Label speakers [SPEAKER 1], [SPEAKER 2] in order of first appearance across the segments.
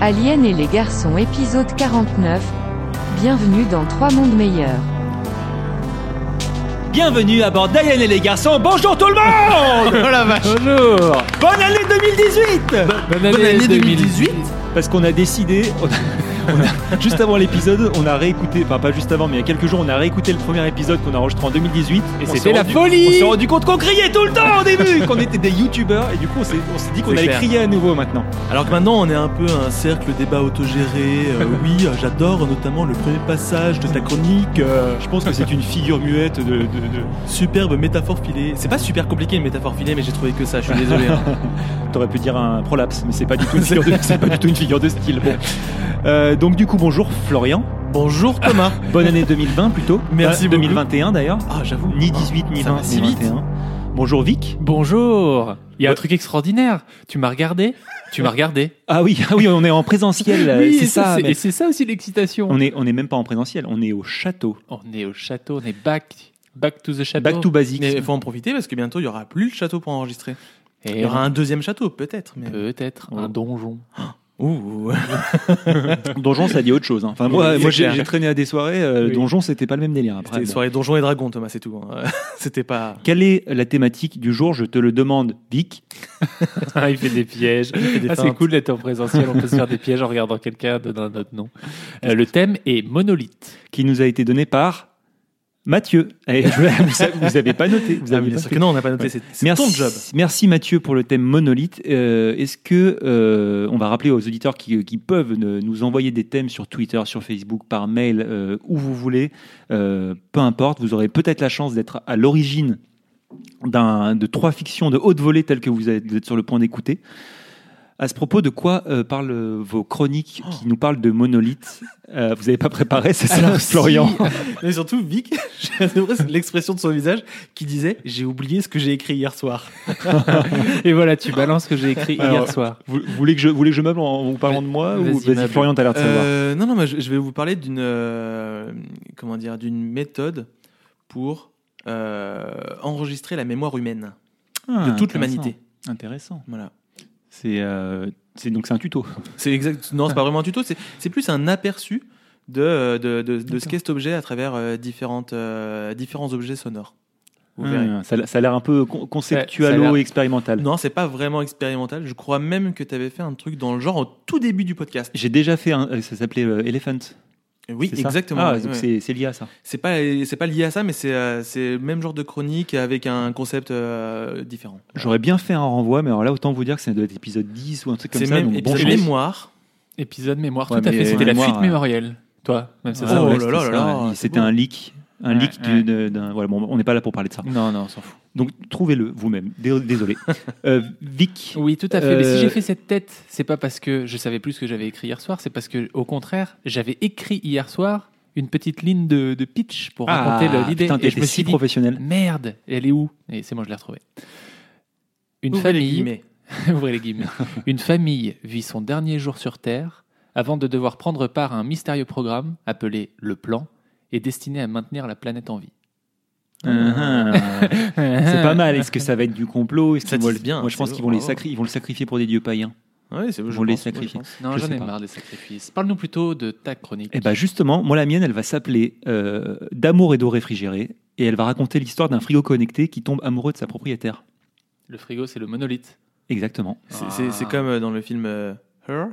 [SPEAKER 1] Alien et les garçons épisode 49. Bienvenue dans Trois mondes meilleurs.
[SPEAKER 2] Bienvenue à bord d'Alien et les garçons. Bonjour tout le monde
[SPEAKER 3] Oh la vache
[SPEAKER 4] Bonjour
[SPEAKER 2] Bonne année 2018
[SPEAKER 4] Bonne année,
[SPEAKER 3] Bonne année 2018
[SPEAKER 2] Parce qu'on a décidé, a- juste avant l'épisode, on a réécouté, enfin pas juste avant, mais il y a quelques jours, on a réécouté le premier épisode qu'on a enregistré en 2018.
[SPEAKER 4] Et c'était la
[SPEAKER 2] rendu-
[SPEAKER 4] folie
[SPEAKER 2] On s'est rendu compte qu'on criait tout le temps au début, qu'on était des youtubeurs, et du coup on s'est dit qu'on allait
[SPEAKER 3] clair.
[SPEAKER 2] crier à nouveau maintenant.
[SPEAKER 3] Alors que maintenant on est un peu un cercle débat autogéré. Euh, oui, euh, j'adore notamment le premier passage de ta chronique. euh,
[SPEAKER 2] Je pense que c'est une figure muette de... de- de-
[SPEAKER 3] superbe métaphore filée. C'est pas super compliqué une métaphore filée, mais j'ai trouvé que ça. Je suis désolé. hein.
[SPEAKER 2] T'aurais pu dire un prolapse, mais c'est pas du tout une figure de, c'est pas du tout une figure de style. Bon. Euh, donc du coup bonjour Florian,
[SPEAKER 3] Bonjour Thomas.
[SPEAKER 2] bonne année 2020 plutôt.
[SPEAKER 3] Merci
[SPEAKER 2] Euh,
[SPEAKER 3] beaucoup.
[SPEAKER 2] 2021 d'ailleurs.
[SPEAKER 3] Ah j'avoue.
[SPEAKER 2] Ni 18 ni
[SPEAKER 3] Ça
[SPEAKER 2] 20
[SPEAKER 3] va
[SPEAKER 2] ni
[SPEAKER 3] si vite.
[SPEAKER 2] 21. Bonjour Vic.
[SPEAKER 4] Bonjour Il y a
[SPEAKER 2] Ouais.
[SPEAKER 4] un truc extraordinaire. Tu m'as regardé Tu m'as regardé
[SPEAKER 2] Ah oui, ah oui, on est en présentiel. euh,
[SPEAKER 4] Oui,
[SPEAKER 2] c'est ça. mais
[SPEAKER 4] Et c'est ça aussi l'excitation.
[SPEAKER 2] On est, on est même pas en présentiel, on est au château.
[SPEAKER 4] On est au château, on est back, back to the château.
[SPEAKER 2] Back to basics.
[SPEAKER 3] Mais il faut en profiter parce que bientôt il y aura plus le château pour enregistrer.
[SPEAKER 4] Et
[SPEAKER 3] Il y aura un deuxième château peut-être. Mais...
[SPEAKER 4] peut-être
[SPEAKER 2] Oh.
[SPEAKER 4] un donjon.
[SPEAKER 3] Ouh.
[SPEAKER 2] Donjon, ça dit autre chose. hein. Enfin, moi,
[SPEAKER 3] Oui,
[SPEAKER 2] moi
[SPEAKER 3] c'est
[SPEAKER 2] j'ai traîné à des soirées. euh,
[SPEAKER 4] Oui.
[SPEAKER 2] Donjon, c'était pas le même délire. Après,
[SPEAKER 3] C'était
[SPEAKER 2] bon.
[SPEAKER 3] soirée Donjons et Dragons Thomas, c'est tout. hein. C'était pas.
[SPEAKER 2] Quelle est la thématique du jour? Je te le demande, Vic.
[SPEAKER 4] Ah, il fait des pièges.
[SPEAKER 3] des
[SPEAKER 4] Ah, c'est cool d'être en présentiel. On peut se faire des pièges en regardant quelqu'un donner notre nom. Euh, le thème est monolithe.
[SPEAKER 2] qui nous a été donné par Mathieu. Et vous, avez- vous avez pas noté. Vous
[SPEAKER 3] Ah,
[SPEAKER 2] avez
[SPEAKER 3] bien
[SPEAKER 2] pas
[SPEAKER 3] sûr
[SPEAKER 2] fait.
[SPEAKER 3] que non, on n'a pas noté.
[SPEAKER 2] Ouais.
[SPEAKER 3] C'est ton job.
[SPEAKER 2] merci Mathieu pour le thème monolithe. Euh, Est-ce que euh, on va rappeler aux auditeurs qui, qui peuvent nous envoyer des thèmes sur Twitter, sur Facebook, par mail, euh, où vous voulez, peu importe. Vous aurez peut-être la chance d'être à l'origine d'un de trois fictions de haute volée telles que vous êtes sur le point d'écouter. À ce propos, de quoi euh, parlent vos chroniques qui nous parlent de monolithe Euh, Vous n'avez pas préparé, c'est ça,
[SPEAKER 4] si-
[SPEAKER 2] Florian?
[SPEAKER 3] Mais surtout, Vic, adoré l'expression de son visage qui disait J'ai oublié ce que j'ai écrit hier soir.
[SPEAKER 4] Et voilà, tu balances ce que j'ai écrit
[SPEAKER 2] Alors,
[SPEAKER 4] hier soir.
[SPEAKER 2] Vous, vous voulez que je, vous voulez que je meuble en vous parlant de moi ou
[SPEAKER 4] Vas-y,
[SPEAKER 2] vas-y
[SPEAKER 4] meuble.
[SPEAKER 2] Florian, t'as l'air de savoir.
[SPEAKER 3] Euh, non, non, mais je, je vais vous parler d'une euh, comment dire d'une méthode pour euh, enregistrer la mémoire humaine
[SPEAKER 2] Ah,
[SPEAKER 3] de toute
[SPEAKER 2] intéressant.
[SPEAKER 3] l'humanité.
[SPEAKER 2] Intéressant.
[SPEAKER 3] Voilà.
[SPEAKER 2] C'est euh, c'est donc c'est un tuto.
[SPEAKER 3] C'est exact. Non, c'est pas vraiment un tuto. C'est plus un aperçu de de, de, de ce qu'est cet objet à travers euh, différentes euh, différents objets sonores.
[SPEAKER 2] Ah, ça, a- ça a l'air un peu
[SPEAKER 4] Ouais,
[SPEAKER 2] conceptualo et expérimental.
[SPEAKER 3] Non, c'est pas vraiment expérimental. Je crois même que tu avais fait un truc dans le genre au tout début du podcast.
[SPEAKER 2] J'ai déjà fait un, ça s'appelait euh, Elephant.
[SPEAKER 3] Oui,
[SPEAKER 2] c'est
[SPEAKER 3] exactement.
[SPEAKER 2] Ah,
[SPEAKER 3] ouais,
[SPEAKER 2] donc
[SPEAKER 3] ouais.
[SPEAKER 2] c'est c'est lié à ça.
[SPEAKER 3] C'est pas c'est pas lié à ça, mais c'est euh, c'est le même genre de chronique avec un concept euh, différent.
[SPEAKER 2] J'aurais bien fait un renvoi, mais alors là, autant vous dire que ça doit être épisode 10 ou un truc comme
[SPEAKER 3] C'est
[SPEAKER 2] ça.
[SPEAKER 3] même
[SPEAKER 2] donc bon
[SPEAKER 3] épisode mémoire.
[SPEAKER 4] Épisode mémoire,
[SPEAKER 2] Ouais,
[SPEAKER 4] tout à fait. C'était la
[SPEAKER 2] mémoire,
[SPEAKER 4] fuite
[SPEAKER 2] euh,
[SPEAKER 4] mémorielle. Toi, même c'est ça.
[SPEAKER 3] Oh là
[SPEAKER 2] c'était
[SPEAKER 3] là là c'est
[SPEAKER 2] un leak. Un
[SPEAKER 4] Ouais,
[SPEAKER 2] leak
[SPEAKER 4] ouais.
[SPEAKER 2] d'un. Voilà, bon, on n'est pas là pour parler de ça.
[SPEAKER 4] Non, non, on s'en fout.
[SPEAKER 2] Donc trouvez-le vous-même. Dé- Désolé. Euh, Vic.
[SPEAKER 4] Oui, tout à fait. Mais
[SPEAKER 2] Euh,
[SPEAKER 4] si j'ai fait cette tête, c'est pas parce que je savais plus ce que j'avais écrit hier soir, c'est parce que, au contraire, j'avais écrit hier soir une petite ligne de, de pitch pour raconter le- l'idée.
[SPEAKER 2] Ah, putain,
[SPEAKER 4] Et je me
[SPEAKER 2] si
[SPEAKER 4] suis dit,
[SPEAKER 2] professionnel.
[SPEAKER 4] merde, elle est où? Et c'est moi, je l'ai retrouvée. Une
[SPEAKER 3] Ouvrez les
[SPEAKER 4] famille,
[SPEAKER 3] guillemets.
[SPEAKER 4] ouvrez les guillemets. Une famille vit son dernier jour sur Terre avant de devoir prendre part à un mystérieux programme appelé le Plan et destiné à maintenir la planète en vie.
[SPEAKER 2] Ah, C'est pas mal. Est-ce que ça va être du complot? Est-ce
[SPEAKER 3] Ça
[SPEAKER 2] qu'ils vont
[SPEAKER 3] tisse
[SPEAKER 2] le-
[SPEAKER 3] bien,
[SPEAKER 2] Moi, je pense qu'ils vont, les
[SPEAKER 3] bravo.
[SPEAKER 2] sacri- ils vont le sacrifier pour des dieux païens.
[SPEAKER 3] Ouais, c'est
[SPEAKER 2] vont les sacrifier.
[SPEAKER 3] je pense.
[SPEAKER 4] Non,
[SPEAKER 2] Je
[SPEAKER 4] j'en ai
[SPEAKER 2] pas.
[SPEAKER 4] marre des sacrifices. Parle-nous plutôt de ta chronique.
[SPEAKER 2] Et bah justement, moi la mienne, elle va s'appeler euh, D'amour et d'eau réfrigérée, et elle va raconter l'histoire d'un frigo connecté qui tombe amoureux de sa propriétaire.
[SPEAKER 4] Le frigo, c'est le monolithe.
[SPEAKER 2] Exactement.
[SPEAKER 3] C'est comme euh, dans le film euh, Her?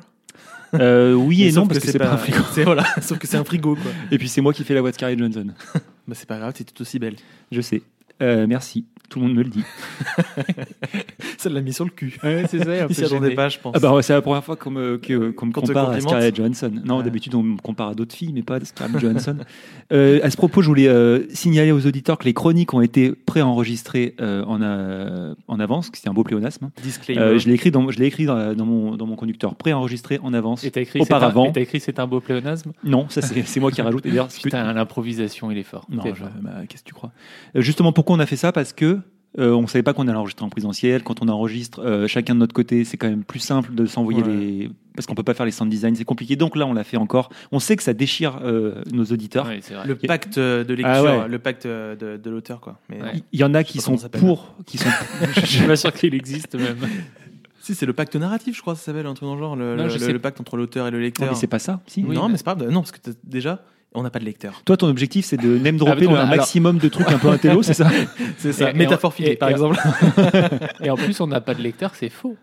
[SPEAKER 2] Euh, oui
[SPEAKER 3] Mais
[SPEAKER 2] et non parce que c'est pas un frigo.
[SPEAKER 3] Voilà, sauf que c'est un frigo quoi.
[SPEAKER 2] Et puis c'est moi qui fais la voix de Scarlett Johnson.
[SPEAKER 3] Bah c'est pas grave, t'es tout aussi belle.
[SPEAKER 2] Je sais. Euh, merci. Tout le monde me le dit.
[SPEAKER 3] Ça l'a mis sur le cul.
[SPEAKER 4] c'est ça.
[SPEAKER 3] Il s'y attendait pas, je pense.
[SPEAKER 2] Ah bah ouais, c'est la première fois qu'on me, que- qu'on me
[SPEAKER 3] Qu'on te
[SPEAKER 2] compare à
[SPEAKER 3] complimente.
[SPEAKER 2] Scarlett Johansson. Non,
[SPEAKER 3] Ouais.
[SPEAKER 2] d'habitude on me compare à d'autres filles, mais pas à Scarlett Johansson. Euh, à ce propos, je voulais euh, signaler aux auditeurs que les chroniques ont été préenregistrées euh, en, euh, en avance, que c'était un beau pléonasme.
[SPEAKER 3] Disclaimer.
[SPEAKER 2] Euh, je l'ai écrit, dans, je l'ai écrit dans, dans mon, dans mon conducteur, préenregistré en avance.
[SPEAKER 4] Et t'as écrit,
[SPEAKER 2] Auparavant.
[SPEAKER 4] c'est un- et t'as écrit c'est un beau pléonasme?
[SPEAKER 2] Non, ça c'est c'est moi qui rajoute. Et d'ailleurs,
[SPEAKER 4] Putain, l'improvisation, il est fort.
[SPEAKER 2] Non,
[SPEAKER 4] T'es
[SPEAKER 2] je-
[SPEAKER 4] fort.
[SPEAKER 2] bah, qu'est-ce que tu crois? Euh, Justement, pourquoi on a fait ça Parce que euh, on savait pas qu'on allait enregistrer en présentiel. Quand on enregistre euh, chacun de notre côté, c'est quand même plus simple de s'envoyer
[SPEAKER 3] Ouais.
[SPEAKER 2] les. Parce qu'on peut pas faire les sound design, c'est compliqué. Donc là, on l'a fait encore. On sait que ça déchire euh, nos auditeurs.
[SPEAKER 4] Vrai.
[SPEAKER 3] Le pacte de lecture,
[SPEAKER 2] Ah ouais.
[SPEAKER 3] le pacte de, de l'auteur quoi. Mais
[SPEAKER 4] Ouais.
[SPEAKER 2] Il y en a qui sont pour, qui sont
[SPEAKER 4] Je suis pas sûr qu'il existe même.
[SPEAKER 3] Si, c'est le pacte narratif, je crois, ça s'appelle, un truc dans le genre, le,
[SPEAKER 4] Non,
[SPEAKER 3] le- pacte entre l'auteur et le
[SPEAKER 2] Non,
[SPEAKER 3] lecteur.
[SPEAKER 2] mais c'est pas ça, si.
[SPEAKER 3] non, mais c'est pas grave. Non, parce que déjà, on n'a pas de lecteur.
[SPEAKER 2] Toi, ton objectif, c'est de name dropper
[SPEAKER 4] on a-
[SPEAKER 2] un
[SPEAKER 4] alors-
[SPEAKER 2] maximum de trucs un peu intello, c'est ça
[SPEAKER 3] C'est ça.
[SPEAKER 4] Et-
[SPEAKER 3] Métaphore
[SPEAKER 4] et-
[SPEAKER 3] par
[SPEAKER 4] et-
[SPEAKER 3] exemple.
[SPEAKER 4] Et en plus, on n'a pas de lecteur, c'est faux.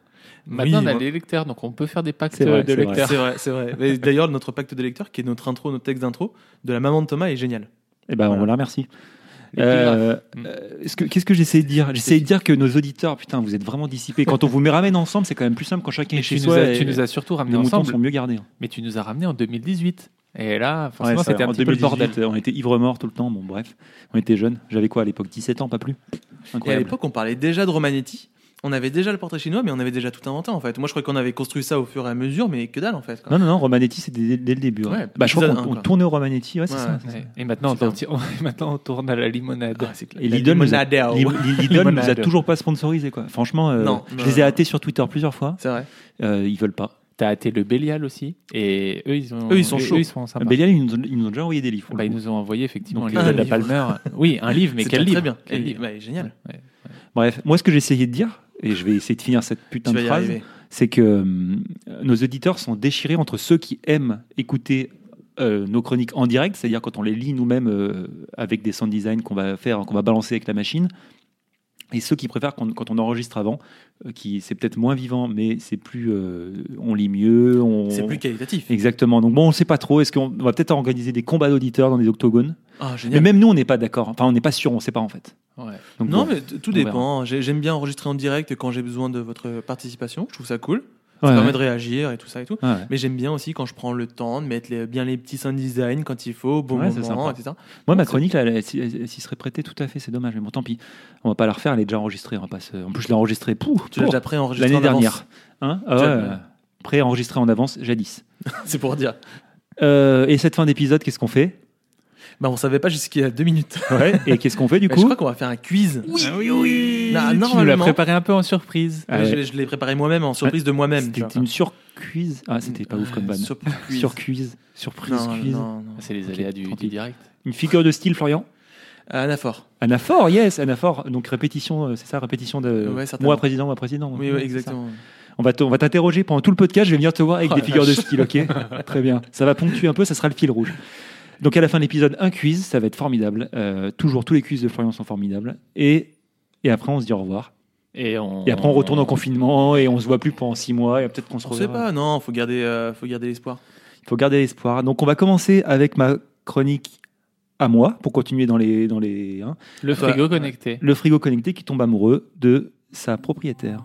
[SPEAKER 4] Maintenant,
[SPEAKER 3] Oui,
[SPEAKER 4] on a
[SPEAKER 3] moi-
[SPEAKER 4] des lecteurs, donc on peut faire des pactes
[SPEAKER 2] C'est vrai,
[SPEAKER 4] de lecteurs.
[SPEAKER 3] C'est vrai, c'est vrai. D'ailleurs, notre pacte de lecteur, qui est notre intro, notre texte d'intro, de la maman de Thomas, est génial.
[SPEAKER 2] Eh ben, on
[SPEAKER 3] Voilà.
[SPEAKER 2] la remercie. Euh,
[SPEAKER 4] Mm.
[SPEAKER 2] euh, est-ce que- Qu'est-ce que j'essaie de dire? J'essaie de dire que nos auditeurs, putain, vous êtes vraiment dissipés. Quand on vous met ramène ensemble, c'est quand même plus simple quand chacun est chez
[SPEAKER 4] tu, nous
[SPEAKER 2] soi.
[SPEAKER 4] as, tu nous as surtout
[SPEAKER 2] les
[SPEAKER 4] ramenés
[SPEAKER 2] moutons
[SPEAKER 4] ensemble,
[SPEAKER 2] sont mieux gardés. hein.
[SPEAKER 4] mais tu nous as ramenés en 2018. Et là, forcément,
[SPEAKER 2] Ouais,
[SPEAKER 4] c'était un
[SPEAKER 2] en
[SPEAKER 4] petit peu le
[SPEAKER 2] 2018,
[SPEAKER 4] bordel.
[SPEAKER 2] On était ivre-mort tout le temps. Bon, bref, on était jeunes. J'avais quoi à l'époque 17 ans, pas plus?
[SPEAKER 3] Et à l'époque, on parlait déjà de Romanetti. On avait déjà le portrait chinois, mais on avait déjà tout inventé en fait. Moi, je crois qu'on avait construit ça au fur et à mesure, mais que dalle en fait. quoi.
[SPEAKER 2] Non, non, non, Romanetti, c'était dès, dès le début. hein.
[SPEAKER 3] Ouais,
[SPEAKER 2] bah, je crois qu'on on tournait au Romanetti, ouais, c'est
[SPEAKER 3] Ouais,
[SPEAKER 2] ça.
[SPEAKER 3] ouais.
[SPEAKER 4] Ouais. Et maintenant, on, tourne- maintenant, on tourne à la limonade.
[SPEAKER 3] Ah, c'est clair.
[SPEAKER 2] Et
[SPEAKER 3] La
[SPEAKER 2] Lidl nous, a,
[SPEAKER 3] limonade.
[SPEAKER 2] Lidl- nous a
[SPEAKER 4] Limonade.
[SPEAKER 2] toujours pas sponsorisé. Quoi. Franchement, euh,
[SPEAKER 3] Non,
[SPEAKER 2] je
[SPEAKER 3] non,
[SPEAKER 2] les ai hâtés sur Twitter plusieurs fois.
[SPEAKER 3] C'est vrai.
[SPEAKER 2] Euh, ils veulent pas.
[SPEAKER 4] T'as hâté le Bélial aussi. Et eux, ils, ont,
[SPEAKER 3] Eux, ils sont chauds.
[SPEAKER 4] ils sont sympas.
[SPEAKER 2] Bélial, ils nous, ont, ils nous ont déjà envoyé des livres.
[SPEAKER 4] Bah, ils nous ont envoyé effectivement
[SPEAKER 2] Donc,
[SPEAKER 4] un livre
[SPEAKER 3] un
[SPEAKER 4] de la
[SPEAKER 3] livre.
[SPEAKER 4] Palmer. Oui, un livre, mais
[SPEAKER 3] C'est
[SPEAKER 4] quel livre
[SPEAKER 3] Très bien.
[SPEAKER 4] Livre
[SPEAKER 3] livre. Génial.
[SPEAKER 2] Bref, moi, ce que j'essayais de dire, et je vais essayer de finir cette putain de phrase, c'est que hum, nos auditeurs sont déchirés entre ceux qui aiment écouter euh, nos chroniques en direct, c'est-à-dire quand on les lit nous-mêmes euh, avec des sound design qu'on va faire, qu'on va balancer avec la machine, et ceux qui préfèrent quand on enregistre avant, euh, qui c'est peut-être moins vivant, mais c'est plus, euh, on lit mieux, on
[SPEAKER 3] C'est plus qualitatif.
[SPEAKER 2] exactement. Donc bon, on sait pas trop. Est-ce qu'on va peut-être organiser des combats d'auditeurs dans des octogones
[SPEAKER 3] Ah,
[SPEAKER 2] Mais même nous, on n'est pas d'accord. Enfin, on n'est pas sûr, on sait pas en fait.
[SPEAKER 4] Ouais.
[SPEAKER 2] Donc,
[SPEAKER 3] Non,
[SPEAKER 2] bon.
[SPEAKER 3] mais tout dépend. J'ai- J'aime bien enregistrer en direct quand j'ai besoin de votre participation. Je trouve ça cool. Ça
[SPEAKER 2] ouais.
[SPEAKER 3] permet de réagir et tout ça et tout.
[SPEAKER 2] Ouais.
[SPEAKER 3] Mais j'aime bien aussi quand je prends le temps de mettre les- bien les petits sound design quand il faut, au bon moment, etc.
[SPEAKER 2] Moi, ma chronique, là, elle, elle s'y elle s'y serait prêtée tout à fait, c'est dommage. Mais bon, tant pis. On va pas la refaire, elle est déjà enregistrée. On va pas se- En plus, je l'ai enregistrée pouh,
[SPEAKER 3] Tu l'as
[SPEAKER 2] pour
[SPEAKER 3] déjà
[SPEAKER 2] l'année dernière. Hein? Ah euh, Pré-enregistré en avance, jadis.
[SPEAKER 3] C'est pour dire.
[SPEAKER 2] Euh, et cette fin d'épisode, qu'est-ce qu'on fait?
[SPEAKER 3] Bah, on savait pas a deux minutes.
[SPEAKER 2] ouais. Et qu'est-ce qu'on fait du
[SPEAKER 3] je
[SPEAKER 2] coup
[SPEAKER 3] crois qu'on va faire un quiz.
[SPEAKER 2] Oui, oui.
[SPEAKER 3] Non,
[SPEAKER 4] Tu nous l'as préparé un peu en surprise.
[SPEAKER 2] Ah
[SPEAKER 3] Ouais,
[SPEAKER 2] ouais.
[SPEAKER 3] je, je l'ai préparé moi-même en surprise de moi-même.
[SPEAKER 2] C'était une surcuise. Ah, c'était pas ouf comme vanne.
[SPEAKER 3] Surprise.
[SPEAKER 2] Surcuise. Surprise
[SPEAKER 3] Non,
[SPEAKER 2] quiz.
[SPEAKER 3] non, non.
[SPEAKER 4] C'est les aléas du,
[SPEAKER 2] tant
[SPEAKER 4] du direct.
[SPEAKER 2] Une figure de style, Florian
[SPEAKER 3] Anaphore.
[SPEAKER 2] Anaphore, yes, Anaphore. Donc répétition, euh, c'est ça, répétition de
[SPEAKER 3] Ouais,
[SPEAKER 2] moi président, moi président.
[SPEAKER 3] Oui,
[SPEAKER 2] Ouais,
[SPEAKER 3] oui, exactement.
[SPEAKER 2] On va on va t'interroger pendant tout le podcast. Je vais venir te voir avec
[SPEAKER 3] Oh
[SPEAKER 2] des figures de style, ok Très bien. Ça va ponctuer un peu, ça sera le fil rouge. Donc à la fin de l'épisode, un quiz, ça va être formidable. Euh, toujours, tous les quiz de Florian sont formidables. Et, et après, on se dit au revoir.
[SPEAKER 4] Et, on...
[SPEAKER 2] Et après, on retourne en confinement et on se voit plus pendant six mois. Et peut-être qu'on se
[SPEAKER 3] sait
[SPEAKER 2] reverra.
[SPEAKER 3] pas, non, faut garder, euh, faut garder l'espoir.
[SPEAKER 2] Il faut garder l'espoir. Donc on va commencer avec ma chronique à moi pour continuer dans les dans les hein.
[SPEAKER 4] Le frigo
[SPEAKER 3] ouais.
[SPEAKER 4] connecté.
[SPEAKER 2] le frigo connecté qui tombe amoureux de sa propriétaire.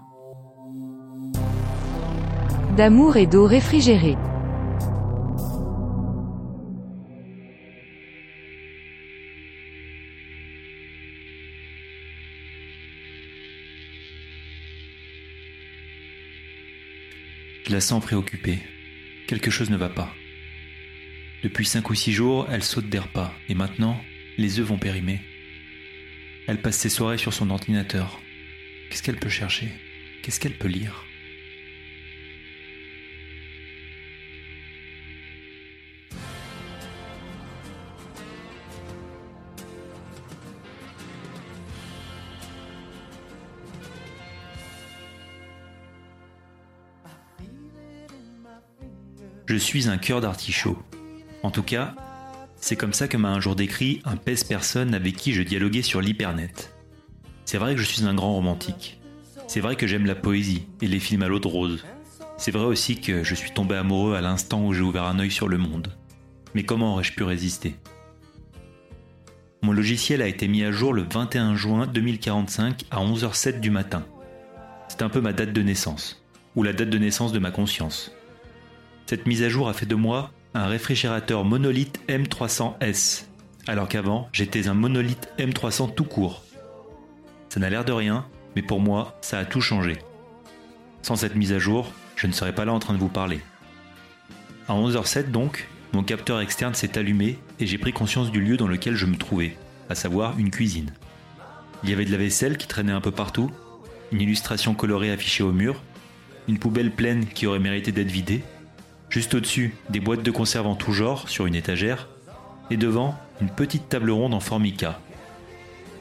[SPEAKER 1] D'amour et d'eau réfrigérée.
[SPEAKER 5] La sens préoccupée. Quelque chose ne va pas. Depuis cinq ou six jours, elle saute des repas, et maintenant, les œufs vont périmer. Elle passe ses soirées sur son ordinateur. Qu'est-ce qu'elle peut chercher? Qu'est-ce qu'elle peut lire? Je suis un cœur d'artichaut. En tout cas, c'est comme ça que m'a un jour décrit un pèse personne avec qui je dialoguais sur l'hypernet. C'est vrai que je suis un grand romantique. C'est vrai que j'aime la poésie et les films à l'eau de rose. C'est vrai aussi que je suis tombé amoureux à l'instant où j'ai ouvert un œil sur le monde. Mais comment aurais-je pu résister? Mon logiciel a été mis à jour le 21 juin 2045 à 11h07 du matin. C'est un peu ma date de naissance, ou la date de naissance de ma conscience. Cette mise à jour a fait de moi un réfrigérateur monolithe M300S, alors qu'avant j'étais un monolithe M300 tout court. Ça n'a l'air de rien, mais pour moi, ça a tout changé. Sans cette mise à jour, je ne serais pas là en train de vous parler. À 11h07 donc, mon capteur externe s'est allumé et j'ai pris conscience du lieu dans lequel je me trouvais, à savoir une cuisine. Il y avait de la vaisselle qui traînait un peu partout, une illustration colorée affichée au mur, une poubelle pleine qui aurait mérité d'être vidée, juste au-dessus des boîtes de conserve en tout genre sur une étagère, et devant une petite table ronde en formica.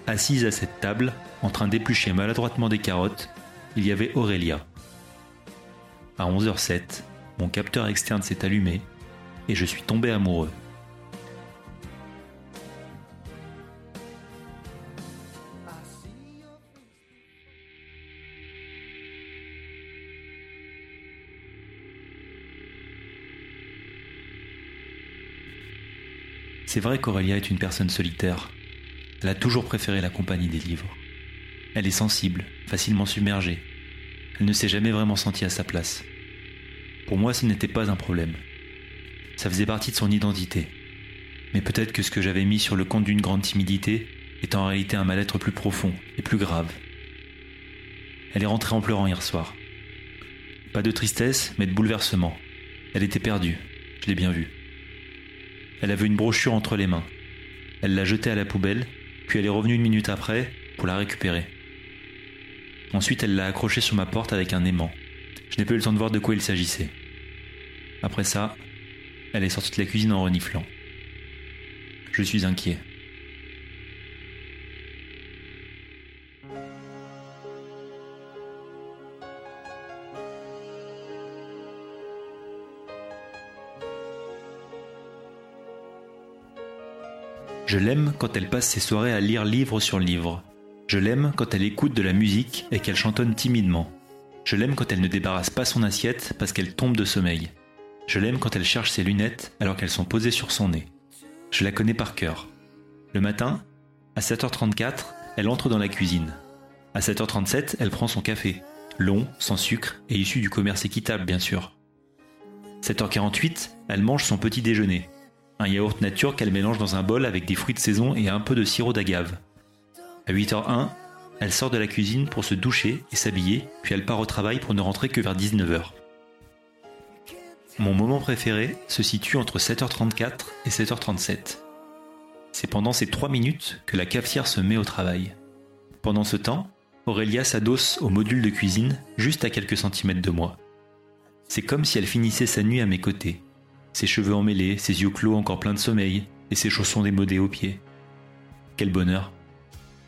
[SPEAKER 5] Assise à cette table, en train d'éplucher maladroitement des carottes, il y avait Aurélia.
[SPEAKER 2] à 11h07, mon capteur externe s'est allumé et je suis tombé amoureux. C'est vrai qu'Aurélia est une personne solitaire. Elle a toujours préféré la compagnie des livres. Elle est sensible, facilement submergée. Elle ne s'est jamais vraiment sentie à sa place. Pour moi, ce n'était pas un problème. Ça faisait partie de son identité. Mais peut-être que ce que j'avais mis sur le compte d'une grande timidité est en réalité un mal-être plus profond et plus grave. Elle est rentrée en pleurant hier soir. Pas de tristesse, mais de bouleversement. Elle était perdue, je l'ai bien vu. Elle avait une brochure entre les mains. Elle l'a jetée à la poubelle, puis elle est revenue une minute après pour la récupérer. Ensuite, elle l'a accrochée sur ma porte avec un aimant. Je n'ai pas eu le temps de voir de quoi il s'agissait. Après ça, elle est sortie de la cuisine en reniflant. Je suis inquiet. Je l'aime quand elle passe ses soirées à lire livre sur livre. Je l'aime quand elle écoute de la musique et qu'elle chantonne timidement. Je l'aime quand elle ne débarrasse pas son assiette parce qu'elle tombe de sommeil. Je l'aime quand elle cherche ses lunettes alors qu'elles sont posées sur son nez. Je la connais par cœur. Le matin, à 7h34, elle entre dans la cuisine. À 7h37, elle prend son café. Long, sans sucre et issu du commerce équitable, bien sûr. 7h48, elle mange son petit déjeuner. Un yaourt nature qu'elle mélange dans un bol avec des fruits de saison et un peu de sirop d'agave. À 8h01, elle sort de la cuisine pour se doucher et s'habiller, puis elle part au travail pour ne rentrer que vers 19h. Mon moment préféré se situe entre 7h34 et 7h37. C'est pendant ces 3 minutes que la cafetière se met au travail. Pendant ce temps, Aurélia s'adosse au module de cuisine juste à quelques centimètres de moi. C'est comme si elle finissait sa nuit à mes côtés, ses cheveux emmêlés, ses yeux clos encore pleins de sommeil et ses chaussons démodés aux pieds. Quel bonheur.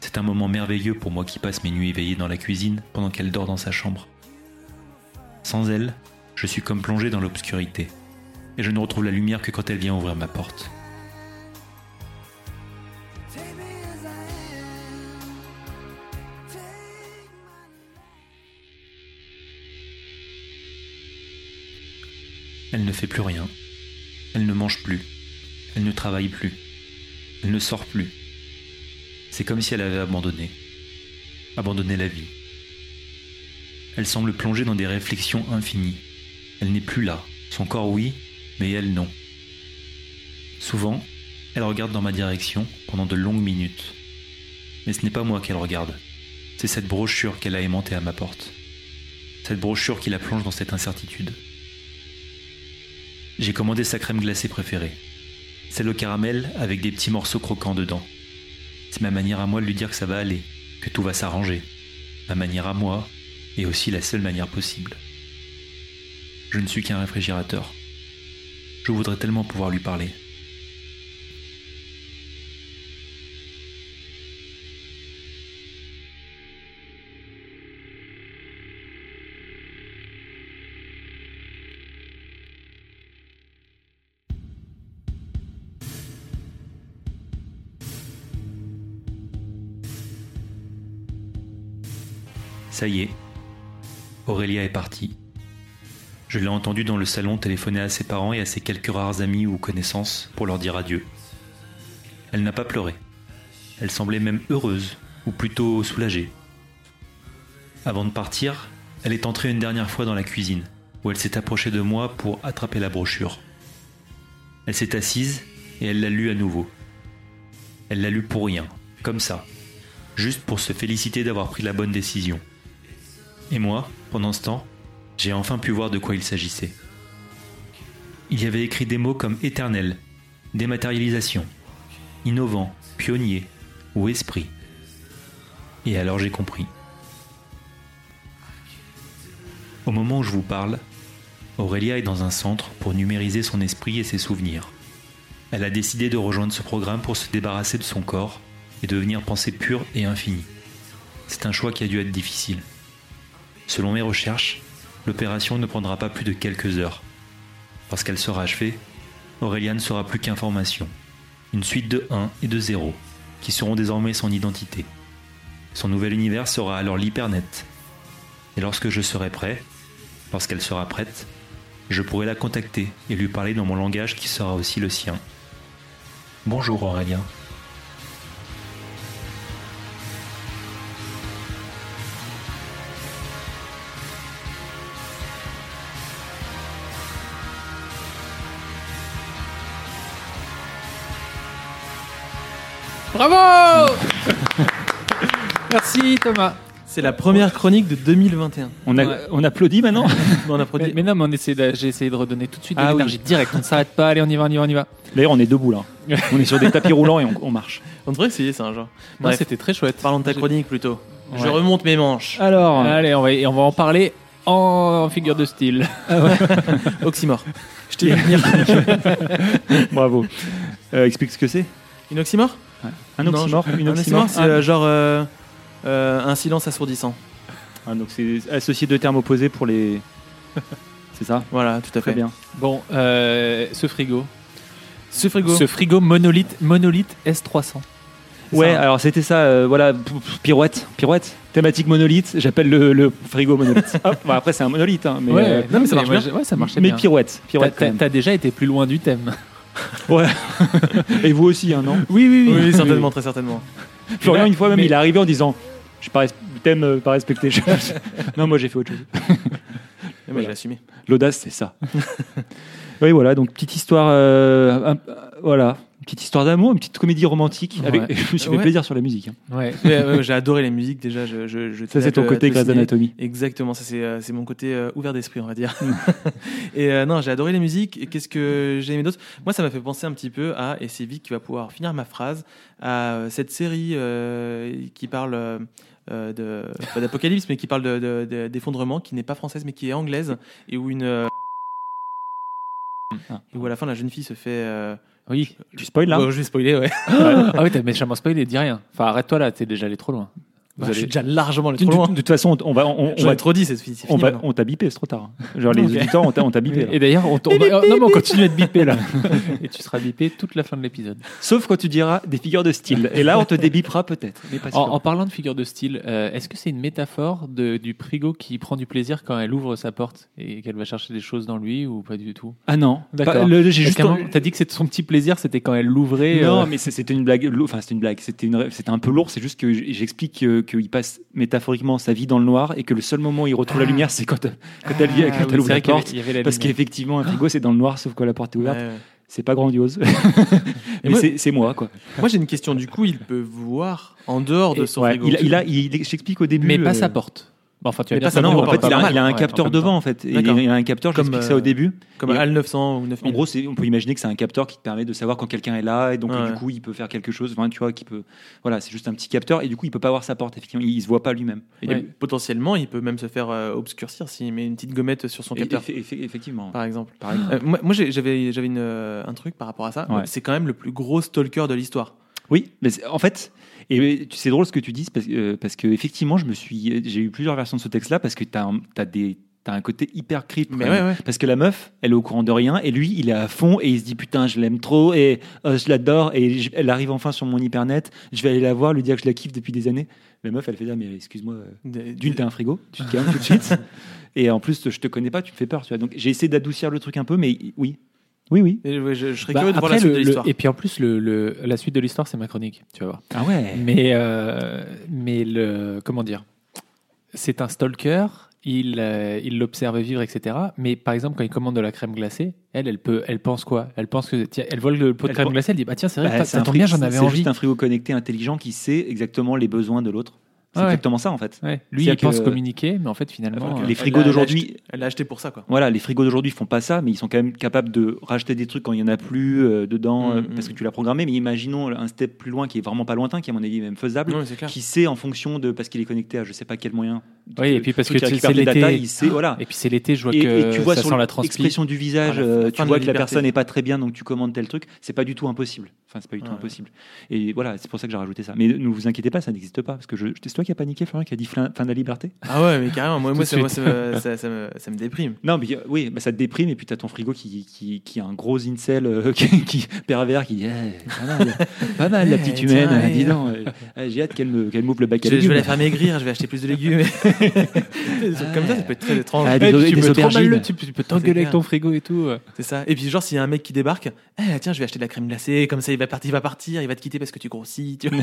[SPEAKER 2] C'est un moment merveilleux pour moi qui passe mes nuits éveillées dans la cuisine pendant qu'elle dort dans sa chambre. Sans elle, je suis comme plongé dans l'obscurité, et je ne retrouve la lumière que quand elle vient ouvrir ma porte. Elle ne fait plus rien. Elle ne mange plus. Elle ne travaille plus. Elle ne sort plus. C'est comme si elle avait abandonné. Abandonné la vie. Elle semble plongée dans des réflexions infinies. Elle n'est plus là. Son corps oui, mais elle non. Souvent, elle regarde dans ma direction pendant de longues minutes. Mais ce n'est pas moi qu'elle regarde. C'est cette brochure qu'elle a aimantée à ma porte. Cette brochure qui la plonge dans cette incertitude. J'ai commandé sa crème glacée préférée. Celle au caramel avec des petits morceaux croquants dedans. C'est ma manière à moi de lui dire que ça va aller, que tout va s'arranger. Ma manière à moi, et aussi la seule manière possible. Je ne suis qu'un réfrigérateur. Je voudrais tellement pouvoir lui parler. Ça y est, Aurélia est partie. Je l'ai entendue dans le salon téléphoner à ses parents et à ses quelques rares amis ou connaissances pour leur dire adieu. Elle n'a pas pleuré. Elle semblait même heureuse, ou plutôt soulagée. Avant de partir, elle est entrée une dernière fois dans la cuisine, où elle s'est approchée de moi pour attraper la brochure. Elle s'est assise et elle l'a lue à nouveau. Elle l'a lue pour rien, comme ça, juste pour se féliciter d'avoir pris la bonne décision. Et moi, pendant ce temps, j'ai enfin pu voir de quoi il s'agissait. Il y avait écrit des mots comme éternel, dématérialisation, innovant, pionnier ou esprit. Et alors j'ai compris. Au moment où je vous parle, Aurélia est dans un centre pour numériser son esprit et ses souvenirs. Elle a décidé de rejoindre ce programme pour se débarrasser de son corps et devenir pensée pure et infinie. C'est un choix qui a dû être difficile. Selon mes recherches,
[SPEAKER 5] l'opération ne prendra pas plus de quelques heures. Lorsqu'elle sera achevée, Aurélien ne sera plus qu'information, une suite de 1 et de 0, qui seront désormais son identité. Son nouvel univers sera alors l'hypernet. Et lorsque je serai prêt, lorsqu'elle sera prête, je pourrai la contacter et lui parler dans mon langage qui sera aussi le sien. Bonjour Aurélien.
[SPEAKER 4] Bravo Merci Thomas.
[SPEAKER 3] C'est la première chronique de 2021.
[SPEAKER 2] On, a,
[SPEAKER 4] Ouais.
[SPEAKER 2] on applaudit maintenant?
[SPEAKER 3] On
[SPEAKER 4] Mais, non, mais on essaie de- j'ai essayé de redonner tout de suite de
[SPEAKER 2] Ah oui.
[SPEAKER 4] l'énergie direct. On ne s'arrête pas. Allez, on y va, on y va, on y va.
[SPEAKER 2] D'ailleurs, on est debout là. On est sur des tapis roulants et on, on marche.
[SPEAKER 3] On devrait essayer ça un jour.
[SPEAKER 4] Non, c'était très chouette.
[SPEAKER 3] parlons de ta chronique plutôt. Je remonte mes manches.
[SPEAKER 2] Alors,
[SPEAKER 4] Allez, on va, on va en parler en figure de style.
[SPEAKER 3] Oxymore. Je t'ai vu venir.
[SPEAKER 2] bravo. Euh, explique ce que c'est.
[SPEAKER 3] Une oxymore?
[SPEAKER 2] Un oxymore
[SPEAKER 3] je-
[SPEAKER 2] Une
[SPEAKER 3] Un
[SPEAKER 2] oxymore
[SPEAKER 3] oxymore, c'est
[SPEAKER 2] Ah,
[SPEAKER 3] euh, genre euh, euh, un silence assourdissant.
[SPEAKER 2] ah, donc c'est associé de termes opposés pour les. C'est ça
[SPEAKER 3] Voilà, tout à
[SPEAKER 2] Très
[SPEAKER 3] fait.
[SPEAKER 2] bien.
[SPEAKER 4] Bon, euh, ce frigo.
[SPEAKER 3] Ce frigo.
[SPEAKER 4] Ce frigo monolithe, monolithe S300. C'est
[SPEAKER 2] Ouais,
[SPEAKER 4] ça, hein
[SPEAKER 2] alors c'était ça, euh, voilà, pirouette, pirouette, thématique monolithe, j'appelle le, le frigo monolithe. Hop, bon, après c'est un monolithe, hein, mais,
[SPEAKER 4] ouais,
[SPEAKER 2] euh,
[SPEAKER 3] non, mais ça marche bien.
[SPEAKER 4] Ouais, ça marchait
[SPEAKER 2] mais
[SPEAKER 4] bien.
[SPEAKER 2] pirouette, pirouette
[SPEAKER 4] t'as déjà été plus loin du thème.
[SPEAKER 2] Ouais. Et vous aussi, hein, non?
[SPEAKER 4] Oui, oui,
[SPEAKER 3] Oui, certainement, très certainement.
[SPEAKER 2] Florian, une fois même,
[SPEAKER 4] Mais-
[SPEAKER 2] il est arrivé en disant Je pas thème euh, pas respecté. Non, moi j'ai fait autre chose.
[SPEAKER 3] Et moi, j'ai assumé.
[SPEAKER 2] L'audace, c'est ça. oui, voilà, donc petite histoire, euh, un- voilà, petite histoire d'amour, une petite comédie romantique. Avec,
[SPEAKER 4] Ouais.
[SPEAKER 2] je me suis fait
[SPEAKER 3] Ouais.
[SPEAKER 2] plaisir sur la musique. hein.
[SPEAKER 4] Ouais.
[SPEAKER 3] J'ai adoré les musiques déjà. Je, je, je
[SPEAKER 2] Ça, c'est ton
[SPEAKER 3] te-
[SPEAKER 2] côté Grey's. Anatomy.
[SPEAKER 3] Exactement, ça c'est euh, mon côté euh, ouvert d'esprit, on va dire. et euh, non, j'ai adoré les musiques. Et qu'est-ce que j'ai aimé d'autre? Moi, ça m'a fait penser un petit peu à, et c'est Vic qui va pouvoir finir ma phrase, à euh, cette série euh, qui parle euh, euh, de pas d'apocalypse, mais qui parle de- de- de- d'effondrement, qui n'est pas française, mais qui est anglaise, et où une euh,
[SPEAKER 2] Ah.
[SPEAKER 3] où à la fin la jeune fille se fait.
[SPEAKER 4] Oui.
[SPEAKER 2] Tu spoil là
[SPEAKER 3] je vais spoiler, ouais.
[SPEAKER 4] ah oui, t'as méchamment spoilé, dis rien. Enfin, arrête-toi là, t'es déjà allé trop loin. Vous
[SPEAKER 3] Bah, Je suis déjà largement allé trop loin.
[SPEAKER 2] de- toute façon, on va, on, on va,
[SPEAKER 3] trop dit c'est
[SPEAKER 2] on
[SPEAKER 3] fini
[SPEAKER 2] va-
[SPEAKER 3] maintenant.
[SPEAKER 2] on t'a bipé, c'est trop tard. Genre les auditeurs, on t'a, on bipé. là.
[SPEAKER 4] Et d'ailleurs, on, on va- non, mais on continue à te biper là. Et tu seras bipé toute la fin de l'épisode.
[SPEAKER 2] Sauf quand tu diras des figures de style. Et là, on te débipera peut-être.
[SPEAKER 4] En, en parlant de figure de style, euh, est-ce que c'est une métaphore de, du frigo qui prend du plaisir quand elle ouvre sa porte et qu'elle va chercher des choses dans lui ou pas du tout?
[SPEAKER 2] Ah non,
[SPEAKER 4] D'accord.
[SPEAKER 2] J'ai juste.
[SPEAKER 4] T'as dit que c'était son petit plaisir, c'était quand elle l'ouvrait.
[SPEAKER 2] Non,
[SPEAKER 4] euh,
[SPEAKER 2] mais c'était une blague. Enfin, c'était une blague. C'était une- un peu lourd. C'est juste que j'explique que- qu'il passe métaphoriquement sa vie dans le noir et que le seul moment où il retrouve la
[SPEAKER 4] Ah.
[SPEAKER 2] lumière, c'est quand, quand elle, vient-
[SPEAKER 4] Ah,
[SPEAKER 2] quand
[SPEAKER 4] oui,
[SPEAKER 2] elle
[SPEAKER 4] c'est
[SPEAKER 2] ouvre la
[SPEAKER 4] y avait-
[SPEAKER 2] porte.
[SPEAKER 4] il y avait la
[SPEAKER 2] Parce qu'effectivement, un frigo, c'est dans le noir, sauf que la porte est ouverte. C'est pas grandiose. mais
[SPEAKER 3] moi-
[SPEAKER 2] c'est- moi, quoi.
[SPEAKER 3] Moi j'ai une question. Du coup, il peut voir en dehors de
[SPEAKER 2] Et-
[SPEAKER 3] son
[SPEAKER 2] ouais,
[SPEAKER 3] frigo.
[SPEAKER 2] il a, il, j'explique au début.
[SPEAKER 4] mais pas
[SPEAKER 2] euh,
[SPEAKER 4] sa porte. Bon, enfin, tu vas
[SPEAKER 3] mais
[SPEAKER 4] dire
[SPEAKER 3] pas sa
[SPEAKER 4] ça
[SPEAKER 2] Non,
[SPEAKER 3] porte,
[SPEAKER 2] en fait, il a, il a un
[SPEAKER 4] Ouais,
[SPEAKER 2] capteur devant, en fait. Et. Il a un capteur,
[SPEAKER 3] Comme,
[SPEAKER 2] ça
[SPEAKER 3] euh,
[SPEAKER 2] au début.
[SPEAKER 3] Comme
[SPEAKER 2] Et-
[SPEAKER 3] HAL 900 ou 9000.
[SPEAKER 2] En gros, on peut imaginer que c'est un capteur qui te permet de savoir quand quelqu'un est là et donc
[SPEAKER 3] Ouais.
[SPEAKER 2] du coup il peut faire quelque chose. Enfin, tu vois, qui peut. Voilà, c'est juste un petit capteur et du coup il peut pas voir sa porte. Effectivement, il, il se voit pas lui-même. Du-
[SPEAKER 3] potentiellement, il peut même se faire euh, obscurcir s'il met une petite gommette sur son
[SPEAKER 2] et-
[SPEAKER 3] capteur,
[SPEAKER 2] effe- effe- effectivement.
[SPEAKER 3] par exemple.
[SPEAKER 2] Par exemple.
[SPEAKER 3] Euh, moi, j'avais j'avais une, euh, un truc par rapport à ça.
[SPEAKER 2] Ouais.
[SPEAKER 3] C'est quand même le plus gros stalker de l'histoire.
[SPEAKER 2] Oui, mais en fait, et c'est drôle ce que tu dis parce, que- euh, parce que effectivement, je me suis, j'ai eu plusieurs versions de ce texte-là parce que tu as, des T'as un côté hyper creep.
[SPEAKER 3] Ouais, ouais.
[SPEAKER 2] Parce que la meuf, elle est au courant de rien et lui, il est à fond et il se dit putain, je l'aime trop et euh, je l'adore et je- elle arrive enfin sur mon hypernet. Je vais aller la voir, lui dire que je la kiffe depuis des années. La meuf, elle fait ça, mais excuse-moi, euh, d'une, t'es un frigo, tu te calmes tout de suite. Et en plus, je te connais pas, tu me fais peur. Tu vois. Donc j'ai essayé d'adoucir le truc un peu, mais oui. Oui, oui.
[SPEAKER 3] Et je, je serais
[SPEAKER 4] Bah,
[SPEAKER 3] curieux de voir la suite
[SPEAKER 4] le-
[SPEAKER 3] de l'histoire.
[SPEAKER 4] et puis en plus, le, le- la suite de l'histoire, c'est ma chronique, tu vas voir.
[SPEAKER 2] Ah ouais.
[SPEAKER 4] Mais, euh, mais le, comment dire C'est un stalker, il euh, il l'observe vivre, etc. Mais par exemple, quand il commande de la crème glacée, elle, elle, peut, elle pense quoi? Elle pense que, tiens, elle vole le pot de
[SPEAKER 2] Elle
[SPEAKER 4] crème
[SPEAKER 2] pense-
[SPEAKER 4] glacée, elle dit, bah tiens, c'est vrai,
[SPEAKER 2] Bah,
[SPEAKER 4] ça,
[SPEAKER 2] c'est
[SPEAKER 4] tombe
[SPEAKER 2] frigo-
[SPEAKER 4] bien, j'en avais
[SPEAKER 2] c'est
[SPEAKER 4] envie.
[SPEAKER 2] juste un frigo connecté intelligent qui sait exactement les besoins de l'autre. C'est
[SPEAKER 4] ouais.
[SPEAKER 2] exactement ça en fait.
[SPEAKER 4] Ouais. Lui, il pense
[SPEAKER 2] que-
[SPEAKER 4] communiquer, mais en fait, finalement,
[SPEAKER 3] Enfin,
[SPEAKER 4] euh,
[SPEAKER 2] les frigos d'aujourd'hui-
[SPEAKER 3] Elle l'a acheté pour ça, quoi.
[SPEAKER 2] Voilà, les frigos d'aujourd'hui font pas ça, mais ils sont quand même capables de racheter des trucs quand il y en a plus euh, dedans euh,
[SPEAKER 3] Mm,
[SPEAKER 2] parce
[SPEAKER 3] mm.
[SPEAKER 2] que tu l'as programmé. Mais imaginons un step plus loin qui est vraiment pas lointain, qui est à mon avis même faisable,
[SPEAKER 3] Non,
[SPEAKER 2] qui sait en fonction de parce qu'il est connecté à je sais pas quel moyen.
[SPEAKER 4] Oui, et puis parce que c'est l'été.
[SPEAKER 2] data, il sait voilà.
[SPEAKER 4] Et puis c'est l'été, je vois
[SPEAKER 2] Et,
[SPEAKER 4] que
[SPEAKER 2] et tu vois
[SPEAKER 4] ça
[SPEAKER 2] sur l'expression du visage, tu vois que la personne n'est pas très bien, donc tu commandes tel truc. C'est pas du tout impossible. Enfin, c'est pas du tout impossible. Et voilà, c'est pour ça que j'ai rajouté ça. Mais ne vous inquiétez pas, ça n'existe pas. Parce que je... c'est toi qui as paniqué, Florian, qui a dit fin, de la liberté
[SPEAKER 3] Ah ouais, mais carrément, moi, moi, ça, moi, ça, me- ça- ça me, ça me déprime.
[SPEAKER 2] Non, mais euh, oui, bah, ça te déprime. Et puis tu as ton frigo qui, qui, qui a un gros incel euh, qui, qui- pervers qui dit Eh, pas, mal, pas mal, la petite
[SPEAKER 3] Eh,
[SPEAKER 2] humaine.
[SPEAKER 3] tiens,
[SPEAKER 2] euh, dis
[SPEAKER 3] eh.
[SPEAKER 2] donc, euh, j'ai hâte qu'elle me- qu'elle m'ouvre le bac à
[SPEAKER 3] Je, je vais
[SPEAKER 2] légumes.
[SPEAKER 3] la faire maigrir, je vais acheter plus de légumes. Comme ça, ça peut être très étrange.
[SPEAKER 2] Ah,
[SPEAKER 6] Ouais,
[SPEAKER 2] des-
[SPEAKER 6] puis tu
[SPEAKER 2] des
[SPEAKER 6] peux trop mal
[SPEAKER 2] aubergines.
[SPEAKER 6] le- tu, peux- tu peux t'engueuler avec ton frigo et tout.
[SPEAKER 3] C'est ça. Et puis, genre, s'il y a un mec qui débarque, eh, tiens, je vais acheter de la crème glacée, comme ça, il va partir, il va partir, il va te quitter parce que tu grossis. Tu vois.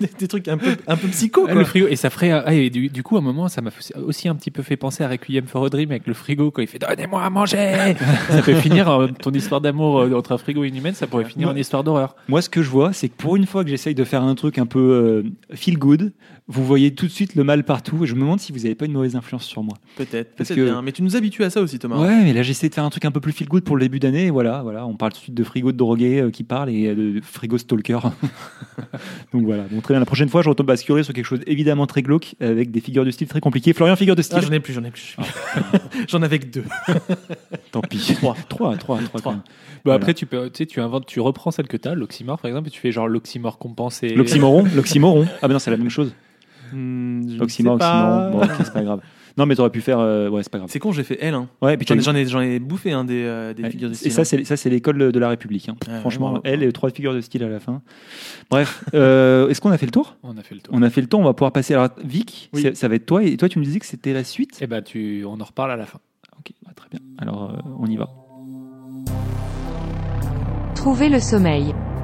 [SPEAKER 3] des, des trucs un peu, un peu psycho,
[SPEAKER 6] Ah,
[SPEAKER 3] quoi.
[SPEAKER 6] le frigo. Et ça ferait ah, et du, du coup à un moment ça m'a aussi un petit peu fait penser à Requiem for a Dream avec le frigo quand il fait donnez-moi à manger. Ça peut finir en- ton histoire d'amour euh, entre un frigo et une humaine ça pourrait finir en histoire d'horreur.
[SPEAKER 2] Moi, ce que je vois, c'est que pour une fois que j'essaye de faire un truc un peu euh, feel good, vous voyez tout de suite le mal partout. Et je me demande si vous n'avez pas une mauvaise influence sur moi.
[SPEAKER 3] Peut-être,
[SPEAKER 2] Parce
[SPEAKER 3] peut-être
[SPEAKER 2] que-
[SPEAKER 3] bien. Mais tu nous habitues à ça aussi, Thomas.
[SPEAKER 2] Ouais, mais là, j'essaie de faire un truc un peu plus feel good pour le début d'année. Voilà, voilà, on parle tout de suite de frigo de drogué euh, qui parle et euh, de frigo stalker. Donc voilà. Donc très bien. La prochaine fois, je retombe basculer sur quelque chose évidemment très glauque avec des figures de style très compliquées. Florian, figure de style.
[SPEAKER 3] Ah, j'en ai plus, j'en ai plus. j'en avais que deux.
[SPEAKER 2] Tant pis. Trois, trois, trois, trois.
[SPEAKER 3] Trois.
[SPEAKER 6] bah,
[SPEAKER 2] Voilà.
[SPEAKER 6] après tu peux tu sais tu inventes tu reprends celle que t'as l'oxymore par exemple et tu fais genre l'oxymore compensé
[SPEAKER 2] L'oxymoron, l'oxymoron. Ah ben non, c'est la même chose.
[SPEAKER 3] Ne
[SPEAKER 2] Oxymore. Bon, ok, c'est pas grave. Non, mais t'aurais pu faire. euh, Ouais, c'est pas grave.
[SPEAKER 3] C'est con, j'ai fait L. Hein.
[SPEAKER 2] Ouais, et puis
[SPEAKER 3] J'en ai,
[SPEAKER 2] t'as-
[SPEAKER 3] j'en ai, j'en ai bouffé hein, des, euh, des
[SPEAKER 2] Ouais,
[SPEAKER 3] figures de
[SPEAKER 2] Et
[SPEAKER 3] style.
[SPEAKER 2] ça,
[SPEAKER 3] hein.
[SPEAKER 2] c'est ça, c'est l'école de la République. hein.
[SPEAKER 3] Ah,
[SPEAKER 2] Franchement,
[SPEAKER 3] vraiment.
[SPEAKER 2] elle et trois figures de style à la fin. Bref, euh, est-ce qu'on a fait le tour?
[SPEAKER 6] On a fait le tour
[SPEAKER 2] On a fait le tour. On va pouvoir passer. Alors, Vic,
[SPEAKER 3] Oui.
[SPEAKER 2] ça va être toi. Et toi, tu me disais que c'était la suite?
[SPEAKER 6] et bah tu on en reparle à la fin
[SPEAKER 2] Ok, bah, très bien. Alors, euh, on y va.
[SPEAKER 1] Trouver le sommeil.
[SPEAKER 4] «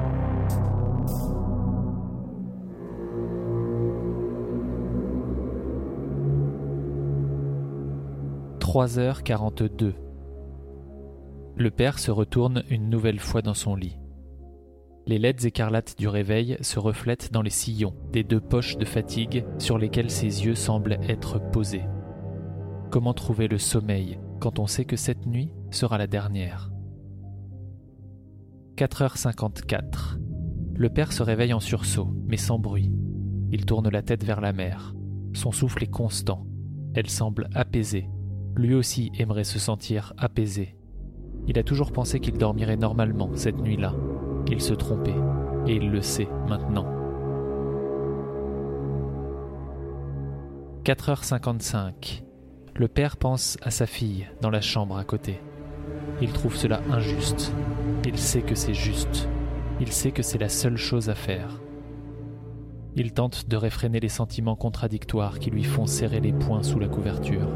[SPEAKER 4] 3h42. Le père se retourne une nouvelle fois dans son lit. Les laides écarlates du réveil se reflètent dans les sillons des deux poches de fatigue sur lesquelles ses yeux semblent être posés. Comment trouver le sommeil quand on sait que cette nuit sera la dernière? 4h54. Le père se réveille en sursaut, mais sans bruit. Il tourne la tête vers la mer. Son souffle est constant. Elle semble apaisée. Lui aussi aimerait se sentir apaisé. Il a toujours pensé qu'il dormirait normalement cette nuit-là. Il se trompait, et il le sait maintenant. 4h55. Le père pense à sa fille dans la chambre à côté. Il trouve cela injuste. Il sait que c'est juste. Il sait que c'est la seule chose à faire. Il tente de réfréner les sentiments contradictoires qui lui font serrer les poings sous la couverture.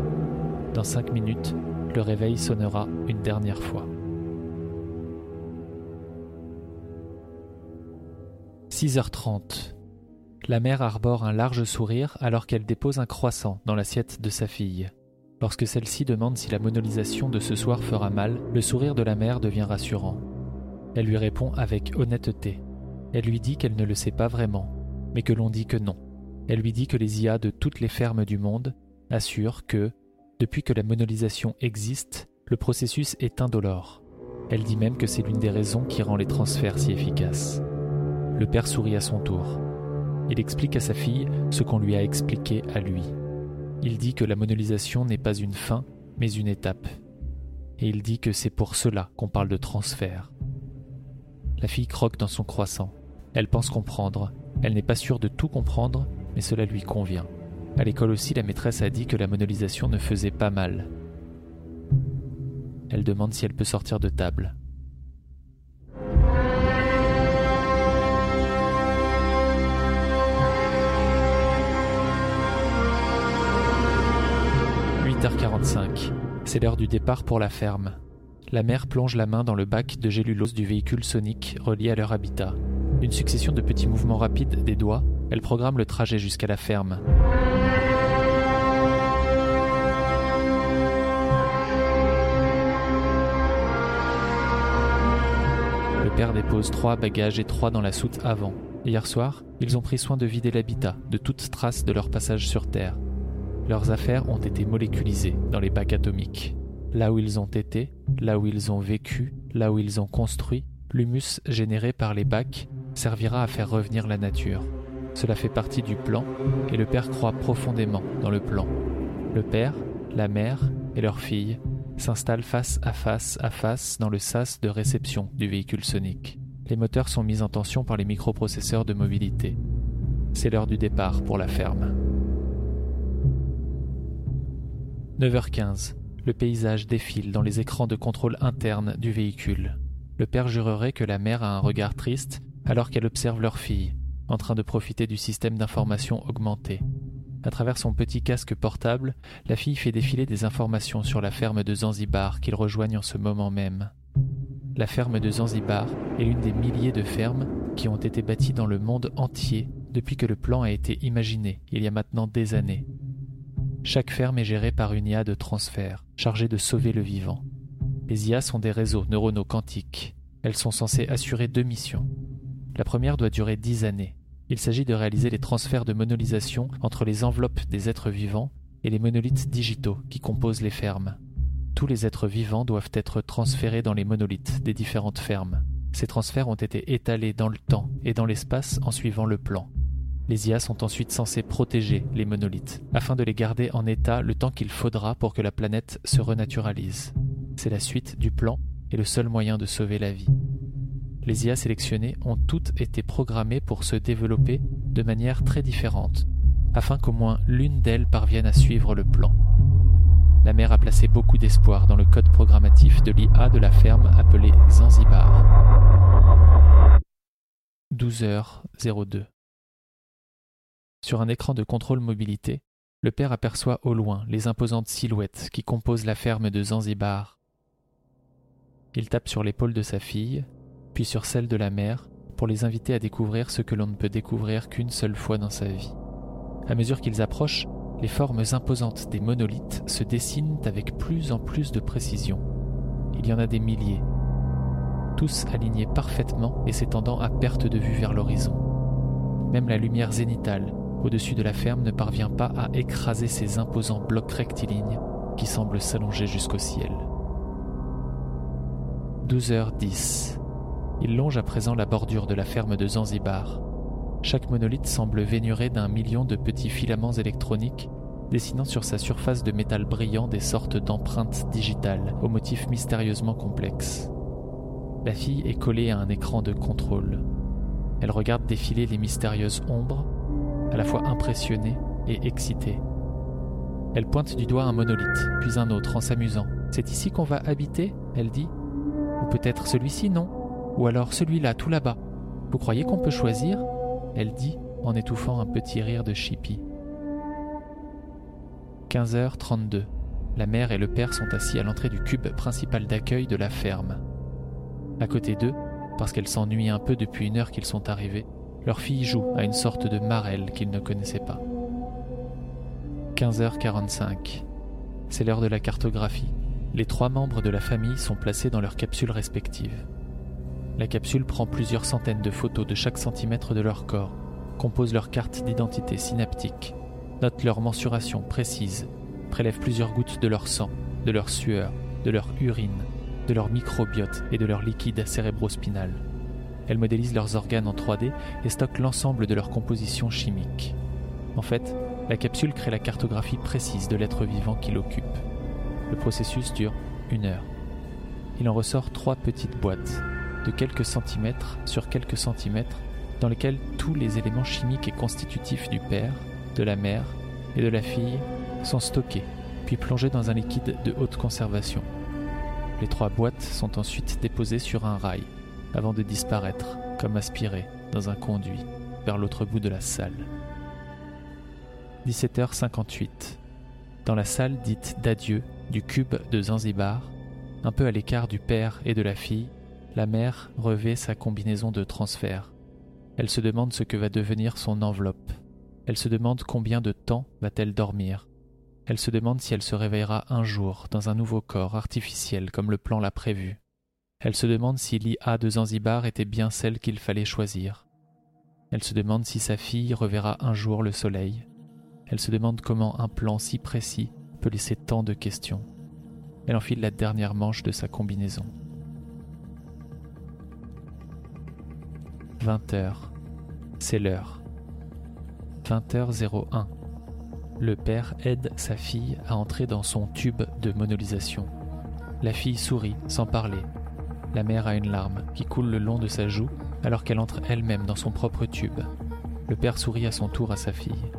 [SPEAKER 4] Dans cinq minutes, le réveil sonnera une dernière fois. 6h30. La mère arbore un large sourire alors qu'elle dépose un croissant dans l'assiette de sa fille. Lorsque celle-ci demande si la monolisation de ce soir fera mal, le sourire de la mère devient rassurant. Elle lui répond avec honnêteté. Elle lui dit qu'elle ne le sait pas vraiment, mais que l'on dit que non. Elle lui dit que les IA de toutes les fermes du monde assurent que, depuis que la monolisation existe, le processus est indolore. Elle dit même que c'est l'une des raisons qui rend les transferts si efficaces. Le père sourit à son tour. Il explique à sa fille ce qu'on lui a expliqué à lui. Il dit que la monolisation n'est pas une fin, mais une étape. Et il dit que c'est pour cela qu'on parle de transfert. La fille croque dans son croissant. Elle pense comprendre. Elle n'est pas sûre de tout comprendre, mais cela lui convient. À l'école aussi, la maîtresse a dit que la monolisation ne faisait pas mal. Elle demande si elle peut sortir de table. « 8h45. C'est l'heure du départ pour la ferme. La mère plonge la main dans le bac de gélulose du véhicule sonique relié à leur habitat. Une succession de petits mouvements rapides des doigts, elle programme le trajet jusqu'à la ferme. Père dépose trois bagages et trois dans la soute avant. Hier soir, ils ont pris soin de vider l'habitat de toute trace de leur passage sur Terre. Leurs affaires ont été moléculisées dans les bacs atomiques. Là où ils ont été, là où ils ont vécu, là où ils ont construit, l'humus généré par les bacs servira à faire revenir la nature. Cela fait partie du plan et le père croit profondément dans le plan. Le père, la mère et leur fille s'installent face à face à face dans le sas de réception du véhicule sonique. Les moteurs sont mis en tension par les microprocesseurs de mobilité. C'est l'heure du départ pour la ferme. 9h15. Le paysage défile dans les écrans de contrôle interne du véhicule. Le père jurerait que la mère a un regard triste alors qu'elle observe leur fille, en train de profiter du système d'information augmenté. À travers son petit casque portable, la fille fait défiler des informations sur la ferme de Zanzibar qu'ils rejoignent en ce moment même. La ferme de Zanzibar est l'une des milliers de fermes qui ont été bâties dans le monde entier depuis que le plan a été imaginé il y a maintenant des années. Chaque ferme est gérée par une IA de transfert, chargée de sauver le vivant. Les IA sont des réseaux neuronaux quantiques. Elles sont censées assurer deux missions. La première doit durer dix années. Il s'agit de réaliser les transferts de monolisation entre les enveloppes des êtres vivants et les monolithes digitaux qui composent les fermes. Tous les êtres vivants doivent être transférés dans les monolithes des différentes fermes. Ces transferts ont été étalés dans le temps et dans l'espace en suivant le plan. Les IA sont ensuite censés protéger les monolithes, afin de les garder en état le temps qu'il faudra pour que la planète se renaturalise. C'est la suite du plan et le seul moyen de sauver la vie. Les IA sélectionnées ont toutes été programmées pour se développer de manière très différente, afin qu'au moins l'une d'elles parvienne à suivre le plan. La mère a placé beaucoup d'espoir dans le code programmatif de l'IA de la ferme appelée Zanzibar. 12h02 Sur un écran de contrôle mobilité, le père aperçoit au loin les imposantes silhouettes qui composent la ferme de Zanzibar. Il tape sur l'épaule de sa fille, sur celle de la mère, pour les inviter à découvrir ce que l'on ne peut découvrir qu'une seule fois dans sa vie. À mesure qu'ils approchent, les formes imposantes des monolithes se dessinent avec plus en plus de précision. Il y en a des milliers, tous alignés parfaitement et s'étendant à perte de vue vers l'horizon. Même la lumière zénitale au-dessus de la ferme ne parvient pas à écraser ces imposants blocs rectilignes qui semblent s'allonger jusqu'au ciel. 12h10. Il longe à présent la bordure de la ferme de Zanzibar. Chaque monolithe semble vénuré d'un million de petits filaments électroniques dessinant sur sa surface de métal brillant des sortes d'empreintes digitales aux motifs mystérieusement complexes. La fille est collée à un écran de contrôle. Elle regarde défiler les mystérieuses ombres, à la fois impressionnée et excitée. Elle pointe du doigt un monolithe, puis un autre en s'amusant. C'est ici qu'on va habiter? elle dit. Ou peut-être celui-ci, non? Ou alors celui-là, tout là-bas. Vous croyez qu'on peut choisir? Elle dit en étouffant un petit rire de Chippy. 15h32. La mère et le père sont assis à l'entrée du cube principal d'accueil de la ferme. À côté d'eux, parce qu'elle s'ennuie un peu depuis une heure qu'ils sont arrivés, leur fille joue à une sorte de marelle qu'ils ne connaissaient pas. 15h45. C'est l'heure de la cartographie. Les trois membres de la famille sont placés dans leurs capsules respectives. La capsule prend plusieurs centaines de photos de chaque centimètre de leur corps, compose leur carte d'identité synaptique, note leur mensuration précise, prélève plusieurs gouttes de leur sang, de leur sueur, de leur urine, de leur microbiote et de leur liquide cérébrospinal. Elle modélise leurs organes en 3D et stocke l'ensemble de leur composition chimique. En fait, la capsule crée la cartographie précise de l'être vivant qui l'occupe. Le processus dure une heure. Il en ressort trois petites boîtes, de quelques centimètres sur quelques centimètres, dans lesquelles tous les éléments chimiques et constitutifs du père, de la mère et de la fille sont stockés, puis plongés dans un liquide de haute conservation. Les trois boîtes sont ensuite déposées sur un rail, avant de disparaître, comme aspirées, dans un conduit, vers l'autre bout de la salle. 17h58. Dans la salle dite d'adieu du cube de Zanzibar, un peu à l'écart du père et de la fille, la mère revêt sa combinaison de transfert. Elle se demande ce que va devenir son enveloppe. Elle se demande combien de temps va-t-elle dormir. Elle se demande si elle se réveillera un jour dans un nouveau corps artificiel comme le plan l'a prévu. Elle se demande si l'IA de Zanzibar était bien celle qu'il fallait choisir. Elle se demande si sa fille reverra un jour le soleil. Elle se demande comment un plan si précis peut laisser tant de questions. Elle enfile la dernière manche de sa combinaison. 20 heures. C'est l'heure. 20h01. Le père aide sa fille à entrer dans son tube de monolisation. La fille sourit sans parler. La mère a une larme qui coule le long de sa joue alors qu'elle entre elle-même dans son propre tube. Le père sourit à son tour à sa fille.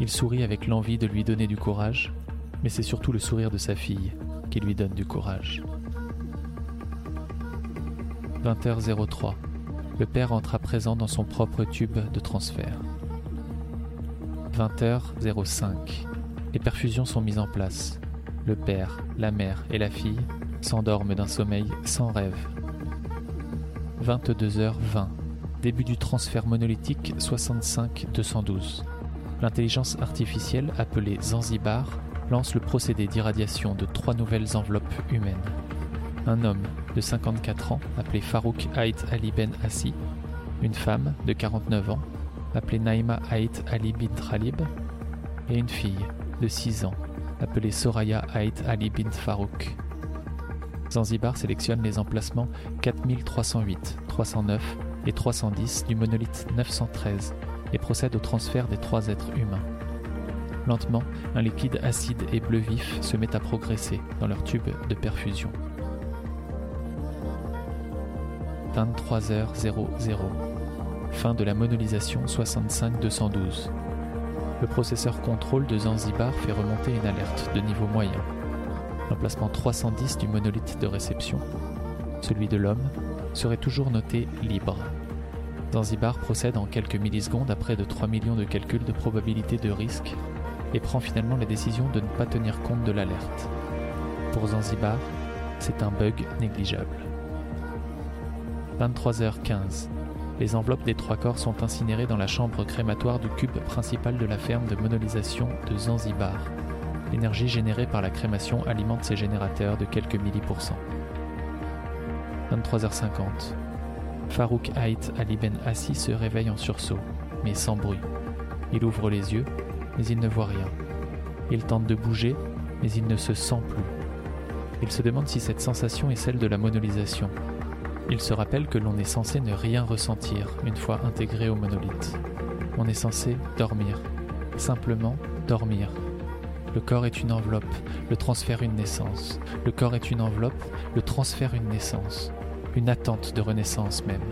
[SPEAKER 4] Il sourit avec l'envie de lui donner du courage, mais c'est surtout le sourire de sa fille qui lui donne du courage. 20h03. Le père entre à présent dans son propre tube de transfert. 20h05. Les perfusions sont mises en place. Le père, la mère et la fille s'endorment d'un sommeil sans rêve. 22h20. Début du transfert monolithique 65-212. L'intelligence artificielle appelée Zanzibar lance le procédé d'irradiation de trois nouvelles enveloppes humaines. Un homme de 54 ans appelé Farouk Haït Ali Ben Assi, une femme de 49 ans appelée Naïma Haït Ali bin Khalib et une fille de 6 ans appelée Soraya Haït Ali bin Farouk. Zanzibar sélectionne les emplacements 4308, 309 et 310 du monolithe 913 et procède au transfert des trois êtres humains. Lentement, un liquide acide et bleu vif se met à progresser dans leur tube de perfusion. 23h00. Fin de la monolisation 65-212. Le processeur contrôle de Zanzibar fait remonter une alerte de niveau moyen. L'emplacement 310 du monolithe de réception, celui de l'homme, serait toujours noté libre. Zanzibar procède en quelques millisecondes à près de 3 millions de calculs de probabilité de risque et prend finalement la décision de ne pas tenir compte de l'alerte. Pour Zanzibar, c'est un bug négligeable. 23h15. Les enveloppes des trois corps sont incinérées dans la chambre crématoire du cube principal de la ferme de monolisation de Zanzibar. L'énergie générée par la crémation alimente ces générateurs de quelques millipourcents. 23h50. Farouk Haït Ali Ben Assi se réveille en sursaut, mais sans bruit. Il ouvre les yeux, mais il ne voit rien. Il tente de bouger, mais il ne se sent plus. Il se demande si cette sensation est celle de la monolisation. Il se rappelle que l'on est censé ne rien ressentir une fois intégré au monolithe. On est censé dormir. Simplement dormir. Le corps est une enveloppe, le transfert une naissance. Le corps est une enveloppe, le transfert une naissance. Une attente de renaissance même.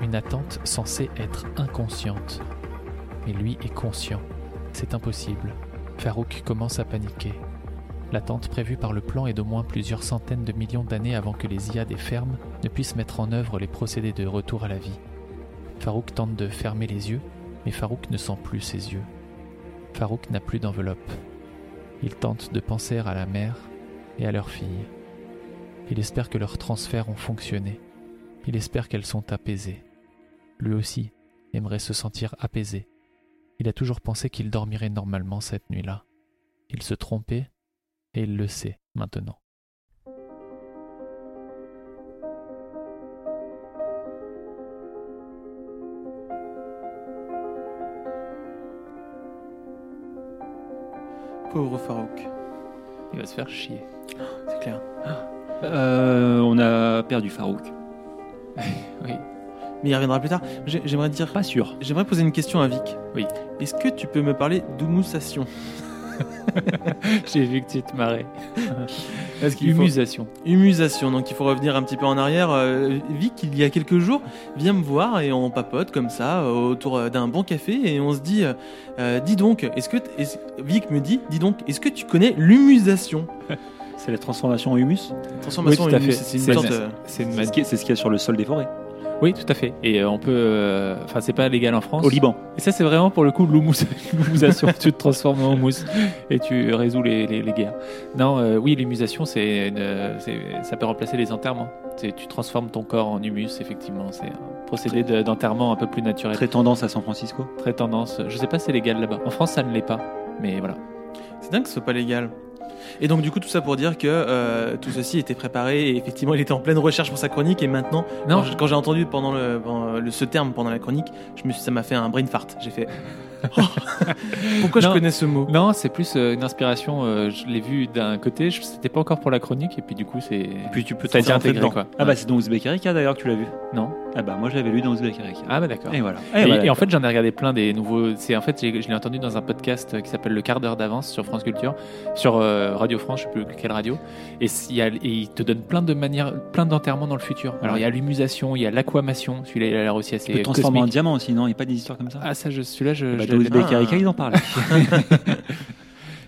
[SPEAKER 4] Une attente censée être inconsciente. Mais lui est conscient. C'est impossible. Farouk commence à paniquer. L'attente prévue par le plan est d'au moins plusieurs centaines de millions d'années avant que les IA des fermes ne puissent mettre en œuvre les procédés de retour à la vie. Farouk tente de fermer les yeux, mais Farouk ne sent plus ses yeux. Farouk n'a plus d'enveloppe. Il tente de penser à la mère et à leur fille. Il espère que leurs transferts ont fonctionné. Il espère qu'elles sont apaisées. Lui aussi aimerait se sentir apaisé. Il a toujours pensé qu'il dormirait normalement cette nuit-là. Il se trompait et il le sait maintenant.
[SPEAKER 3] Pauvre Farouk.
[SPEAKER 7] Il va se faire chier.
[SPEAKER 3] C'est clair.
[SPEAKER 2] Euh, on a perdu Farouk.
[SPEAKER 7] Oui.
[SPEAKER 3] Mais il reviendra plus tard. J'ai- J'aimerais dire.
[SPEAKER 2] Pas sûr.
[SPEAKER 3] J'aimerais poser une question à Vic.
[SPEAKER 7] Oui.
[SPEAKER 3] Est-ce que tu peux me parler d'humussation
[SPEAKER 7] J'ai vu que tu te marrais.
[SPEAKER 3] Parce qu'il faut-
[SPEAKER 7] Humusation.
[SPEAKER 3] Humusation, donc il faut revenir un petit peu en arrière. Euh, Vic, il y a quelques jours, vient me voir et on papote comme ça euh, autour euh, d'un bon café et on se dit, euh, euh, dis donc, est-ce que est-ce- Vic me dit, dis donc, est-ce que tu connais l'humusation?
[SPEAKER 2] C'est la transformation en humus?
[SPEAKER 3] Transformation
[SPEAKER 7] Oui, tout à
[SPEAKER 3] en humus,
[SPEAKER 7] fait.
[SPEAKER 3] c'est une
[SPEAKER 7] C'est-
[SPEAKER 3] sorte.
[SPEAKER 7] c'est-
[SPEAKER 3] euh,
[SPEAKER 7] C'est une
[SPEAKER 2] C'est ce qui est- c'est ce qu'il y a sur le sol des forêts.
[SPEAKER 7] Oui, tout à fait. Et euh, on peut. euh, Enfin, c'est pas légal en France.
[SPEAKER 2] Au Liban.
[SPEAKER 7] Et ça, c'est vraiment pour le coup l'humusation. tu te transformes en mousse et tu résous les, les- les guerres. Non, euh, oui, l'humusation, c'est une- c'est- ça peut remplacer les enterrements. C'est- Tu transformes ton corps en humus, effectivement. C'est un procédé de- d'enterrement un peu plus naturel.
[SPEAKER 2] Très tendance à San Francisco.
[SPEAKER 7] Très tendance. Je sais pas si c'est légal là-bas. En France, ça ne l'est pas. Mais voilà.
[SPEAKER 3] C'est dingue que ce soit pas légal. Et donc du coup tout ça pour dire que euh, tout ceci était préparé et effectivement il était en pleine recherche pour sa chronique et maintenant
[SPEAKER 7] Non.
[SPEAKER 3] quand j'ai entendu pendant le, pendant le- ce terme pendant la chronique, je me suis, ça m'a fait un brain fart. J'ai fait Oh, pourquoi je connais ce mot?
[SPEAKER 7] Non, c'est plus euh, une inspiration. euh, je l'ai vu d'un côté. je- C'était pas encore pour la chronique. Et puis du coup, c'est.
[SPEAKER 2] Puis tu peux rentrer
[SPEAKER 7] intégré, quoi.
[SPEAKER 2] Ah bah c'est dans Ouzbek Erika d'ailleurs que tu l'as vu.
[SPEAKER 7] Non.
[SPEAKER 2] Ah bah moi j'avais lu dans Ouzbek
[SPEAKER 4] Ah bah d'accord.
[SPEAKER 2] Et voilà.
[SPEAKER 4] Et,
[SPEAKER 2] voilà.
[SPEAKER 4] et en fait, j'en ai regardé plein des nouveaux. C'est en fait, je l'ai entendu dans un podcast qui s'appelle Le quart d'heure d'avance sur France Culture, sur euh, Radio France, je sais plus quelle radio. Et, s'il y a- et il te donne plein de manières, plein d'enterrements dans le futur. Alors il y a l'humusation, il y a l'aquamation. Celui-là, il a l'air aussi assez.
[SPEAKER 2] tu transformer en diamant aussi, non? Il n'y a pas des histoires comme ça?
[SPEAKER 4] Ah ça, je, celui-là, je.
[SPEAKER 2] bah,
[SPEAKER 4] je
[SPEAKER 2] Ouzbek
[SPEAKER 3] Ah.
[SPEAKER 2] Ils en parlent.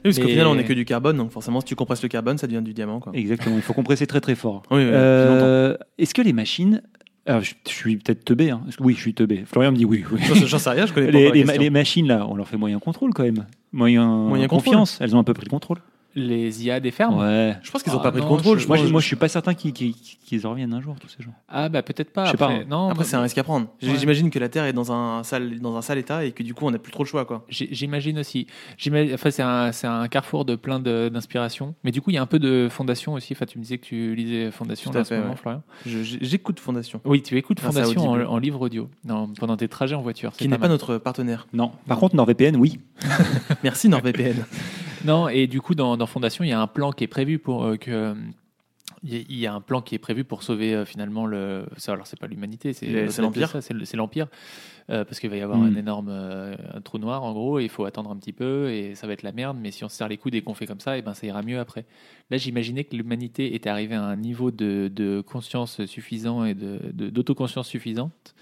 [SPEAKER 3] Oui, parce qu'au final, on n'est que du carbone, donc forcément, si tu compresses le carbone, ça devient du diamant. Quoi.
[SPEAKER 2] Exactement, il faut compresser très très fort.
[SPEAKER 3] Oui, oui, depuis
[SPEAKER 2] Euh, Est-ce que les machines. Alors, je, je suis peut-être teubé. Hein. Oui, je suis teubé. Florian me dit oui. oui.
[SPEAKER 3] J'en sais rien, je connais pas
[SPEAKER 2] Les, les ma-
[SPEAKER 3] question.
[SPEAKER 2] les machines, là, on leur fait moyen contrôle quand même. Moyen,
[SPEAKER 3] Moyen contrôle.
[SPEAKER 2] confiance. Elles ont un peu pris le contrôle.
[SPEAKER 4] Les IA des fermes.
[SPEAKER 2] Ouais.
[SPEAKER 3] Je pense qu'ils n'ont
[SPEAKER 4] Ah,
[SPEAKER 3] pas pris de
[SPEAKER 4] non,
[SPEAKER 3] contrôle.
[SPEAKER 4] je-
[SPEAKER 3] je
[SPEAKER 2] Moi, je, moi, je suis pas certain qu'ils qu'ils- qu'ils en reviennent un jour, tous ces gens.
[SPEAKER 4] Ah bah peut-être pas.
[SPEAKER 2] Je sais pas,
[SPEAKER 4] après.
[SPEAKER 2] hein.
[SPEAKER 4] Non.
[SPEAKER 3] Après, c'est un risque à prendre. J-
[SPEAKER 4] Ouais.
[SPEAKER 3] J'imagine que la Terre est dans un sale, dans un sale état et que du coup, on n'a plus trop le choix. Quoi.
[SPEAKER 4] J'ai- J'imagine aussi. J'imagine- Enfin, c'est un, c'est un carrefour de plein de- d'inspiration. Mais du coup, il y a un peu de fondation aussi. Enfin, tu me disais que tu lisais Fondation
[SPEAKER 3] Tout à
[SPEAKER 4] là, en ce
[SPEAKER 3] fait,
[SPEAKER 4] moment,
[SPEAKER 3] ouais.
[SPEAKER 4] Florian.
[SPEAKER 3] Je- j- J'écoute Fondation,
[SPEAKER 4] Oui, tu écoutes
[SPEAKER 3] Grâce à
[SPEAKER 4] Fondation en,
[SPEAKER 3] Audible.
[SPEAKER 4] en livre audio non, pendant tes trajets en voiture. c'est
[SPEAKER 3] qui n'est pas
[SPEAKER 4] mal.
[SPEAKER 3] notre partenaire.
[SPEAKER 2] Non. Par contre, NordVPN, oui.
[SPEAKER 3] Merci NordVPN.
[SPEAKER 4] Non, et du coup, dans, dans Fondation, il y a un plan qui est prévu pour euh, que. Il y a- un plan qui est prévu pour sauver euh, finalement le. ça, Alors, c'est pas l'humanité, c'est de
[SPEAKER 3] l'Empire.
[SPEAKER 4] C'est le- c'est l'Empire. Euh, parce qu'il va y avoir
[SPEAKER 2] Mm.
[SPEAKER 4] un énorme un trou noir, en gros, et il faut attendre un petit peu, et ça va être la merde. Mais si on se serre les coudes et qu'on fait comme ça, et ben, ça ira mieux après. Là, j'imaginais que l'humanité était arrivée à un niveau de, de conscience suffisant et de- de- d'autoconscience suffisante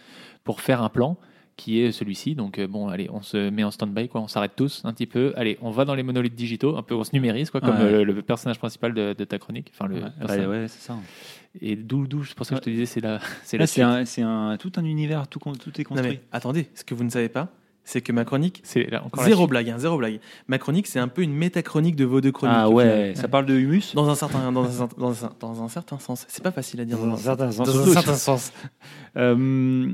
[SPEAKER 4] pour faire un plan qui est celui-ci. Donc euh, bon, allez, on se met en stand-by, quoi. On s'arrête tous un petit peu. Allez, on va dans les monolithes digitaux, un peu, on se numérise, quoi, comme
[SPEAKER 2] Ouais.
[SPEAKER 4] euh, le personnage principal de, de ta chronique. Enfin, le
[SPEAKER 2] Ouais, bah, ouais, c'est ça.
[SPEAKER 4] Et d'où, d'où, c'est pour ça que je te disais, c'est la, c'est
[SPEAKER 2] Là,
[SPEAKER 4] la
[SPEAKER 2] c'est un, c'est un, tout un univers, tout, tout est
[SPEAKER 3] Non,
[SPEAKER 2] construit.
[SPEAKER 3] mais attendez, ce que vous ne savez pas, c'est que ma chronique,
[SPEAKER 4] C'est là, encore
[SPEAKER 3] zéro blague, hein, zéro blague. Ma chronique, c'est un peu une métachronique de vos deux chroniques.
[SPEAKER 2] ah ouais, ça parle de humus
[SPEAKER 3] Dans un certain, dans un, dans un- dans un certain sens. C'est pas facile à dire. Dans un,
[SPEAKER 2] certain sens.
[SPEAKER 3] dans un certain sens.
[SPEAKER 2] Euh,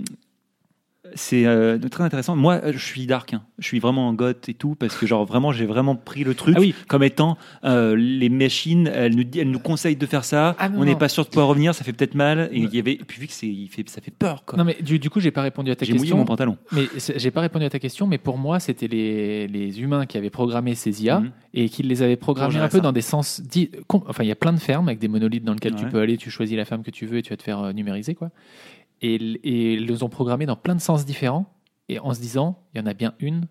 [SPEAKER 2] c'est euh, très intéressant. Moi, euh, je suis dark. hein. Je suis vraiment en goth et tout parce que genre vraiment, j'ai vraiment pris le truc
[SPEAKER 4] Ah oui.
[SPEAKER 2] comme étant euh, les machines. Elles nous, elles nous conseillent de faire ça.
[SPEAKER 4] Ah non,
[SPEAKER 2] on n'est pas sûr de pouvoir revenir. Ça fait peut-être mal. Et il y avait. et puis vu que c'est, il fait, ça fait peur. Quoi.
[SPEAKER 4] Non, mais du, du coup, j'ai pas répondu à ta
[SPEAKER 2] J'ai mouillé
[SPEAKER 4] question.
[SPEAKER 2] mon pantalon.
[SPEAKER 4] Mais j'ai pas répondu à ta question, mais pour moi, c'était les, les humains qui avaient programmé ces IA
[SPEAKER 2] Mhm.
[SPEAKER 4] et qui les avaient programmés un peu
[SPEAKER 3] ça.
[SPEAKER 4] dans des sens. Enfin, il y a plein de fermes avec des monolithes dans lesquels tu peux aller, tu choisis la ferme que tu veux et tu vas te faire numériser, quoi. Et, ils les ont programmés dans plein de sens différents et en se disant, il y en a bien une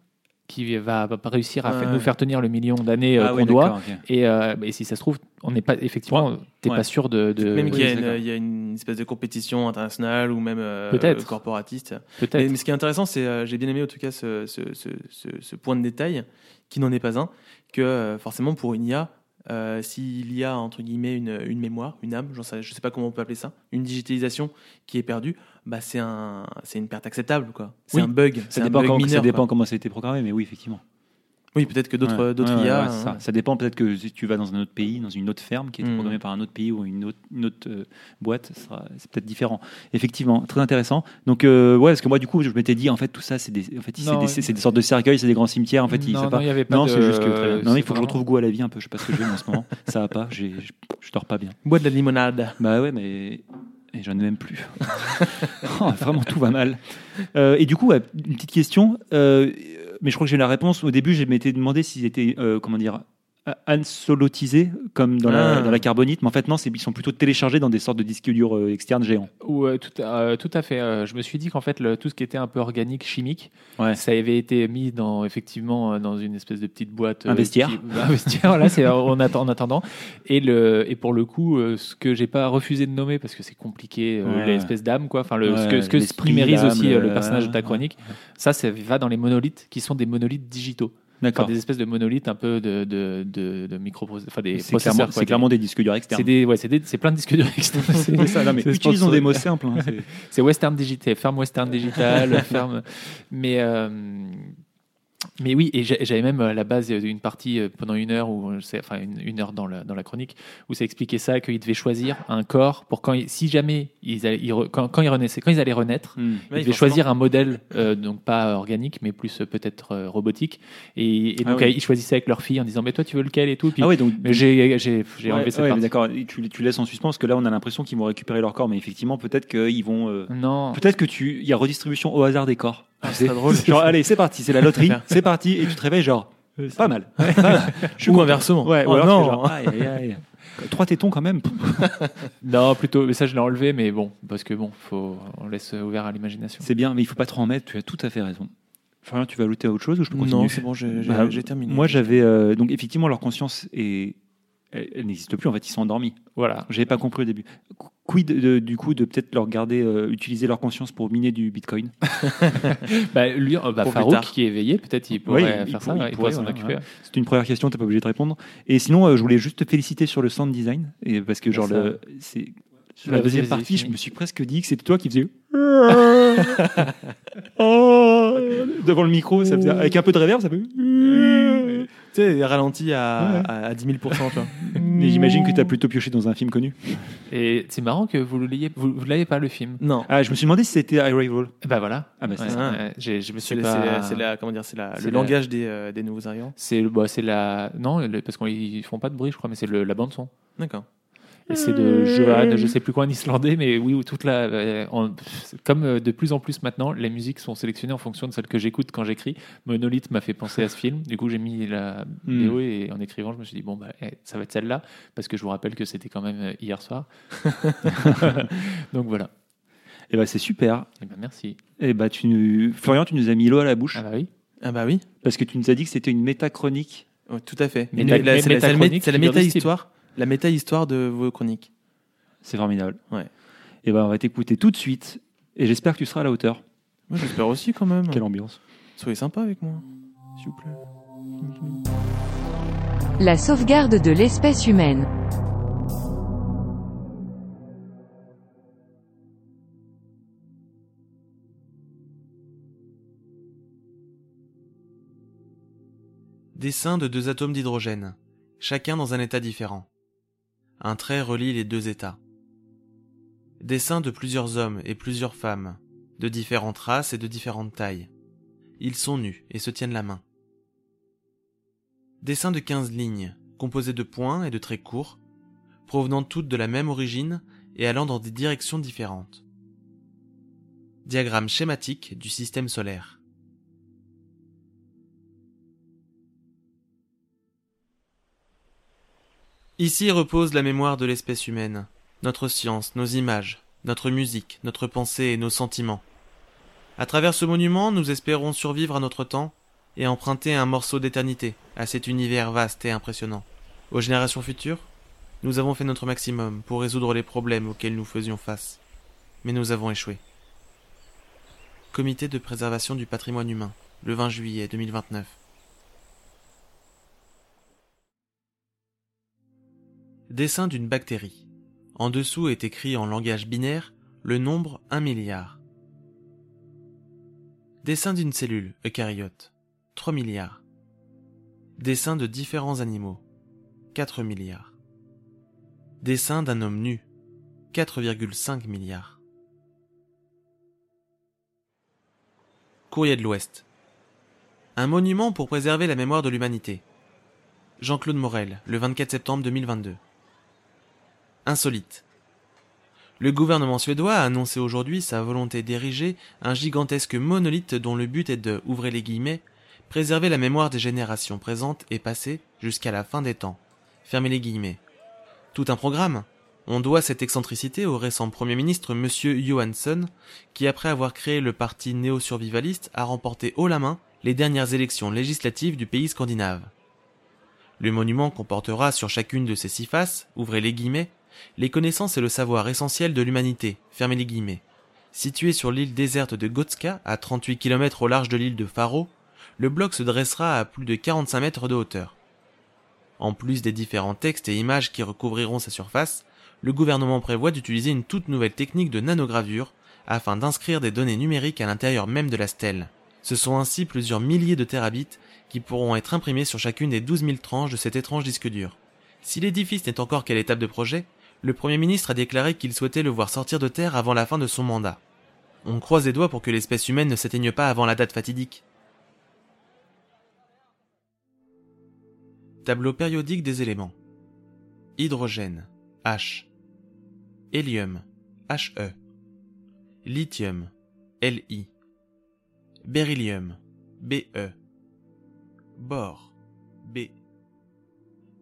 [SPEAKER 4] qui va, va pas réussir à
[SPEAKER 3] Ouais.
[SPEAKER 4] nous faire tenir le million d'années euh,
[SPEAKER 2] Ah
[SPEAKER 4] qu'on
[SPEAKER 2] oui,
[SPEAKER 4] doit. Et, euh, et si ça se trouve, on n'est pas effectivement, t'es
[SPEAKER 2] Ouais.
[SPEAKER 4] pas sûr de. de
[SPEAKER 3] Même
[SPEAKER 4] oui,
[SPEAKER 3] qu'il y, a une- il y a une espèce de compétition internationale ou même euh, corporatiste.
[SPEAKER 4] Peut-être.
[SPEAKER 3] Mais, ce qui est intéressant, c'est euh, j'ai bien aimé en tout cas ce, ce, ce, ce- ce point de détail, qui n'en est pas un, que forcément pour une IA, euh, s'il y a entre guillemets une, une mémoire, une âme, je sais pas comment on peut appeler ça, une digitalisation qui est perdue, bah c'est un, c'est une perte acceptable quoi. C'est
[SPEAKER 2] Oui.
[SPEAKER 3] un bug,
[SPEAKER 2] Ça dépend,
[SPEAKER 3] bug
[SPEAKER 2] comment,
[SPEAKER 3] mineur.
[SPEAKER 2] ça dépend
[SPEAKER 3] quoi.
[SPEAKER 2] comment ça a été programmé, mais oui, effectivement.
[SPEAKER 3] Oui, peut-être que d'autres,
[SPEAKER 2] Ouais,
[SPEAKER 3] d'autres
[SPEAKER 2] ouais,
[SPEAKER 3] IA.
[SPEAKER 2] ouais, ça.
[SPEAKER 3] hein.
[SPEAKER 2] Ça dépend peut-être que si tu vas dans un autre pays, dans une autre ferme qui est
[SPEAKER 3] Mm.
[SPEAKER 2] programmée par un autre pays ou une autre, une autre euh, boîte, c'est peut-être différent. Effectivement, très intéressant. Donc, euh, ouais, parce que moi, du coup, je m'étais dit, en fait, tout ça, c'est des, en fait, c'est des, des sortes de cercueils, c'est des grands cimetières. En fait,
[SPEAKER 4] non, non,
[SPEAKER 2] pas.
[SPEAKER 4] il y avait pas
[SPEAKER 2] Non,
[SPEAKER 4] de-
[SPEAKER 2] c'est juste que. Non, il faut que je retrouve goût à la vie un peu. Je sais pas ce que je veux en ce moment. Ça va pas. Je, je dors pas bien.
[SPEAKER 3] Bois de la limonade.
[SPEAKER 2] Bah ouais, mais. Et j'en ai même plus. Oh, vraiment, tout va mal. Euh, et du coup, une petite question. euh, mais je crois que j'ai la réponse. Au début, je m'étais demandé s'ils étaient, euh, comment dire, ansolotisés, comme dans, la,
[SPEAKER 3] Ah.
[SPEAKER 2] dans la carbonite. Mais en fait, non, ils sont plutôt téléchargés dans des sortes de disques durs euh, externes géants.
[SPEAKER 4] Ou, euh, tout, à- euh, tout à fait. Euh, je me suis dit qu'en fait, le- tout ce qui était un peu organique, chimique,
[SPEAKER 2] Ouais.
[SPEAKER 4] ça avait été mis dans effectivement dans une espèce de petite boîte.
[SPEAKER 2] Un vestiaire.
[SPEAKER 4] qui- un vestiaire, là, c'est en, attend- en attendant. Et, le, et pour le coup, ce que j'ai pas refusé de nommer parce que c'est compliqué,
[SPEAKER 2] Ouais.
[SPEAKER 4] l'espèce d'âme, quoi. Enfin, le, ce que, ce que
[SPEAKER 2] l'âme,
[SPEAKER 4] aussi le personnage de ta chronique, ça, ça va dans les monolithes qui sont des monolithes digitaux. Enfin,
[SPEAKER 2] D'accord.
[SPEAKER 4] des espèces de monolithes un peu de, de, de, de micro, enfin des
[SPEAKER 2] C'est clairement,
[SPEAKER 4] quoi, des-
[SPEAKER 2] clairement des disques durs externes.
[SPEAKER 4] c'est des, ouais, c'est des- c'est plein de disques durs externes.
[SPEAKER 2] C'est ça, non, mais
[SPEAKER 4] c'est
[SPEAKER 2] utilisons des mots simples. hein, c'est-
[SPEAKER 4] C'est Western Digital, ferme Western Digital, ferme. Mais, euh, mais oui, et j'avais même à la base une partie euh, pendant une heure, ou c'est- enfin une, heure dans la, dans la chronique, où ça expliquait ça, qu'ils devaient choisir un corps pour quand, ils- si jamais ils, allaient- ils quand, quand ils renaissaient, quand ils allaient renaître,
[SPEAKER 2] Hmm.
[SPEAKER 3] Oui,
[SPEAKER 4] ils devaient
[SPEAKER 3] forcément.
[SPEAKER 4] choisir un modèle, euh, donc pas organique, mais plus euh, peut-être euh, robotique. Et, et
[SPEAKER 2] Ah
[SPEAKER 4] donc
[SPEAKER 2] oui.
[SPEAKER 4] euh, ils choisissaient avec leur fille en disant, mais toi tu veux lequel et tout? Puis,
[SPEAKER 2] Ah ouais, donc.
[SPEAKER 4] mais j'ai j'ai- j'ai
[SPEAKER 2] Ouais,
[SPEAKER 4] enlevé cette
[SPEAKER 2] ouais,
[SPEAKER 4] partie.
[SPEAKER 2] d'accord. Tu, tu laisses en suspens parce que là, on a l'impression qu'ils vont récupérer leur corps, mais effectivement, peut-être qu'ils vont. euh,
[SPEAKER 4] Non.
[SPEAKER 2] Peut-être que tu, il y a redistribution au hasard des corps.
[SPEAKER 3] Ah, c'est drôle.
[SPEAKER 2] Genre, allez, c'est parti, c'est la loterie, c'est parti, et tu te réveilles genre, pas mal. Pas mal. Je suis
[SPEAKER 3] Ou inversement.
[SPEAKER 2] Ouais, ou
[SPEAKER 3] Oh
[SPEAKER 2] alors
[SPEAKER 3] non.
[SPEAKER 2] genre, aïe, aïe, aïe. Trois tétons quand même.
[SPEAKER 4] Non, plutôt, mais ça je l'ai enlevé, mais bon, parce que bon, faut, on laisse ouvert à l'imagination.
[SPEAKER 2] C'est bien, mais il faut pas trop en mettre. Tu as tout à fait raison. Florian, tu vas ajouter à autre chose ou je peux continuer
[SPEAKER 8] Non, c'est bon, j'ai
[SPEAKER 2] Bah,
[SPEAKER 8] j'ai terminé.
[SPEAKER 2] Moi, j'avais euh, donc effectivement leur conscience est elle, elle n'existe plus. En fait, ils sont endormis.
[SPEAKER 4] Voilà.
[SPEAKER 2] J'avais pas compris au début. Qu- Quid de- du coup de peut-être leur garder euh, utiliser leur conscience pour miner du Bitcoin?
[SPEAKER 4] Bah, lui, euh, bah, Farouk qui est éveillé, peut-être il pourrait
[SPEAKER 2] Oui,
[SPEAKER 4] faire
[SPEAKER 2] il
[SPEAKER 4] ça,
[SPEAKER 2] pour- il pourrait,
[SPEAKER 4] s'en
[SPEAKER 2] voilà,
[SPEAKER 4] occuper.
[SPEAKER 2] ouais. C'est une première question, t'es pas obligé de répondre. Et sinon, euh, je voulais juste te féliciter sur le sound design et parce que genre
[SPEAKER 4] Ça.
[SPEAKER 2] le c'est sur
[SPEAKER 4] Bah,
[SPEAKER 2] la deuxième partie, je me suis presque dit que c'était toi qui faisais Oh devant le micro, ça faisait avec un peu de réverb, ça fait.
[SPEAKER 8] Tu sais, ralenti à,
[SPEAKER 2] Ouais.
[SPEAKER 8] à, à 10 000 tu vois.
[SPEAKER 2] Mais j'imagine que tu as plutôt pioché dans un film connu.
[SPEAKER 4] Et c'est marrant que vous l'ayez, vous, vous l'avez pas le film.
[SPEAKER 8] Non.
[SPEAKER 2] Ah, je me suis demandé si c'était Arrival.
[SPEAKER 4] Bah voilà.
[SPEAKER 2] Ah bah c'est
[SPEAKER 4] Ouais,
[SPEAKER 2] ça.
[SPEAKER 4] ouais, j'ai- je me
[SPEAKER 8] C'est
[SPEAKER 4] suis
[SPEAKER 8] la-
[SPEAKER 4] pas.
[SPEAKER 8] c'est- c'est la, comment dire, c'est la,
[SPEAKER 4] c'est
[SPEAKER 8] le
[SPEAKER 4] la-
[SPEAKER 8] langage des, euh, des nouveaux arrivants.
[SPEAKER 4] C'est le- bah, c'est la non le- parce qu'ils font pas de bruit je crois mais c'est le- la bande son
[SPEAKER 8] D'accord.
[SPEAKER 4] Et c'est de Johan je sais plus quoi en islandais mais oui où toute la euh, en- comme euh, de plus en plus maintenant les musiques sont sélectionnées en fonction de celles que j'écoute quand j'écris Monolith m'a fait penser à ce film du coup j'ai mis la
[SPEAKER 2] Hmm.
[SPEAKER 4] BO et en écrivant je me suis dit bon bah eh, ça va être celle-là parce que je vous rappelle que c'était quand même euh, hier soir donc voilà
[SPEAKER 2] Et bah c'est super.
[SPEAKER 4] et ben merci
[SPEAKER 2] Et bah tu nous- Florian, tu nous as mis l'eau à la bouche
[SPEAKER 4] ah bah oui
[SPEAKER 8] Ah bah oui,
[SPEAKER 2] parce que tu nous as dit que c'était une métachronique.
[SPEAKER 8] Ouais, tout à fait.
[SPEAKER 4] Méta-
[SPEAKER 8] la- c'est la- c'est la,
[SPEAKER 4] métachronique,
[SPEAKER 8] c'est la
[SPEAKER 4] figure de style.
[SPEAKER 8] méta-histoire. La méta-histoire de vos chroniques.
[SPEAKER 2] C'est formidable.
[SPEAKER 8] Ouais.
[SPEAKER 2] Et ben on va t'écouter tout de suite. Et j'espère que tu seras à la hauteur.
[SPEAKER 8] Moi, j'espère aussi quand même.
[SPEAKER 2] Quelle ambiance.
[SPEAKER 8] Soyez sympa avec moi, s'il vous plaît.
[SPEAKER 1] La sauvegarde de l'espèce humaine.
[SPEAKER 3] Dessin de deux atomes d'hydrogène, chacun dans un état différent. Un trait relie les deux états. Dessin de plusieurs hommes et plusieurs femmes, de différentes races et de différentes tailles. Ils sont nus et se tiennent la main. Dessin de 15 lignes, composées de points et de traits courts, provenant toutes de la même origine et allant dans des directions différentes. Diagramme schématique du système solaire. Ici repose la mémoire de l'espèce humaine, notre science, nos images, notre musique, notre pensée et nos sentiments. À travers ce monument, nous espérons survivre à notre temps et emprunter un morceau d'éternité à cet univers vaste et impressionnant. Aux générations futures, nous avons fait notre maximum pour résoudre les problèmes auxquels nous faisions face, mais nous avons échoué. Comité de préservation du patrimoine humain, le 20 juillet 2029. Dessin d'une bactérie. En dessous est écrit en langage binaire le nombre 1 milliard. Dessin d'une cellule eucaryote. 3 milliards. Dessin de différents animaux. 4 milliards. Dessin d'un homme nu. 4,5 milliards. Courrier de l'Ouest. Un monument pour préserver la mémoire de l'humanité. Jean-Claude Morel, le 24 septembre 2022. Insolite. Le gouvernement suédois a annoncé aujourd'hui sa volonté d'ériger un gigantesque monolithe dont le but est de, ouvrez les guillemets, préserver la mémoire des générations présentes et passées jusqu'à la fin des temps. Fermez les guillemets. Tout un programme. On doit cette excentricité au récent Premier ministre Monsieur Johansson, qui après avoir créé le parti néo-survivaliste a remporté haut la main les dernières élections législatives du pays scandinave. Le monument comportera sur chacune de ses six faces, ouvrez les guillemets, les connaissances et le savoir essentiel de l'humanité, fermez les guillemets. Situé sur l'île déserte de Gotska, à 38 km au large de l'île de Faro, le bloc se dressera à plus de 45 mètres de hauteur. En plus des différents textes et images qui recouvriront sa surface, le gouvernement prévoit d'utiliser une toute nouvelle technique de nanogravure afin d'inscrire des données numériques à l'intérieur même de la stèle. Ce sont ainsi plusieurs milliers de terabits qui pourront être imprimés sur chacune des 12 000 tranches de cet étrange disque dur. Si l'édifice n'est encore qu'à l'étape de projet, le Premier ministre a déclaré qu'il souhaitait le voir sortir de terre avant la fin de son mandat. On croise les doigts pour que l'espèce humaine ne s'éteigne pas avant la date fatidique. Tableau périodique des éléments. Hydrogène, H. Hélium, He. Lithium, Li. Beryllium, Be. Bore, B.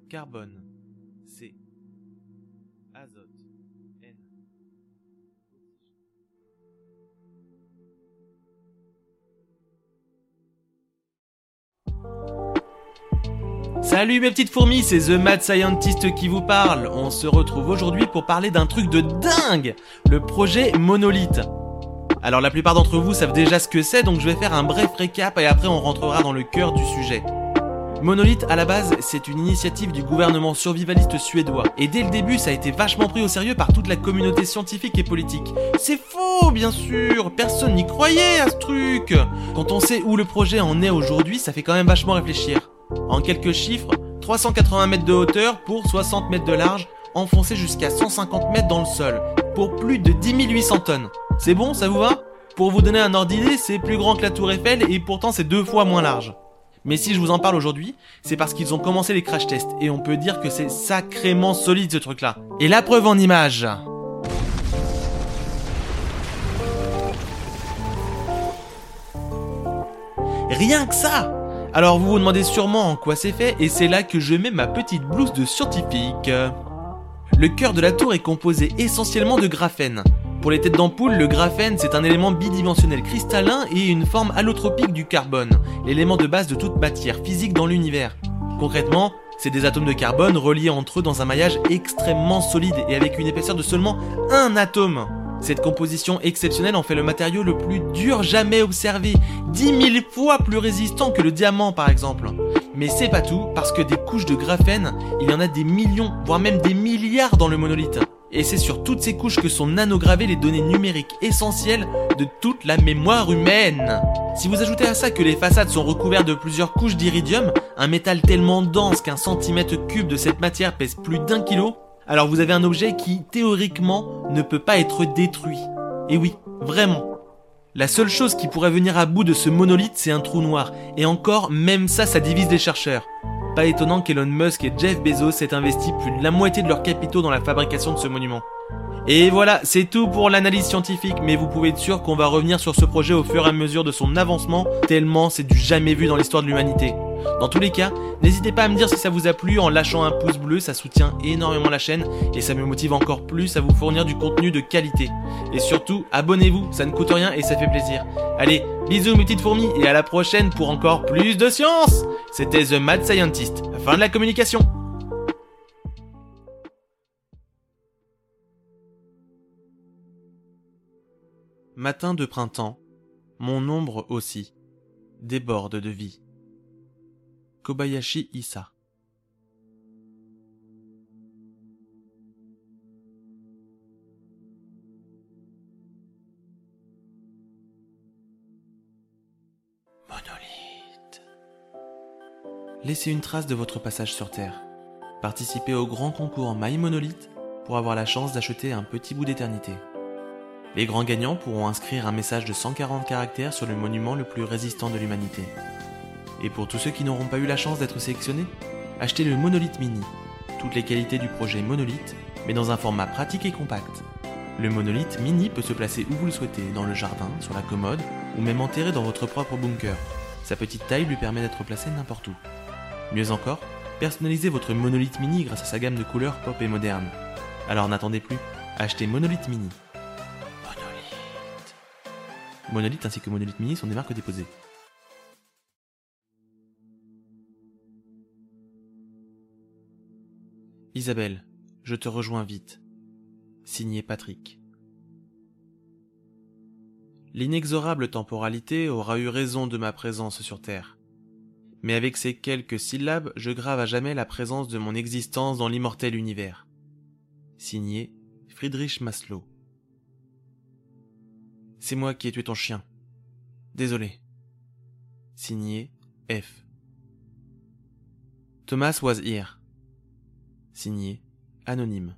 [SPEAKER 3] Carbone, Salut mes petites fourmis, c'est The Mad Scientist qui vous parle. On se retrouve aujourd'hui pour parler d'un truc de dingue, le projet Monolith. Alors la plupart d'entre vous savent déjà ce que c'est, donc je vais faire un bref récap et après on rentrera dans le cœur du sujet. Monolith, à la base, c'est une initiative du gouvernement survivaliste suédois. Et dès le début, ça a été vachement pris au sérieux par toute la communauté scientifique et politique. C'est faux, bien sûr Personne n'y croyait à ce truc Quand on sait où le projet en est aujourd'hui, ça fait quand même vachement réfléchir. En quelques chiffres, 380 mètres de hauteur pour 60 mètres de large, enfoncé jusqu'à 150 mètres dans le sol, pour plus de 10 800 tonnes. C'est bon, ça vous va? Pour vous donner un ordre d'idée, c'est plus grand que la tour Eiffel et pourtant c'est deux fois moins large. Mais si je vous en parle aujourd'hui, c'est parce qu'ils ont commencé les crash tests et on peut dire que c'est sacrément solide ce truc-là. Et la preuve en image Rien que ça Alors vous vous demandez sûrement en quoi c'est fait et c'est là que je mets ma petite blouse de scientifique. Le cœur de la tour est composé essentiellement de graphène. Pour les têtes d'ampoule, le graphène c'est un élément bidimensionnel cristallin et une forme allotropique du carbone, l'élément de base de toute matière physique dans l'univers. Concrètement, c'est des atomes de carbone reliés entre eux dans un maillage extrêmement solide et avec une épaisseur de seulement un atome. Cette composition exceptionnelle en fait le matériau le plus dur jamais observé, 10 000 fois plus résistant que le diamant par exemple. Mais c'est pas tout, parce que des couches de graphène, il y en a des millions, voire même des milliards dans le monolithe. Et c'est sur toutes ces couches que sont nanogravées les données numériques essentielles de toute la mémoire humaine. Si vous ajoutez à ça que les façades sont recouvertes de plusieurs couches d'iridium, un métal tellement dense qu'un centimètre cube de cette matière pèse plus d'un kilo, alors vous avez un objet qui, théoriquement, ne peut pas être détruit. Et oui, vraiment. La seule chose qui pourrait venir à bout de ce monolithe, c'est un trou noir. Et encore, même ça, ça divise les chercheurs. Pas étonnant qu'Elon Musk et Jeff Bezos aient investi plus de la moitié de leurs capitaux dans la fabrication de ce monument. Et voilà, c'est tout pour l'analyse scientifique, mais vous pouvez être sûr qu'on va revenir sur ce projet au fur et à mesure de son avancement, tellement c'est du jamais vu dans l'histoire de l'humanité. Dans tous les cas, n'hésitez pas à me dire si ça vous a plu en lâchant un pouce bleu, ça soutient énormément la chaîne et ça me motive encore plus à vous fournir du contenu de qualité. Et surtout, abonnez-vous, ça ne coûte rien et ça fait plaisir. Allez, bisous mes petites fourmis et à la prochaine pour encore plus de science C'était The Mad Scientist, fin de la communication Matin de printemps, mon ombre aussi déborde de vie. Kobayashi Issa Monolithe. Laissez une trace de votre passage sur Terre. Participez au grand concours My Monolith pour avoir la chance d'acheter un petit bout d'éternité. Les grands gagnants pourront inscrire un message de 140 caractères sur le monument le plus résistant de l'humanité. Et pour tous ceux qui n'auront pas eu la chance d'être sélectionnés, achetez le Monolith Mini. Toutes les qualités du projet Monolith, mais dans un format pratique et compact. Le Monolith Mini peut se placer où vous le souhaitez, dans le jardin, sur la commode, ou même enterré dans votre propre bunker. Sa petite taille lui permet d'être placé n'importe où. Mieux encore, personnalisez votre Monolith Mini grâce à sa gamme de couleurs pop et moderne. Alors n'attendez plus, achetez Monolith Mini. Monolith. Ainsi que Monolith Mini sont des marques déposées. Isabelle, je te rejoins vite. Signé Patrick. L'inexorable temporalité aura eu raison de ma présence sur Terre. Mais avec ces quelques syllabes, je grave à jamais la présence de mon existence dans l'immortel univers. Signé Friedrich Maslow. C'est moi qui ai tué ton chien. Désolé. Signé F. Thomas was here. Signé Anonyme.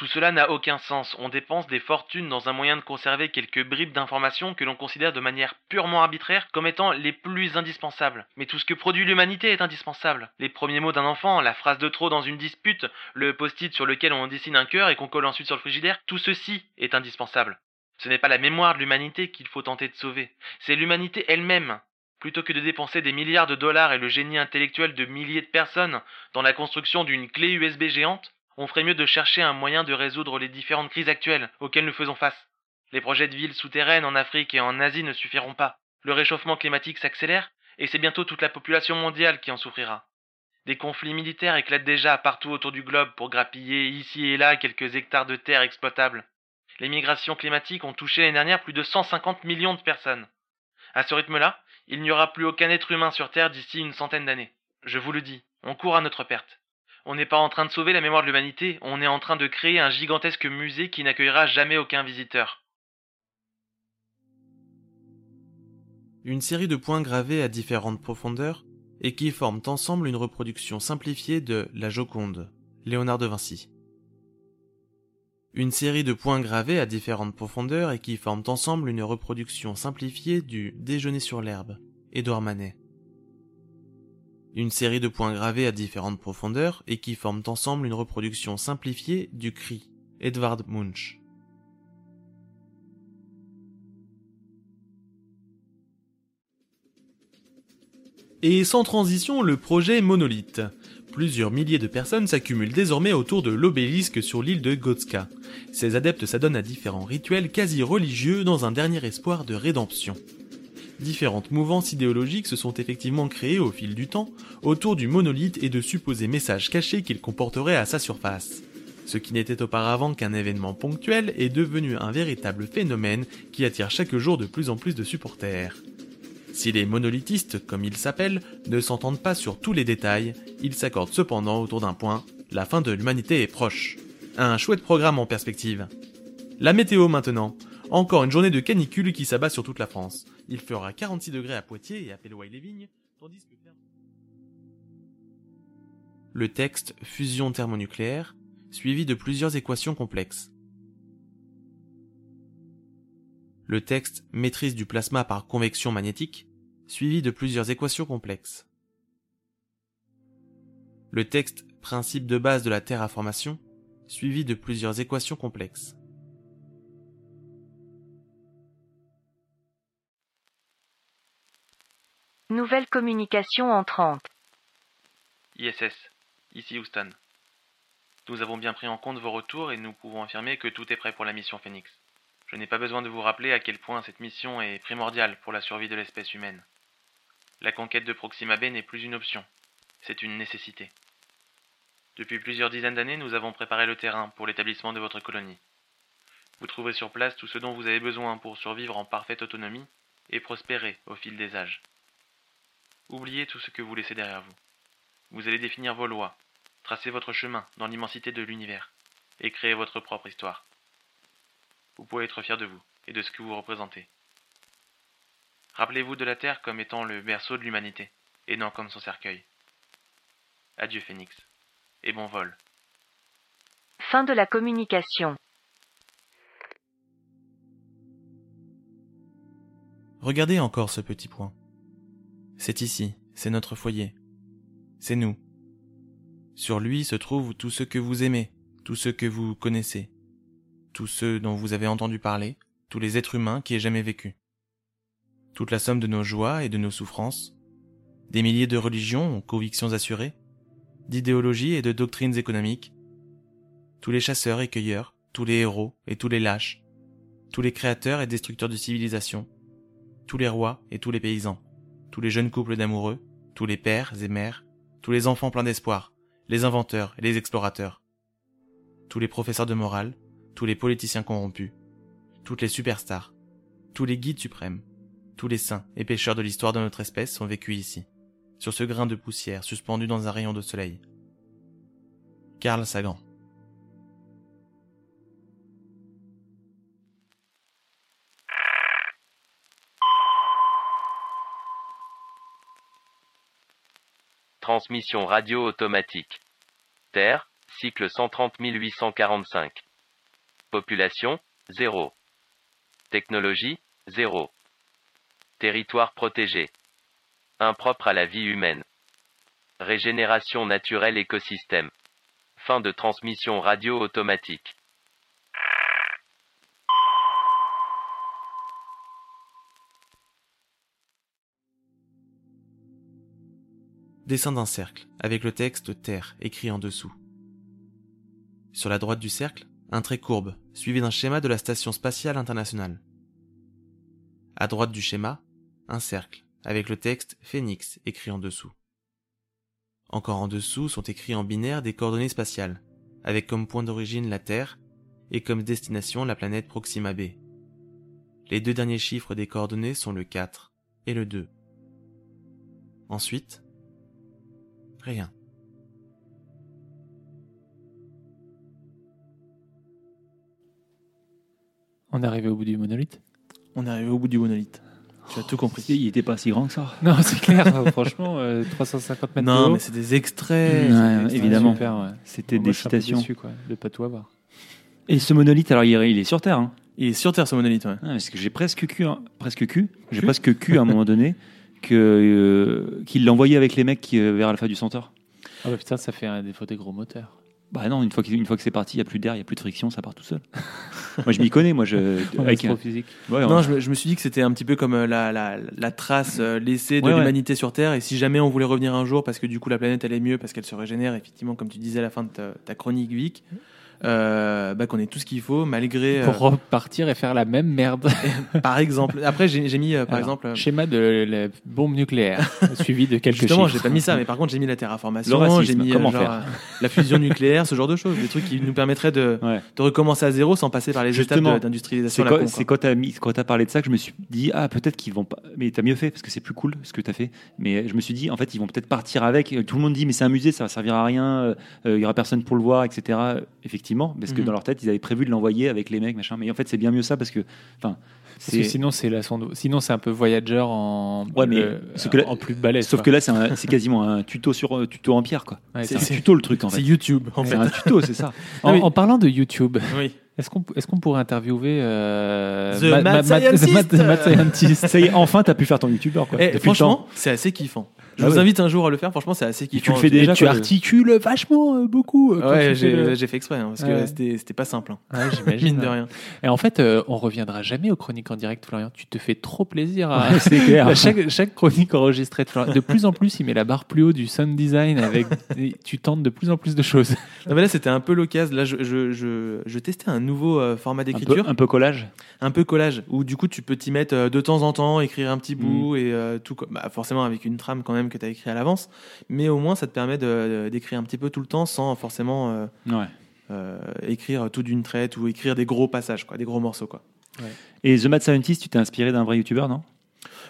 [SPEAKER 3] Tout cela n'a aucun sens. On dépense des fortunes dans un moyen de conserver quelques bribes d'informations que l'on considère de manière purement arbitraire comme étant les plus indispensables. Mais tout ce que produit l'humanité est indispensable. Les premiers mots d'un enfant, la phrase de trop dans une dispute, le post-it sur lequel on dessine un cœur et qu'on colle ensuite sur le frigidaire, tout ceci est indispensable. Ce n'est pas la mémoire de l'humanité qu'il faut tenter de sauver, c'est l'humanité elle-même. Plutôt que de dépenser des milliards de dollars et le génie intellectuel de milliers de personnes dans la construction d'une clé USB géante, on ferait mieux de chercher un moyen de résoudre les différentes crises actuelles auxquelles nous faisons face. Les projets de villes souterraines en Afrique et en Asie ne suffiront pas.
[SPEAKER 9] Le réchauffement climatique s'accélère et c'est bientôt toute la population mondiale qui en souffrira. Des conflits militaires éclatent déjà partout autour du globe pour grappiller ici et là quelques hectares de terre exploitables. Les migrations climatiques ont touché l'année dernière plus de 150 millions de personnes. À ce rythme-là, il n'y aura plus aucun être humain sur Terre d'ici une centaine d'années. Je vous le dis, on court à notre perte. On n'est pas en train de sauver la mémoire de l'humanité, on est en train de créer un gigantesque musée qui n'accueillera jamais aucun visiteur.
[SPEAKER 3] Une série de points gravés à différentes profondeurs et qui forment ensemble une reproduction simplifiée de La Joconde, Léonard de Vinci. Une série de points gravés à différentes profondeurs et qui forment ensemble une reproduction simplifiée du Déjeuner sur l'herbe, Édouard Manet. Une série de points gravés à différentes profondeurs et qui forment ensemble une reproduction simplifiée du Cri, Edvard Munch. Et sans transition, le projet Monolithe. Plusieurs milliers de personnes s'accumulent désormais autour de l'obélisque sur l'île de Gotska. Ces adeptes s'adonnent à différents rituels quasi religieux dans un dernier espoir de rédemption. Différentes mouvances idéologiques se sont effectivement créées au fil du temps autour du monolithe et de supposés messages cachés qu'il comporterait à sa surface. Ce qui n'était auparavant qu'un événement ponctuel est devenu un véritable phénomène qui attire chaque jour de plus en plus de supporters. Si les monolithistes, comme ils s'appellent, ne s'entendent pas sur tous les détails, ils s'accordent cependant autour d'un point, la fin de l'humanité est proche. Un chouette programme en perspective. La météo maintenant. Encore une journée de canicule qui s'abat sur toute la France. Il fera 46 degrés à Poitiers et à Péloy-les-Vignes, tandis que... Le texte fusion thermonucléaire, suivi de plusieurs équations complexes. Le texte maîtrise du plasma par convection magnétique, suivi de plusieurs équations complexes. Le texte principe de base de la terraformation, suivi de plusieurs équations complexes.
[SPEAKER 10] Nouvelle communication entrante.
[SPEAKER 9] ISS, ici Houston. Nous avons bien pris en compte vos retours et nous pouvons affirmer que tout est prêt pour la mission Phoenix. Je n'ai pas besoin de vous rappeler à quel point cette mission est primordiale pour la survie de l'espèce humaine. La conquête de Proxima B n'est plus une option, c'est une nécessité. Depuis plusieurs dizaines d'années, nous avons préparé le terrain pour l'établissement de votre colonie. Vous trouverez sur place tout ce dont vous avez besoin pour survivre en parfaite autonomie et prospérer au fil des âges. Oubliez tout ce que vous laissez derrière vous. Vous allez définir vos lois, tracer votre chemin dans l'immensité de l'univers et créer votre propre histoire. Vous pouvez être fier de vous et de ce que vous représentez. Rappelez-vous de la Terre comme étant le berceau de l'humanité, et non comme son cercueil. Adieu Phénix, et bon vol.
[SPEAKER 10] Fin de la communication.
[SPEAKER 3] Regardez encore ce petit point. C'est ici, c'est notre foyer. C'est nous. Sur lui se trouve tout ce que vous aimez, tout ce que vous connaissez, tous ceux dont vous avez entendu parler, tous les êtres humains qui aient jamais vécu. Toute la somme de nos joies et de nos souffrances, des milliers de religions convictions assurées, d'idéologies et de doctrines économiques, tous les chasseurs et cueilleurs, tous les héros et tous les lâches, tous les créateurs et destructeurs de civilisation, tous les rois et tous les paysans, tous les jeunes couples d'amoureux, tous les pères et mères, tous les enfants pleins d'espoir, les inventeurs et les explorateurs, tous les professeurs de morale, tous les politiciens corrompus, toutes les superstars, tous les guides suprêmes, tous les saints et pécheurs de l'histoire de notre espèce ont vécu ici, sur ce grain de poussière suspendu dans un rayon de soleil. Carl Sagan.
[SPEAKER 11] Transmission radio automatique. Terre, cycle 130 845. Population, 0. Technologie, 0. Territoire protégé. Impropre à la vie humaine. Régénération naturelle écosystème. Fin de transmission radio automatique.
[SPEAKER 3] Dessin d'un cercle, avec le texte Terre écrit en dessous. Sur la droite du cercle, un trait courbe, suivi d'un schéma de la Station spatiale internationale. À droite du schéma,
[SPEAKER 10] un cercle, avec le texte Phoenix écrit en dessous. Encore en dessous sont écrits en binaire des coordonnées spatiales, avec comme point d'origine la Terre et comme destination la planète Proxima b. Les deux derniers chiffres des coordonnées sont le 4 et le 2. Ensuite, rien.
[SPEAKER 4] On est arrivé au bout du monolithe
[SPEAKER 3] On est arrivé au bout du monolithe. Tu as tout compris.
[SPEAKER 2] Il était pas si grand que ça.
[SPEAKER 4] Non, c'est clair, franchement, euh, 350 mètres de
[SPEAKER 3] Non,
[SPEAKER 4] haut.
[SPEAKER 3] mais c'est des extraits.
[SPEAKER 2] Ouais,
[SPEAKER 3] c'est des extraits.
[SPEAKER 2] évidemment.
[SPEAKER 4] Ouais.
[SPEAKER 2] C'était des citations.
[SPEAKER 4] déçu, quoi, de pas tout avoir.
[SPEAKER 2] Et ce monolithe, alors il est, il est sur Terre. Hein.
[SPEAKER 3] Il est sur Terre ce monolithe, ouais.
[SPEAKER 2] Ah, parce que j'ai presque cul, hein. presque cul, j'ai presque cul à un moment donné que euh, qu'il l'envoyait avec les mecs qui, euh, vers Alpha du Centaure.
[SPEAKER 4] Ah bah putain, ça fait un défaut des gros moteurs.
[SPEAKER 2] Bah non, une fois que, une fois que c'est parti, il y a plus d'air, il y a plus de friction, ça part tout seul. moi je m'y connais, moi je avec un- ouais,
[SPEAKER 3] Non,
[SPEAKER 2] ouais.
[SPEAKER 3] je, me- je me suis dit que c'était un petit peu comme euh, la, la, la trace euh, laissée de
[SPEAKER 2] Ouais, ouais.
[SPEAKER 3] l'humanité sur Terre. Et si jamais on voulait revenir un jour, parce que du coup la planète elle est mieux, parce qu'elle se régénère, effectivement, comme tu disais à la fin de ta, ta chronique, Vic, euh, bah, qu'on ait tout ce qu'il faut, malgré. euh,
[SPEAKER 4] Pour repartir et faire la même merde.
[SPEAKER 3] par exemple. Après, j'ai mis, euh, par
[SPEAKER 4] Alors,
[SPEAKER 3] exemple. euh,
[SPEAKER 4] Schéma de la bombe nucléaire, suivi de quelques
[SPEAKER 3] Justement, j'ai pas mis ça, mais par contre, j'ai mis la terraformation, j'ai mis euh,
[SPEAKER 2] comment
[SPEAKER 3] genre,
[SPEAKER 2] faire
[SPEAKER 3] euh, la fusion nucléaire, ce genre de choses, des trucs qui nous permettraient de,
[SPEAKER 2] Ouais.
[SPEAKER 3] de recommencer à zéro sans passer par les
[SPEAKER 2] Justement,
[SPEAKER 3] étapes d'industrialisation.
[SPEAKER 2] C'est quand, quand t'as parlé de ça que je me suis dit ah peut-être qu'ils vont pas. Mais t'as mieux fait parce que c'est plus cool ce que t'as fait. Mais je me suis dit en fait ils vont peut-être partir avec. Tout le monde dit mais c'est un musée, ça va servir à rien. euh, Il y aura personne pour le voir, etc. Effectivement, parce que
[SPEAKER 3] Mhm.
[SPEAKER 2] dans leur tête ils avaient prévu de l'envoyer avec les mecs machin. Mais en fait c'est bien mieux ça parce que enfin c'est.
[SPEAKER 4] sinon, c'est la sonde. Sinon, c'est un peu Voyager en.
[SPEAKER 2] Ouais, mais
[SPEAKER 4] le-
[SPEAKER 2] ce que là-
[SPEAKER 4] en plus balèze.
[SPEAKER 2] Sauf
[SPEAKER 4] quoi.
[SPEAKER 2] que là c'est un- c'est quasiment un tuto sur euh, tuto en pierre quoi.
[SPEAKER 4] Ouais,
[SPEAKER 2] C'est
[SPEAKER 4] c'est
[SPEAKER 2] un tuto le truc en
[SPEAKER 3] C'est
[SPEAKER 2] fait.
[SPEAKER 3] YouTube, en
[SPEAKER 2] C'est
[SPEAKER 3] fait.
[SPEAKER 2] un tuto, c'est ça.
[SPEAKER 4] En,
[SPEAKER 3] oui.
[SPEAKER 4] en parlant de YouTube,
[SPEAKER 3] Oui.
[SPEAKER 4] est-ce qu'on est qu'on pourrait interviewer euh,
[SPEAKER 3] The
[SPEAKER 4] Ma-
[SPEAKER 3] Mad
[SPEAKER 4] Ma- Ma- The Mad-
[SPEAKER 3] Scientist.
[SPEAKER 4] The Mad Scientist
[SPEAKER 2] Ça y est, enfin t'as pu faire ton youtubeur quoi.
[SPEAKER 3] Eh,
[SPEAKER 2] Depuis le
[SPEAKER 3] franchement, c'est assez kiffant. Je
[SPEAKER 2] Ah
[SPEAKER 3] vous
[SPEAKER 2] ouais.
[SPEAKER 3] invite un jour à le faire. Franchement, c'est assez
[SPEAKER 2] tu
[SPEAKER 3] kiffant.
[SPEAKER 2] le fais déjà
[SPEAKER 4] tu articules vachement euh, beaucoup. euh,
[SPEAKER 3] Ouais,
[SPEAKER 4] tu le-
[SPEAKER 3] j'ai fait exprès hein, parce que
[SPEAKER 4] Ouais.
[SPEAKER 3] c'était c'était pas simple. hein.
[SPEAKER 4] Ouais, j'imagine.
[SPEAKER 3] Mine de rien.
[SPEAKER 4] Et en fait, euh, on reviendra jamais aux chroniques en direct, Florian. Tu te fais trop plaisir à,
[SPEAKER 2] Ouais, c'est clair.
[SPEAKER 4] à chaque, chaque chronique enregistrée de Florian. De plus en plus, il met la barre plus haut du sound design avec. tu tentes de plus en plus de choses.
[SPEAKER 3] Non, mais là, c'était un peu l'occasion. Là, je, je, je, je testais un nouveau euh, format d'écriture,
[SPEAKER 2] un peu collage.
[SPEAKER 3] un peu collage, où du coup, tu peux t'y mettre euh, de temps en temps, écrire un petit
[SPEAKER 2] Mm.
[SPEAKER 3] bout et euh, tout. Bah, forcément, avec une trame quand même que tu as écrit à l'avance, mais au moins, ça te permet d'écrire un petit peu tout le temps sans forcément euh,
[SPEAKER 2] Ouais.
[SPEAKER 3] euh, écrire tout d'une traite ou écrire des gros passages, quoi, des gros morceaux, quoi.
[SPEAKER 2] Et The Mad Scientist, tu t'es inspiré d'un vrai youtubeur, non?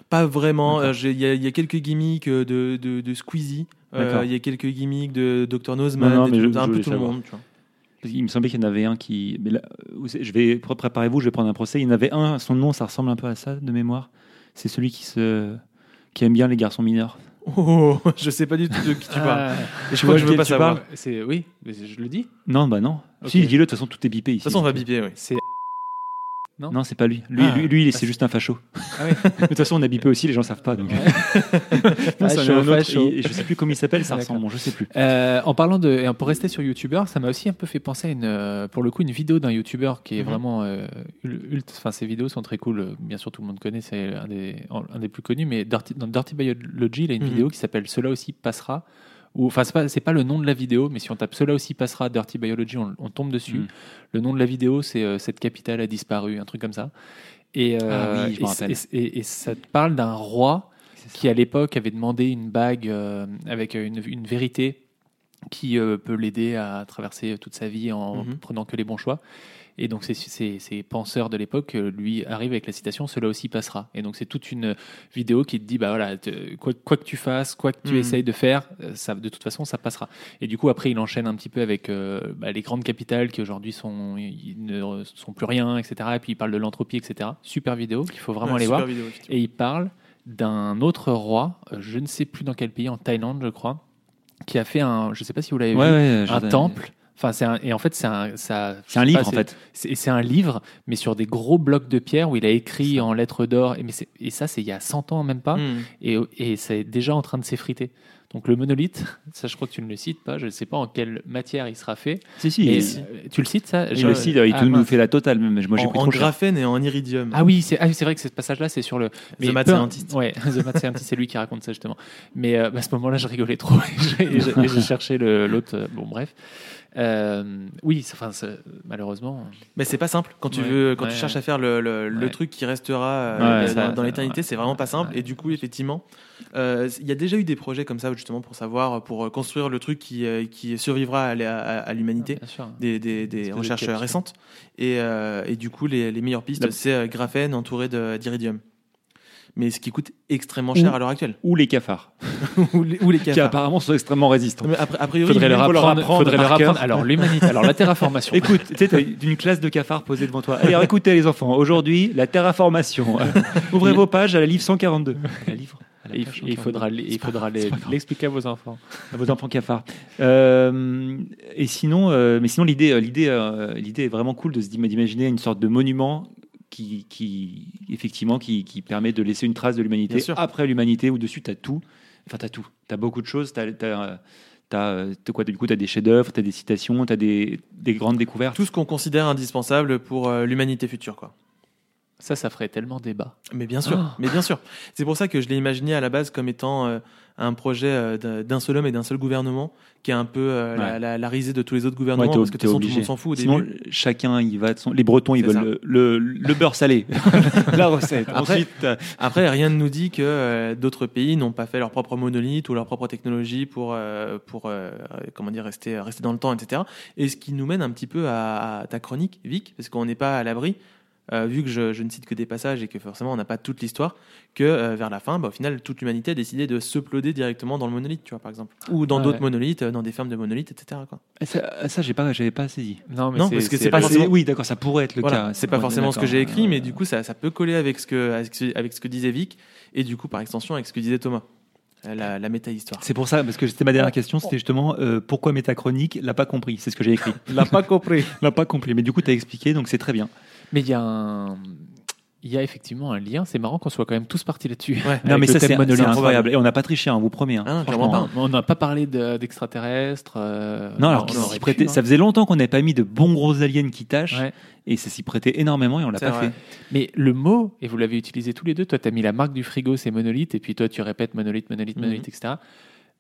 [SPEAKER 3] Pas vraiment. Euh, Il y, a- il y a quelques gimmicks de, de, de Squeezie. Il y a quelques gimmicks de Dr Nozman.
[SPEAKER 2] Non, non,
[SPEAKER 3] des
[SPEAKER 2] mais
[SPEAKER 3] trucs-
[SPEAKER 2] je-
[SPEAKER 3] un
[SPEAKER 2] je
[SPEAKER 3] peu tout le monde. Tu vois.
[SPEAKER 2] Parce qu'il me semblait qu'il y en avait un qui. Mais là, vous savez, je vais pré- préparez-vous, je vais prendre un procès. Il y en avait un, son nom, ça ressemble un peu à ça de mémoire. C'est celui qui se qui aime bien les garçons mineurs.
[SPEAKER 3] Oh, je sais pas du tout de qui tu parles.
[SPEAKER 4] Ah,
[SPEAKER 3] Et je crois
[SPEAKER 2] vois
[SPEAKER 3] que je veux pas savoir. De
[SPEAKER 4] c'est oui, mais je le dis.
[SPEAKER 2] Non, bah non. Si, dis-le. De toute façon, tout est bipé ici.
[SPEAKER 3] toute façon, on va biper, oui.
[SPEAKER 4] C'est
[SPEAKER 2] Non, c'est pas lui. Lui,
[SPEAKER 4] Ah.
[SPEAKER 2] lui, lui, c'est juste un facho.
[SPEAKER 4] Ah oui.
[SPEAKER 2] de toute façon, on a bipé aussi, les gens savent pas. Donc. Non,
[SPEAKER 4] Facho,
[SPEAKER 2] un autre,
[SPEAKER 4] facho.
[SPEAKER 2] et- et je sais plus comment il s'appelle, ça ressemble. Bon, je sais plus.
[SPEAKER 4] Euh, en parlant de, pour rester sur YouTuber, ça m'a aussi un peu fait penser à une, euh, pour le coup, une vidéo d'un YouTuber qui est
[SPEAKER 3] Mhm.
[SPEAKER 4] vraiment, euh, ul- ult- enfin, ses vidéos sont très cool. Euh, Bien sûr, tout le monde connaît, c'est un des, un des plus connus. Mais Dirty- dans Dirty Biology, il a une
[SPEAKER 3] Mhm.
[SPEAKER 4] vidéo qui s'appelle Cela aussi passera. Ou, enfin, c'est pas, c'est pas le nom de la vidéo, mais si on tape Cela aussi passera Dirty Biology, on, on tombe dessus.
[SPEAKER 2] Mhm.
[SPEAKER 4] Le nom de la vidéo, c'est euh, Cette capitale a disparu, un truc comme ça. Et, euh,
[SPEAKER 2] Ah oui,
[SPEAKER 4] et- et- et- ça te parle d'un roi qui à l'époque avait demandé une bague euh, avec une, une vérité qui peut l'aider à traverser toute sa vie en
[SPEAKER 3] Mhm.
[SPEAKER 4] prenant que les bons choix. Et donc ces, ces, ces penseurs de l'époque euh, lui arrivent avec la citation cela aussi passera. Et donc c'est toute une vidéo qui te dit bah voilà te- quoi, quoi que tu fasses, quoi que tu
[SPEAKER 3] Mhm.
[SPEAKER 4] essayes de faire, euh, ça de toute façon ça passera. Et du coup après il enchaîne un petit peu avec euh, bah, les grandes capitales qui aujourd'hui sont ils ne sont plus rien etc. Et puis il parle de l'entropie etc. Super vidéo qu'il faut vraiment
[SPEAKER 3] Ouais,
[SPEAKER 4] aller
[SPEAKER 3] super
[SPEAKER 4] voir.
[SPEAKER 3] vidéo.
[SPEAKER 4] Et il parle d'un autre roi, je ne sais plus dans quel pays, en Thaïlande, je crois, qui a fait un, je ne sais pas si vous l'avez
[SPEAKER 2] Ouais,
[SPEAKER 4] vu,
[SPEAKER 2] ouais,
[SPEAKER 4] un temple. Enfin, c'est un, et en fait, c'est un, ça,
[SPEAKER 2] C'est un livre
[SPEAKER 4] pas,
[SPEAKER 2] en fait.
[SPEAKER 4] C'est c'est un livre, mais sur des gros blocs de pierre où il a écrit en lettres d'or. Et, mais c'est- et ça, c'est il y a 100 ans, même pas.
[SPEAKER 3] Mhm.
[SPEAKER 4] Et, et c'est déjà en train de s'effriter. Donc le monolithe, ça je crois que tu ne le cites pas, je ne sais pas en quelle matière il sera fait.
[SPEAKER 2] Si, si.
[SPEAKER 4] Euh, tu le cites ça? Je-
[SPEAKER 2] le cite, il
[SPEAKER 4] Ah,
[SPEAKER 2] nous
[SPEAKER 4] mince.
[SPEAKER 2] fait la totale. Même. Moi, j'ai
[SPEAKER 3] en,
[SPEAKER 2] pris
[SPEAKER 3] en
[SPEAKER 2] trop cher.
[SPEAKER 3] graphène et en iridium.
[SPEAKER 4] Ah oui, c'est ah vrai que ce passage-là, c'est sur le.
[SPEAKER 3] The Mad Scientist.
[SPEAKER 4] Ouais, The Mad Scientist, c'est lui qui raconte ça justement. Mais euh, bah, à ce moment-là, je rigolais trop et et et cherchais le- l'autre. euh, bon, bref. Euh, oui, enfin, malheureusement.
[SPEAKER 3] Mais c'est pas simple quand tu
[SPEAKER 4] Ouais,
[SPEAKER 3] veux, quand
[SPEAKER 4] ouais,
[SPEAKER 3] tu cherches à faire le, le, le
[SPEAKER 4] Ouais.
[SPEAKER 3] truc qui restera euh, dans, l'éternité, c'est vraiment pas simple. Et du coup, effectivement, euh, il y a déjà eu des projets comme ça justement pour savoir, pour construire le truc qui, qui survivra à, l'humanité.
[SPEAKER 4] Sûr.
[SPEAKER 3] Des, des- recherches récentes. Et, et du coup, les, les meilleures pistes, c'est graphène entouré d'iridium. Mais ce qui coûte extrêmement cher
[SPEAKER 2] Ou-
[SPEAKER 3] à l'heure actuelle.
[SPEAKER 2] Ou les cafards,
[SPEAKER 3] ou, les, ou les
[SPEAKER 2] qui
[SPEAKER 3] cafards.
[SPEAKER 2] apparemment sont extrêmement résistants.
[SPEAKER 3] Mais après- a priori,
[SPEAKER 4] Faudrait
[SPEAKER 3] il-
[SPEAKER 4] leur apprendre. faudrait leur apprendre. Alors l'humanité, alors la terraformation.
[SPEAKER 2] Écoute, tu sais, une classe de cafards posée devant toi. Alors écoutez les enfants, aujourd'hui, la terraformation. Ouvrez vos pages à la livre 142. La livre
[SPEAKER 4] il, il
[SPEAKER 2] 142.
[SPEAKER 4] faudra, il faudra l'expliquer à vos enfants.
[SPEAKER 2] à vos enfants cafards. Euh, et sinon, euh, mais sinon l'idée, euh, l'idée, euh, l'idée est vraiment cool de se d'imaginer une sorte de monument qui, qui effectivement, qui, qui permet de laisser une trace de l'humanité après l'humanité. Où dessus, t'as tout. Enfin, t'as tout. T'as beaucoup de choses. Euh, t'as, euh, t'as quoi Du coup, t'as des chefs-d'œuvre, t'as des citations, t'as des, des grandes découvertes.
[SPEAKER 3] tout ce qu'on considère indispensable pour euh, l'humanité future, quoi.
[SPEAKER 4] Ça, ça ferait tellement débat.
[SPEAKER 3] Mais bien sûr,
[SPEAKER 4] Ah.
[SPEAKER 3] mais bien sûr. C'est pour ça que je l'ai imaginé à la base comme étant euh, un projet euh, d'un- seul homme et d'un seul gouvernement, qui est un peu euh, la,
[SPEAKER 2] Ouais.
[SPEAKER 3] la- la risée de tous les autres
[SPEAKER 2] Ouais,
[SPEAKER 3] gouvernements,
[SPEAKER 2] t'es
[SPEAKER 3] parce que de toute façon tout le monde s'en fout au
[SPEAKER 2] Sinon,
[SPEAKER 3] début.
[SPEAKER 2] chacun, il va. de son- Les Bretons, ils veulent le, le, le beurre salé, la recette.
[SPEAKER 3] Après-
[SPEAKER 2] Ensuite,
[SPEAKER 3] Après, rien ne nous dit que euh, d'autres pays n'ont pas fait leur propre monolithe ou leur propre technologie pour, euh, pour euh, comment dire, rester, rester dans le temps, etc. Et ce qui nous mène un petit peu à, à ta chronique, Vic, parce qu'on n'est pas à l'abri. Euh, vu que je, je ne cite que des passages et que forcément on n'a pas toute l'histoire, que euh, vers la fin, bah, au final, toute l'humanité a décidé de s'uploader directement dans le monolithe, tu vois, par exemple. Ou dans
[SPEAKER 4] Ouais.
[SPEAKER 3] d'autres monolithes, euh, dans des fermes de monolithes, etc. Quoi.
[SPEAKER 2] ça, ça, j'ai pas, j'avais pas saisi.
[SPEAKER 4] Non, mais
[SPEAKER 3] Non, parce que c'est pas
[SPEAKER 2] Ah,
[SPEAKER 3] forcément-
[SPEAKER 2] Oui, d'accord, ça pourrait être le
[SPEAKER 3] Voilà,
[SPEAKER 2] cas.
[SPEAKER 3] c'est pas forcément ce que j'ai écrit, mais du coup, ça, ça peut coller avec ce, que, avec, ce, avec ce que disait Vic, et du coup, par extension, avec ce que disait Thomas. La, la méta-histoire.
[SPEAKER 2] C'est pour ça, parce que c'était ma dernière question, c'était justement euh, pourquoi métachronique l'a pas compris? C'est ce que j'ai écrit.
[SPEAKER 3] l'a pas compris.
[SPEAKER 2] l'a pas compris. Mais du coup, tu as expliqué, donc c'est très bien.
[SPEAKER 4] Mais il y a un. Il y a effectivement un lien. C'est marrant qu'on soit quand même tous partis là-dessus.
[SPEAKER 3] Ouais.
[SPEAKER 2] Non, mais ça, c'est incroyable. Et on n'a pas triché, hein, vous promets. hein.
[SPEAKER 3] Ah non,
[SPEAKER 4] On n'a pas parlé de- d'extraterrestres. euh,
[SPEAKER 2] Non, alors
[SPEAKER 4] on pu, hein.
[SPEAKER 2] ça faisait longtemps qu'on n'avait pas mis de bons gros aliens qui tâchent,
[SPEAKER 4] Ouais.
[SPEAKER 2] et ça s'y prêtait énormément et on l'a pas
[SPEAKER 3] vrai.
[SPEAKER 2] fait.
[SPEAKER 4] Mais le mot, et vous l'avez utilisé tous les deux, toi tu as mis la marque du frigo, c'est monolithe, et puis toi tu répètes monolithe, monolithe,
[SPEAKER 3] Mhm.
[SPEAKER 4] monolithe, etc.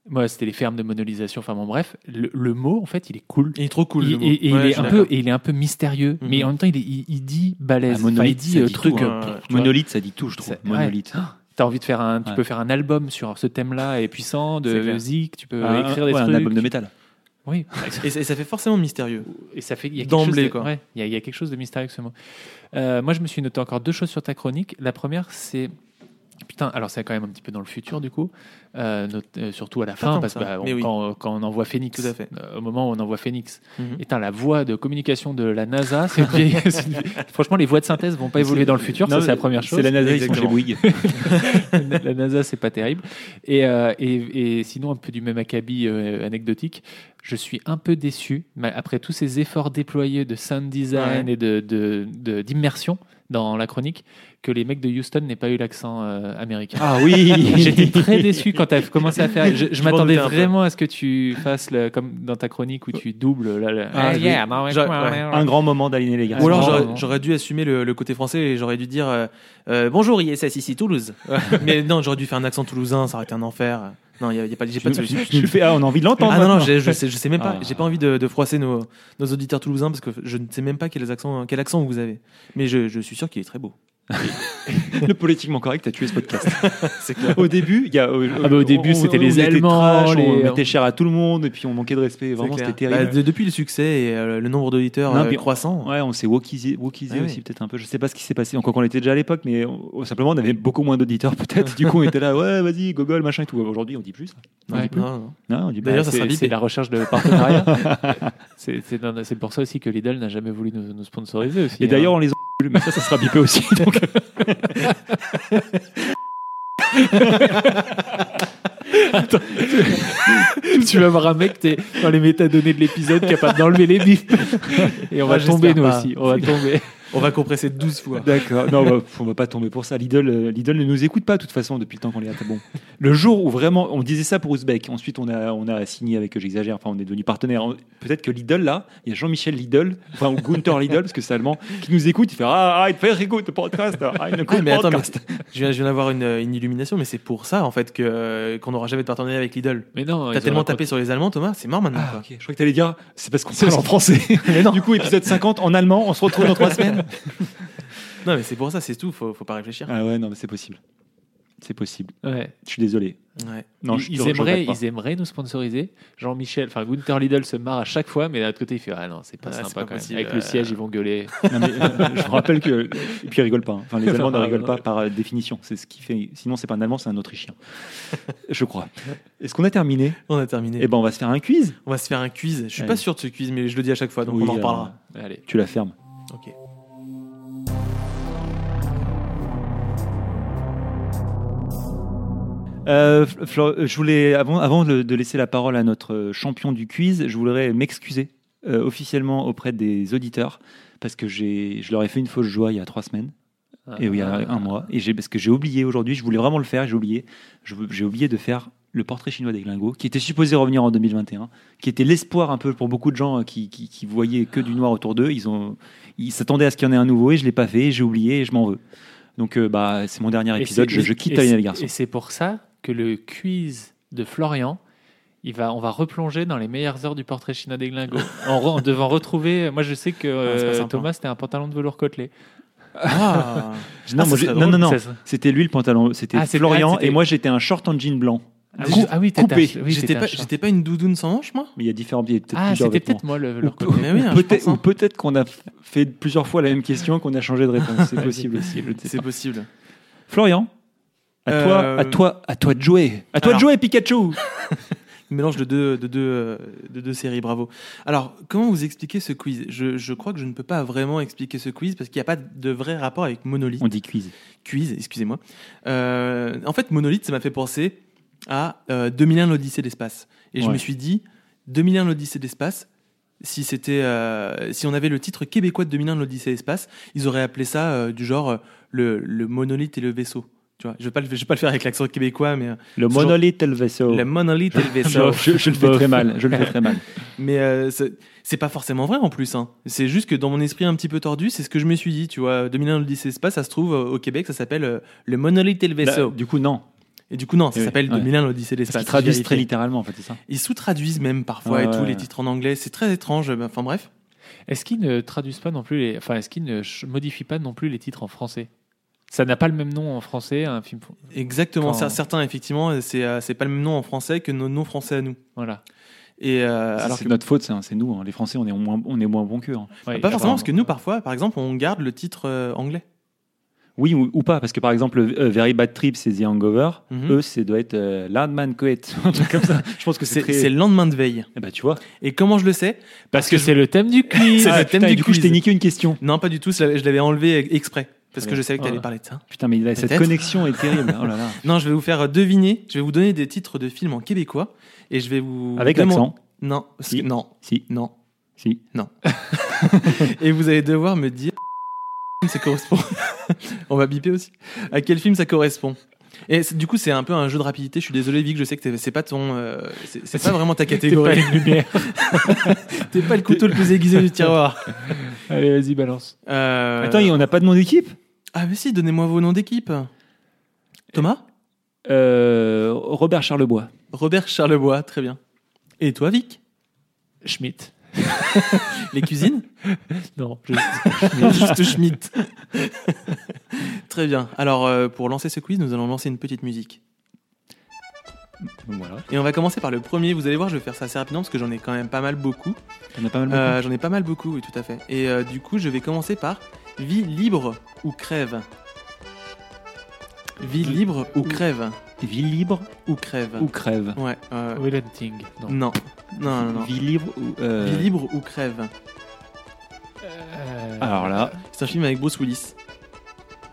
[SPEAKER 4] Moi c'était les fermes de monolisation, enfin bon bref, le, le mot en fait il est cool.
[SPEAKER 3] Il est trop cool.
[SPEAKER 4] Il-
[SPEAKER 3] le mot.
[SPEAKER 4] et, et
[SPEAKER 3] Ouais,
[SPEAKER 4] il est un peu, et il est un peu mystérieux,
[SPEAKER 3] Mhm.
[SPEAKER 4] mais en même temps il, est- il, il dit balèze.
[SPEAKER 2] Ah, monolithe,
[SPEAKER 4] Enfin, il dit
[SPEAKER 2] ça
[SPEAKER 4] euh,
[SPEAKER 2] dit
[SPEAKER 4] truc.
[SPEAKER 2] tout,
[SPEAKER 4] euh,
[SPEAKER 3] hein.
[SPEAKER 2] Monolithe, ça dit tout, je trouve. Monolithe.
[SPEAKER 4] ouais. T'as envie de faire un, tu
[SPEAKER 2] Ouais.
[SPEAKER 4] peux faire un album sur ce thème-là, est puissant, de. Zik, tu peux
[SPEAKER 2] Un-
[SPEAKER 4] écrire des
[SPEAKER 2] ouais,
[SPEAKER 4] trucs.
[SPEAKER 2] un album de métal.
[SPEAKER 4] Oui.
[SPEAKER 3] Et, ça- et ça fait forcément mystérieux.
[SPEAKER 4] Et ça fait il y a quelque
[SPEAKER 3] D'emblée, quoi.
[SPEAKER 4] ouais, il y, a- il y a quelque chose de mystérieux avec ce mot. Euh, moi, je me suis noté encore deux choses sur ta chronique. La première, c'est putain. Alors, c'est quand même un petit peu dans le futur, du coup, Euh, euh, surtout à la fin, parce
[SPEAKER 3] que
[SPEAKER 4] bah, on-
[SPEAKER 3] oui.
[SPEAKER 4] quand, quand on envoie Phoenix, euh, au moment où on envoie Phoenix,
[SPEAKER 3] Mhm.
[SPEAKER 4] et la voie de communication de la NASA, vieille- franchement, les voies de synthèse vont pas évoluer dans le futur. C'est la première chose.
[SPEAKER 2] C'est la NASA, ils sont chez
[SPEAKER 3] Exactement.
[SPEAKER 2] Bouygues.
[SPEAKER 4] la NASA, c'est pas terrible. Et, euh, et, et sinon, un peu du même acabit euh, anecdotique, je suis un peu déçu, mais après tous ces efforts déployés de sound design
[SPEAKER 3] Ouais.
[SPEAKER 4] et de, de- de- d'immersion dans la chronique, que les mecs de Houston n'aient pas eu l'accent euh, américain.
[SPEAKER 2] Ah oui
[SPEAKER 4] J'étais très déçu quand tu as commencé à faire. Je, je
[SPEAKER 3] Je m'en
[SPEAKER 4] m'attendais vraiment à ce que tu fasses le- comme dans ta chronique où tu doubles. Là, le-
[SPEAKER 2] Ah,
[SPEAKER 4] Eh,
[SPEAKER 2] oui.
[SPEAKER 4] yeah, non, ouais.
[SPEAKER 2] Un grand moment d'aligner les gars.
[SPEAKER 3] Ou alors j'aurais- dû assumer le, le côté français et j'aurais dû dire euh, euh, bonjour ISS ici Toulouse. Mais non, j'aurais dû faire un accent toulousain, ça aurait été un enfer. Non, il y a, y a pas, j'ai pas de solution.
[SPEAKER 2] Tu le fais, ah, on a envie de l'entendre.
[SPEAKER 3] Ah non non, je, je sais, je sais même pas.
[SPEAKER 2] Ah.
[SPEAKER 3] J'ai pas envie de, de froisser nos, nos auditeurs toulousains parce que je ne sais même pas quel accent, quel accent vous avez. Mais je, je suis sûr qu'il est très beau.
[SPEAKER 2] Le politiquement correct a tué ce podcast.
[SPEAKER 3] Clair.
[SPEAKER 2] Au début, il y a,
[SPEAKER 4] Ah bah, au début, c'était les
[SPEAKER 2] on était
[SPEAKER 4] Allemands,
[SPEAKER 2] trash,
[SPEAKER 4] les-
[SPEAKER 2] on mettait cher à tout le monde, et puis on manquait de respect. Vraiment, c'était terrible.
[SPEAKER 3] Bah, de- depuis le succès et euh, le nombre d'auditeurs euh, croissant.
[SPEAKER 2] Ouais, on s'est wokisé, wokisé
[SPEAKER 3] Ah
[SPEAKER 2] aussi
[SPEAKER 3] oui.
[SPEAKER 2] peut-être un peu. Je sais pas ce qui s'est passé. Encore qu'on était déjà à l'époque, mais on- simplement on avait beaucoup moins d'auditeurs peut-être. Du coup, on était là, ouais, vas-y, Google, machin et tout. Aujourd'hui, on dit plus. ça. On
[SPEAKER 4] Ouais.
[SPEAKER 2] dit plus.
[SPEAKER 3] Non, non.
[SPEAKER 2] Non, on dit
[SPEAKER 3] D'ailleurs,
[SPEAKER 2] pas.
[SPEAKER 3] ça sera
[SPEAKER 4] c'est, la recherche de partenariat. c'est, pour ça aussi que Lidl n'a jamais voulu nous, nous sponsoriser aussi.
[SPEAKER 2] Et d'ailleurs,
[SPEAKER 4] hein.
[SPEAKER 2] on les en mais ça, ça sera bipé aussi. Donc,
[SPEAKER 4] tu vas avoir un mec t'es dans les métadonnées de l'épisode capable d'enlever les bips. Et on
[SPEAKER 3] Ah,
[SPEAKER 4] va tomber nous
[SPEAKER 3] pas.
[SPEAKER 4] aussi. On va tomber.
[SPEAKER 3] On va compresser 12 fois.
[SPEAKER 2] D'accord. Non, bah, on va pas tomber pour ça. Lidl, euh, Lidl ne nous écoute pas de toute façon depuis le temps qu'on les a. Bon. Le jour où vraiment, on disait ça pour Ouzbek. Ensuite, on a, on a signé avec, j'exagère, enfin, on est devenu partenaire. Peut-être que Lidl, là, il y a Jean-Michel Lidl, enfin, ou Gunther Lidl, parce que c'est allemand, qui nous écoute. Il fait Ah, ah, very good podcast. Ah, une
[SPEAKER 3] Ah, mais attends, mais je viens, je viens d'avoir une, une illumination, mais c'est pour ça en fait que euh, qu'on n'aura jamais de partenariat avec Lidl.
[SPEAKER 4] Mais non,
[SPEAKER 3] T'as tellement tapé sur les Allemands, Thomas, c'est mort maintenant.
[SPEAKER 2] Ah. Je crois que t'allais dire, c'est parce qu'on parle en français. Du coup, épisode 50 en allemand, on se retrouve dans trois semaines.
[SPEAKER 3] Non, mais c'est pour ça, c'est tout. Faut, faut pas réfléchir.
[SPEAKER 2] Ah ouais, non, mais c'est possible. C'est possible.
[SPEAKER 4] Ouais.
[SPEAKER 2] Je suis désolé.
[SPEAKER 3] Ouais.
[SPEAKER 2] Non,
[SPEAKER 4] ils,
[SPEAKER 2] je-
[SPEAKER 4] aimeraient, ils aimeraient nous sponsoriser. Jean-Michel, enfin Gunther Lidl se marre à chaque fois, mais d'un autre côté, il fait Ah non, c'est pas
[SPEAKER 3] Ah,
[SPEAKER 4] sympa
[SPEAKER 3] pas
[SPEAKER 4] quand même. Avec
[SPEAKER 3] euh.
[SPEAKER 4] le siège, ils vont gueuler.
[SPEAKER 2] Non, mais, euh, je vous rappelle que. Et puis ils rigolent pas. hein. Enfin, les Allemands ne rigolent pas par euh, définition. C'est ce qui fait. Sinon, c'est pas un Allemand, c'est un Autrichien. Je crois. Est-ce qu'on a terminé?
[SPEAKER 3] On a terminé.
[SPEAKER 2] Eh ben, on va se faire un quiz.
[SPEAKER 3] On va se faire un quiz. Je suis
[SPEAKER 2] Allez.
[SPEAKER 3] pas sûr de ce quiz, mais je le dis à chaque fois, donc
[SPEAKER 2] Oui,
[SPEAKER 3] on en
[SPEAKER 2] euh,
[SPEAKER 3] reparlera.
[SPEAKER 4] Allez.
[SPEAKER 2] Tu la fermes.
[SPEAKER 3] Ok.
[SPEAKER 2] Euh, Flo- je voulais, avant, avant de, laisser la parole à notre euh, champion du quiz, je voudrais m'excuser euh, officiellement auprès des auditeurs parce que je leur ai fait une fausse joie il y a trois semaines. Et oui, il y a un mois. Et parce que j'ai oublié aujourd'hui, je voulais vraiment le faire, j'ai oublié. J'ai oublié de faire le portrait chinois des glingos, qui était supposé revenir en 2021, qui était l'espoir un peu pour beaucoup de gens euh, qui, qui, qui voyaient que du noir autour d'eux. Ils, ont, ils s'attendaient à ce qu'il y en ait un nouveau et je ne l'ai pas fait, j'ai oublié et je m'en veux. Donc euh, bah, c'est mon dernier épisode, je, je quitte la
[SPEAKER 4] c'est-
[SPEAKER 2] navigation.
[SPEAKER 4] Et c'est pour ça que le quiz de Florian, il va, on va replonger dans les meilleures heures du portrait chinois des glingos. en, devant retrouver. Moi, je sais que
[SPEAKER 3] Ah,
[SPEAKER 4] euh. Thomas, c'était un pantalon de velours côtelé.
[SPEAKER 3] Ah,
[SPEAKER 2] Non,
[SPEAKER 3] Ah,
[SPEAKER 2] moi, non, non, non, c'était lui le pantalon, c'était
[SPEAKER 4] Ah,
[SPEAKER 2] Florian et moi j'étais un short en jean blanc.
[SPEAKER 4] Ah, ah oui, t'étais
[SPEAKER 2] coupé.
[SPEAKER 4] oui,
[SPEAKER 3] j'étais pas,
[SPEAKER 4] chat.
[SPEAKER 3] j'étais pas une doudoune sans manche, moi
[SPEAKER 2] Mais il y a différents peut-être
[SPEAKER 4] Ah,
[SPEAKER 2] plusieurs
[SPEAKER 4] c'était
[SPEAKER 2] vêtements.
[SPEAKER 4] peut-être moi le
[SPEAKER 2] Ou.
[SPEAKER 3] Mais oui, hein, je
[SPEAKER 2] peut-être
[SPEAKER 3] pense, hein.
[SPEAKER 2] ou peut-être qu'on a fait plusieurs fois la même question et qu'on a changé de réponse. C'est possible aussi.
[SPEAKER 3] C'est possible.
[SPEAKER 2] Florian, à
[SPEAKER 3] Euh,
[SPEAKER 2] toi, à toi, à toi de jouer. À toi
[SPEAKER 3] Alors.
[SPEAKER 2] de jouer, Pikachu.
[SPEAKER 3] Mélange de deux, de, deux, euh, de deux séries, bravo. Alors, comment vous expliquer ce quiz? Je, je crois que je ne peux pas vraiment expliquer ce quiz parce qu'il n'y a pas de vrai rapport avec Monolith.
[SPEAKER 2] On dit quiz.
[SPEAKER 3] Quiz, excusez-moi. Euh, en fait, Monolith, ça m'a fait penser à euh, 2001 l'Odyssée de l'espace. Et je me suis dit, 2001 l'Odyssée de l'espace, si c'était, euh, si on avait le titre québécois de 2001 l'Odyssée de l'espace, ils auraient appelé ça euh, du genre euh, le, le monolithe et le vaisseau. Tu vois, je vais le, je vais pas le faire avec l'accent québécois, mais euh,
[SPEAKER 2] Le monolithe et le vaisseau.
[SPEAKER 3] le monolithe et le vaisseau.
[SPEAKER 2] je- je le fais très mal. Je le fais très mal.
[SPEAKER 3] Mais euh, c'est c'est pas forcément vrai en plus. Hein. C'est juste que dans mon esprit un petit peu tordu, c'est ce que je me suis dit. Tu vois, 2001 l'Odyssée de l'espace, ça se trouve euh, au Québec, ça s'appelle euh, le monolithe et le
[SPEAKER 2] Là,
[SPEAKER 3] vaisseau.
[SPEAKER 2] du coup, non.
[SPEAKER 3] Et du coup, non, ça
[SPEAKER 2] Oui,
[SPEAKER 3] s'appelle
[SPEAKER 2] ouais.
[SPEAKER 3] 2001 l'Odyssée de l'espace.
[SPEAKER 2] qu'ils traduisent très littéralement, en fait, c'est ça.
[SPEAKER 3] Ils sous-traduisent même parfois
[SPEAKER 2] Ouais,
[SPEAKER 3] et tout,
[SPEAKER 2] ouais.
[SPEAKER 3] les titres en anglais. C'est très étrange. Enfin bref.
[SPEAKER 4] Est-ce qu'ils ne traduisent pas non plus les. Enfin, est-ce qu'ils ne modifient pas non plus les titres en français? Ça n'a pas le même nom en français, un film.
[SPEAKER 3] Exactement.
[SPEAKER 4] Quand-
[SPEAKER 3] Cer- Certains, effectivement, c'est euh, c'est pas le même nom en français que nos noms français à nous.
[SPEAKER 4] Voilà.
[SPEAKER 3] Et euh,
[SPEAKER 2] C'est
[SPEAKER 3] alors
[SPEAKER 2] c'est
[SPEAKER 3] que
[SPEAKER 2] notre faute, c'est c'est nous. hein. Les Français, on est moins, on est moins bons qu'eux. hein.
[SPEAKER 4] Ouais,
[SPEAKER 3] pas forcément, parce que nous, parfois, par exemple, on garde le titre euh, anglais.
[SPEAKER 2] Oui ou, ou pas, parce que par exemple, euh, Very Bad Trip, c'est The Hangover.
[SPEAKER 3] Mhm.
[SPEAKER 2] Eux, c'est doit être euh, Landman Coet, un truc comme ça. Je pense que c'est
[SPEAKER 3] C'est
[SPEAKER 2] très.
[SPEAKER 3] c'est le lendemain de veille.
[SPEAKER 2] Eh ben, tu vois.
[SPEAKER 3] Et comment je le sais?
[SPEAKER 4] Parce que c'est le thème du quiz.
[SPEAKER 3] C'est
[SPEAKER 2] Ah,
[SPEAKER 3] le thème
[SPEAKER 2] putain, et
[SPEAKER 3] du
[SPEAKER 2] du coup, je
[SPEAKER 3] quiz.
[SPEAKER 2] t'ai niqué une question.
[SPEAKER 3] Non, pas du tout. Je l'avais je enlevé exprès. Parce que je savais que tu allais
[SPEAKER 4] Ah.
[SPEAKER 3] parler de ça.
[SPEAKER 2] Putain, mais là, cette connexion est terrible. Oh là là.
[SPEAKER 3] Non, je vais vous faire deviner. Je vais vous donner des titres de films en québécois. Et je vais vous.
[SPEAKER 2] Avec l'accent.
[SPEAKER 3] Non,
[SPEAKER 2] Si.
[SPEAKER 3] non,
[SPEAKER 2] Si,
[SPEAKER 3] non.
[SPEAKER 2] si.
[SPEAKER 3] Et vous allez devoir me dire. Ça correspond. On va biper aussi. À quel film ça correspond? Et du coup, c'est un peu un jeu de rapidité. Je suis désolé, Vic, je sais que c'est pas ton. euh, c'est pas vraiment ta catégorie.
[SPEAKER 4] T'es pas.
[SPEAKER 3] T'es pas le couteau le plus aiguisé du tiroir.
[SPEAKER 4] Allez, vas-y, balance.
[SPEAKER 3] Euh,
[SPEAKER 2] Attends, on n'a pas de nom d'équipe?
[SPEAKER 3] Ah, mais si, donnez-moi vos noms d'équipe. Thomas?
[SPEAKER 2] Euh, Robert Charlebois.
[SPEAKER 3] Robert Charlebois, très bien. Et toi, Vic?
[SPEAKER 4] Schmidt.
[SPEAKER 3] Les cuisines
[SPEAKER 4] Non, je-
[SPEAKER 3] Juste Schmitt. Très bien. Alors, euh, pour lancer ce quiz, nous allons lancer une petite musique.
[SPEAKER 2] Voilà.
[SPEAKER 3] Et on va commencer par le premier. Vous allez voir, je vais faire ça assez rapidement parce que j'en ai quand même pas mal beaucoup.
[SPEAKER 2] On a pas mal beaucoup.
[SPEAKER 3] Euh, j'en ai pas mal beaucoup, oui, tout à fait. Et euh, du coup, je vais commencer par vie libre ou crève. Vie libre ou crève.
[SPEAKER 2] Vie libre
[SPEAKER 3] Ou crève.
[SPEAKER 2] ou crève
[SPEAKER 3] Ouais. euh,
[SPEAKER 4] Will Hunting. Non.
[SPEAKER 3] non. Non, non, non.
[SPEAKER 2] Vie libre ou. euh,
[SPEAKER 3] Vie libre ou crève.
[SPEAKER 4] Euh,
[SPEAKER 2] Alors là,
[SPEAKER 3] C'est un film avec Bruce Willis.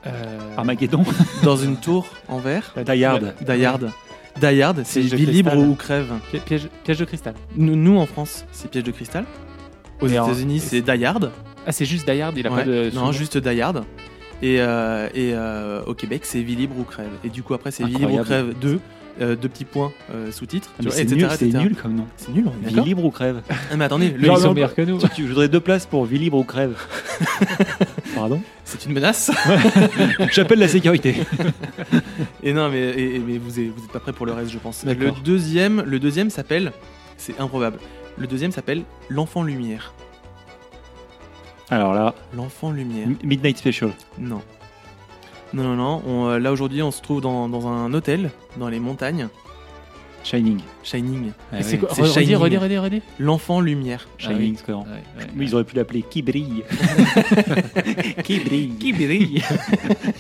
[SPEAKER 4] euh,
[SPEAKER 2] Armageddon,
[SPEAKER 3] Dans une tour en verre.
[SPEAKER 2] Die Hard.
[SPEAKER 3] Die Hard. Die Hard, c'est vie libre ou crève.
[SPEAKER 4] pi- Piège, piège de cristal.
[SPEAKER 3] Nous, nous, en France, c'est Piège de cristal. Aux États-Unis, c'est Die Hard.
[SPEAKER 4] Ah, c'est juste Die Hard, il a
[SPEAKER 3] Ouais.
[SPEAKER 4] pas de.
[SPEAKER 3] non, juste Die Hard. Et, euh, et euh, au Québec, c'est Vie libre ou crève. Et du coup, après, c'est Vie libre ou crève 2, euh, deux petits points euh, sous-titres.
[SPEAKER 2] Ah, c'est
[SPEAKER 3] etc.,
[SPEAKER 2] nul, nul comme nom.
[SPEAKER 3] C'est nul, on est
[SPEAKER 2] Vie
[SPEAKER 3] d'accord
[SPEAKER 2] libre ou crève
[SPEAKER 3] Ah, Mais attendez, le-
[SPEAKER 4] ils sont meilleurs que nous.
[SPEAKER 2] Je voudrais deux places pour vie libre ou crève. Pardon
[SPEAKER 3] c'est une menace.
[SPEAKER 2] J'appelle la sécurité.
[SPEAKER 3] Et non, mais, et- et- mais vous êtes, vous êtes pas prêts pour le reste, je pense. Le deuxième, le deuxième s'appelle, c'est improbable. Le deuxième s'appelle L'Enfant Lumière.
[SPEAKER 2] Alors là,
[SPEAKER 3] L'Enfant Lumière.
[SPEAKER 2] M- Midnight Special.
[SPEAKER 3] Non. Non, non, non. On, euh, là aujourd'hui, on se trouve dans, dans un hôtel, dans les montagnes.
[SPEAKER 2] Shining.
[SPEAKER 3] Shining.
[SPEAKER 2] Ah
[SPEAKER 4] Et c'est
[SPEAKER 2] ouais.
[SPEAKER 4] quoi
[SPEAKER 3] c'est
[SPEAKER 4] Redis,
[SPEAKER 3] Shining.
[SPEAKER 4] redis, redis, redis.
[SPEAKER 3] L'Enfant Lumière.
[SPEAKER 2] Shining, c'est cohérent.
[SPEAKER 4] Ouais, ouais,
[SPEAKER 2] Mais ils auraient pu l'appeler Qui brille. Qui brille.
[SPEAKER 3] Qui brille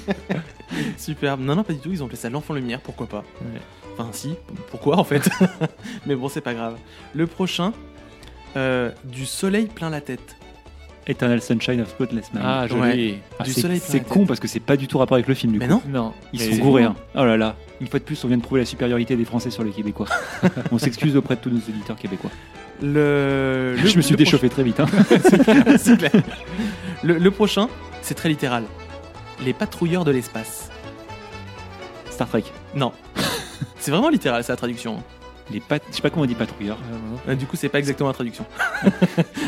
[SPEAKER 3] Superbe. Non, non, pas du tout. Ils ont appelé ça l'Enfant Lumière. Pourquoi pas
[SPEAKER 4] Ouais.
[SPEAKER 3] Enfin, si. Pourquoi en fait? Mais bon, c'est pas grave. Le prochain, euh, du soleil plein la tête.
[SPEAKER 2] Eternal Sunshine of Spotless Mind.
[SPEAKER 4] Ah, joli.
[SPEAKER 3] Ouais.
[SPEAKER 2] Ah,
[SPEAKER 3] du
[SPEAKER 2] c'est- con parce que c'est pas du tout rapport avec le film du
[SPEAKER 3] Mais
[SPEAKER 2] coup.
[SPEAKER 3] non.
[SPEAKER 4] Non.
[SPEAKER 2] Ils
[SPEAKER 4] mais-
[SPEAKER 2] sont gourés. hein. Oh là là. Une fois de plus, on vient de prouver la supériorité des Français sur les Québécois. on s'excuse auprès de tous nos auditeurs québécois.
[SPEAKER 3] Le, le-
[SPEAKER 2] je me suis
[SPEAKER 3] le
[SPEAKER 2] déchauffé très vite. hein.
[SPEAKER 3] C'est clair. Le, le prochain, c'est très littéral. Les patrouilleurs de l'espace.
[SPEAKER 2] Star Trek.
[SPEAKER 3] Non. c'est vraiment littéral, c'est la traduction.
[SPEAKER 2] Les pat... Je sais pas comment on dit patrouilleur.
[SPEAKER 3] Euh, du coup, c'est pas exactement la traduction.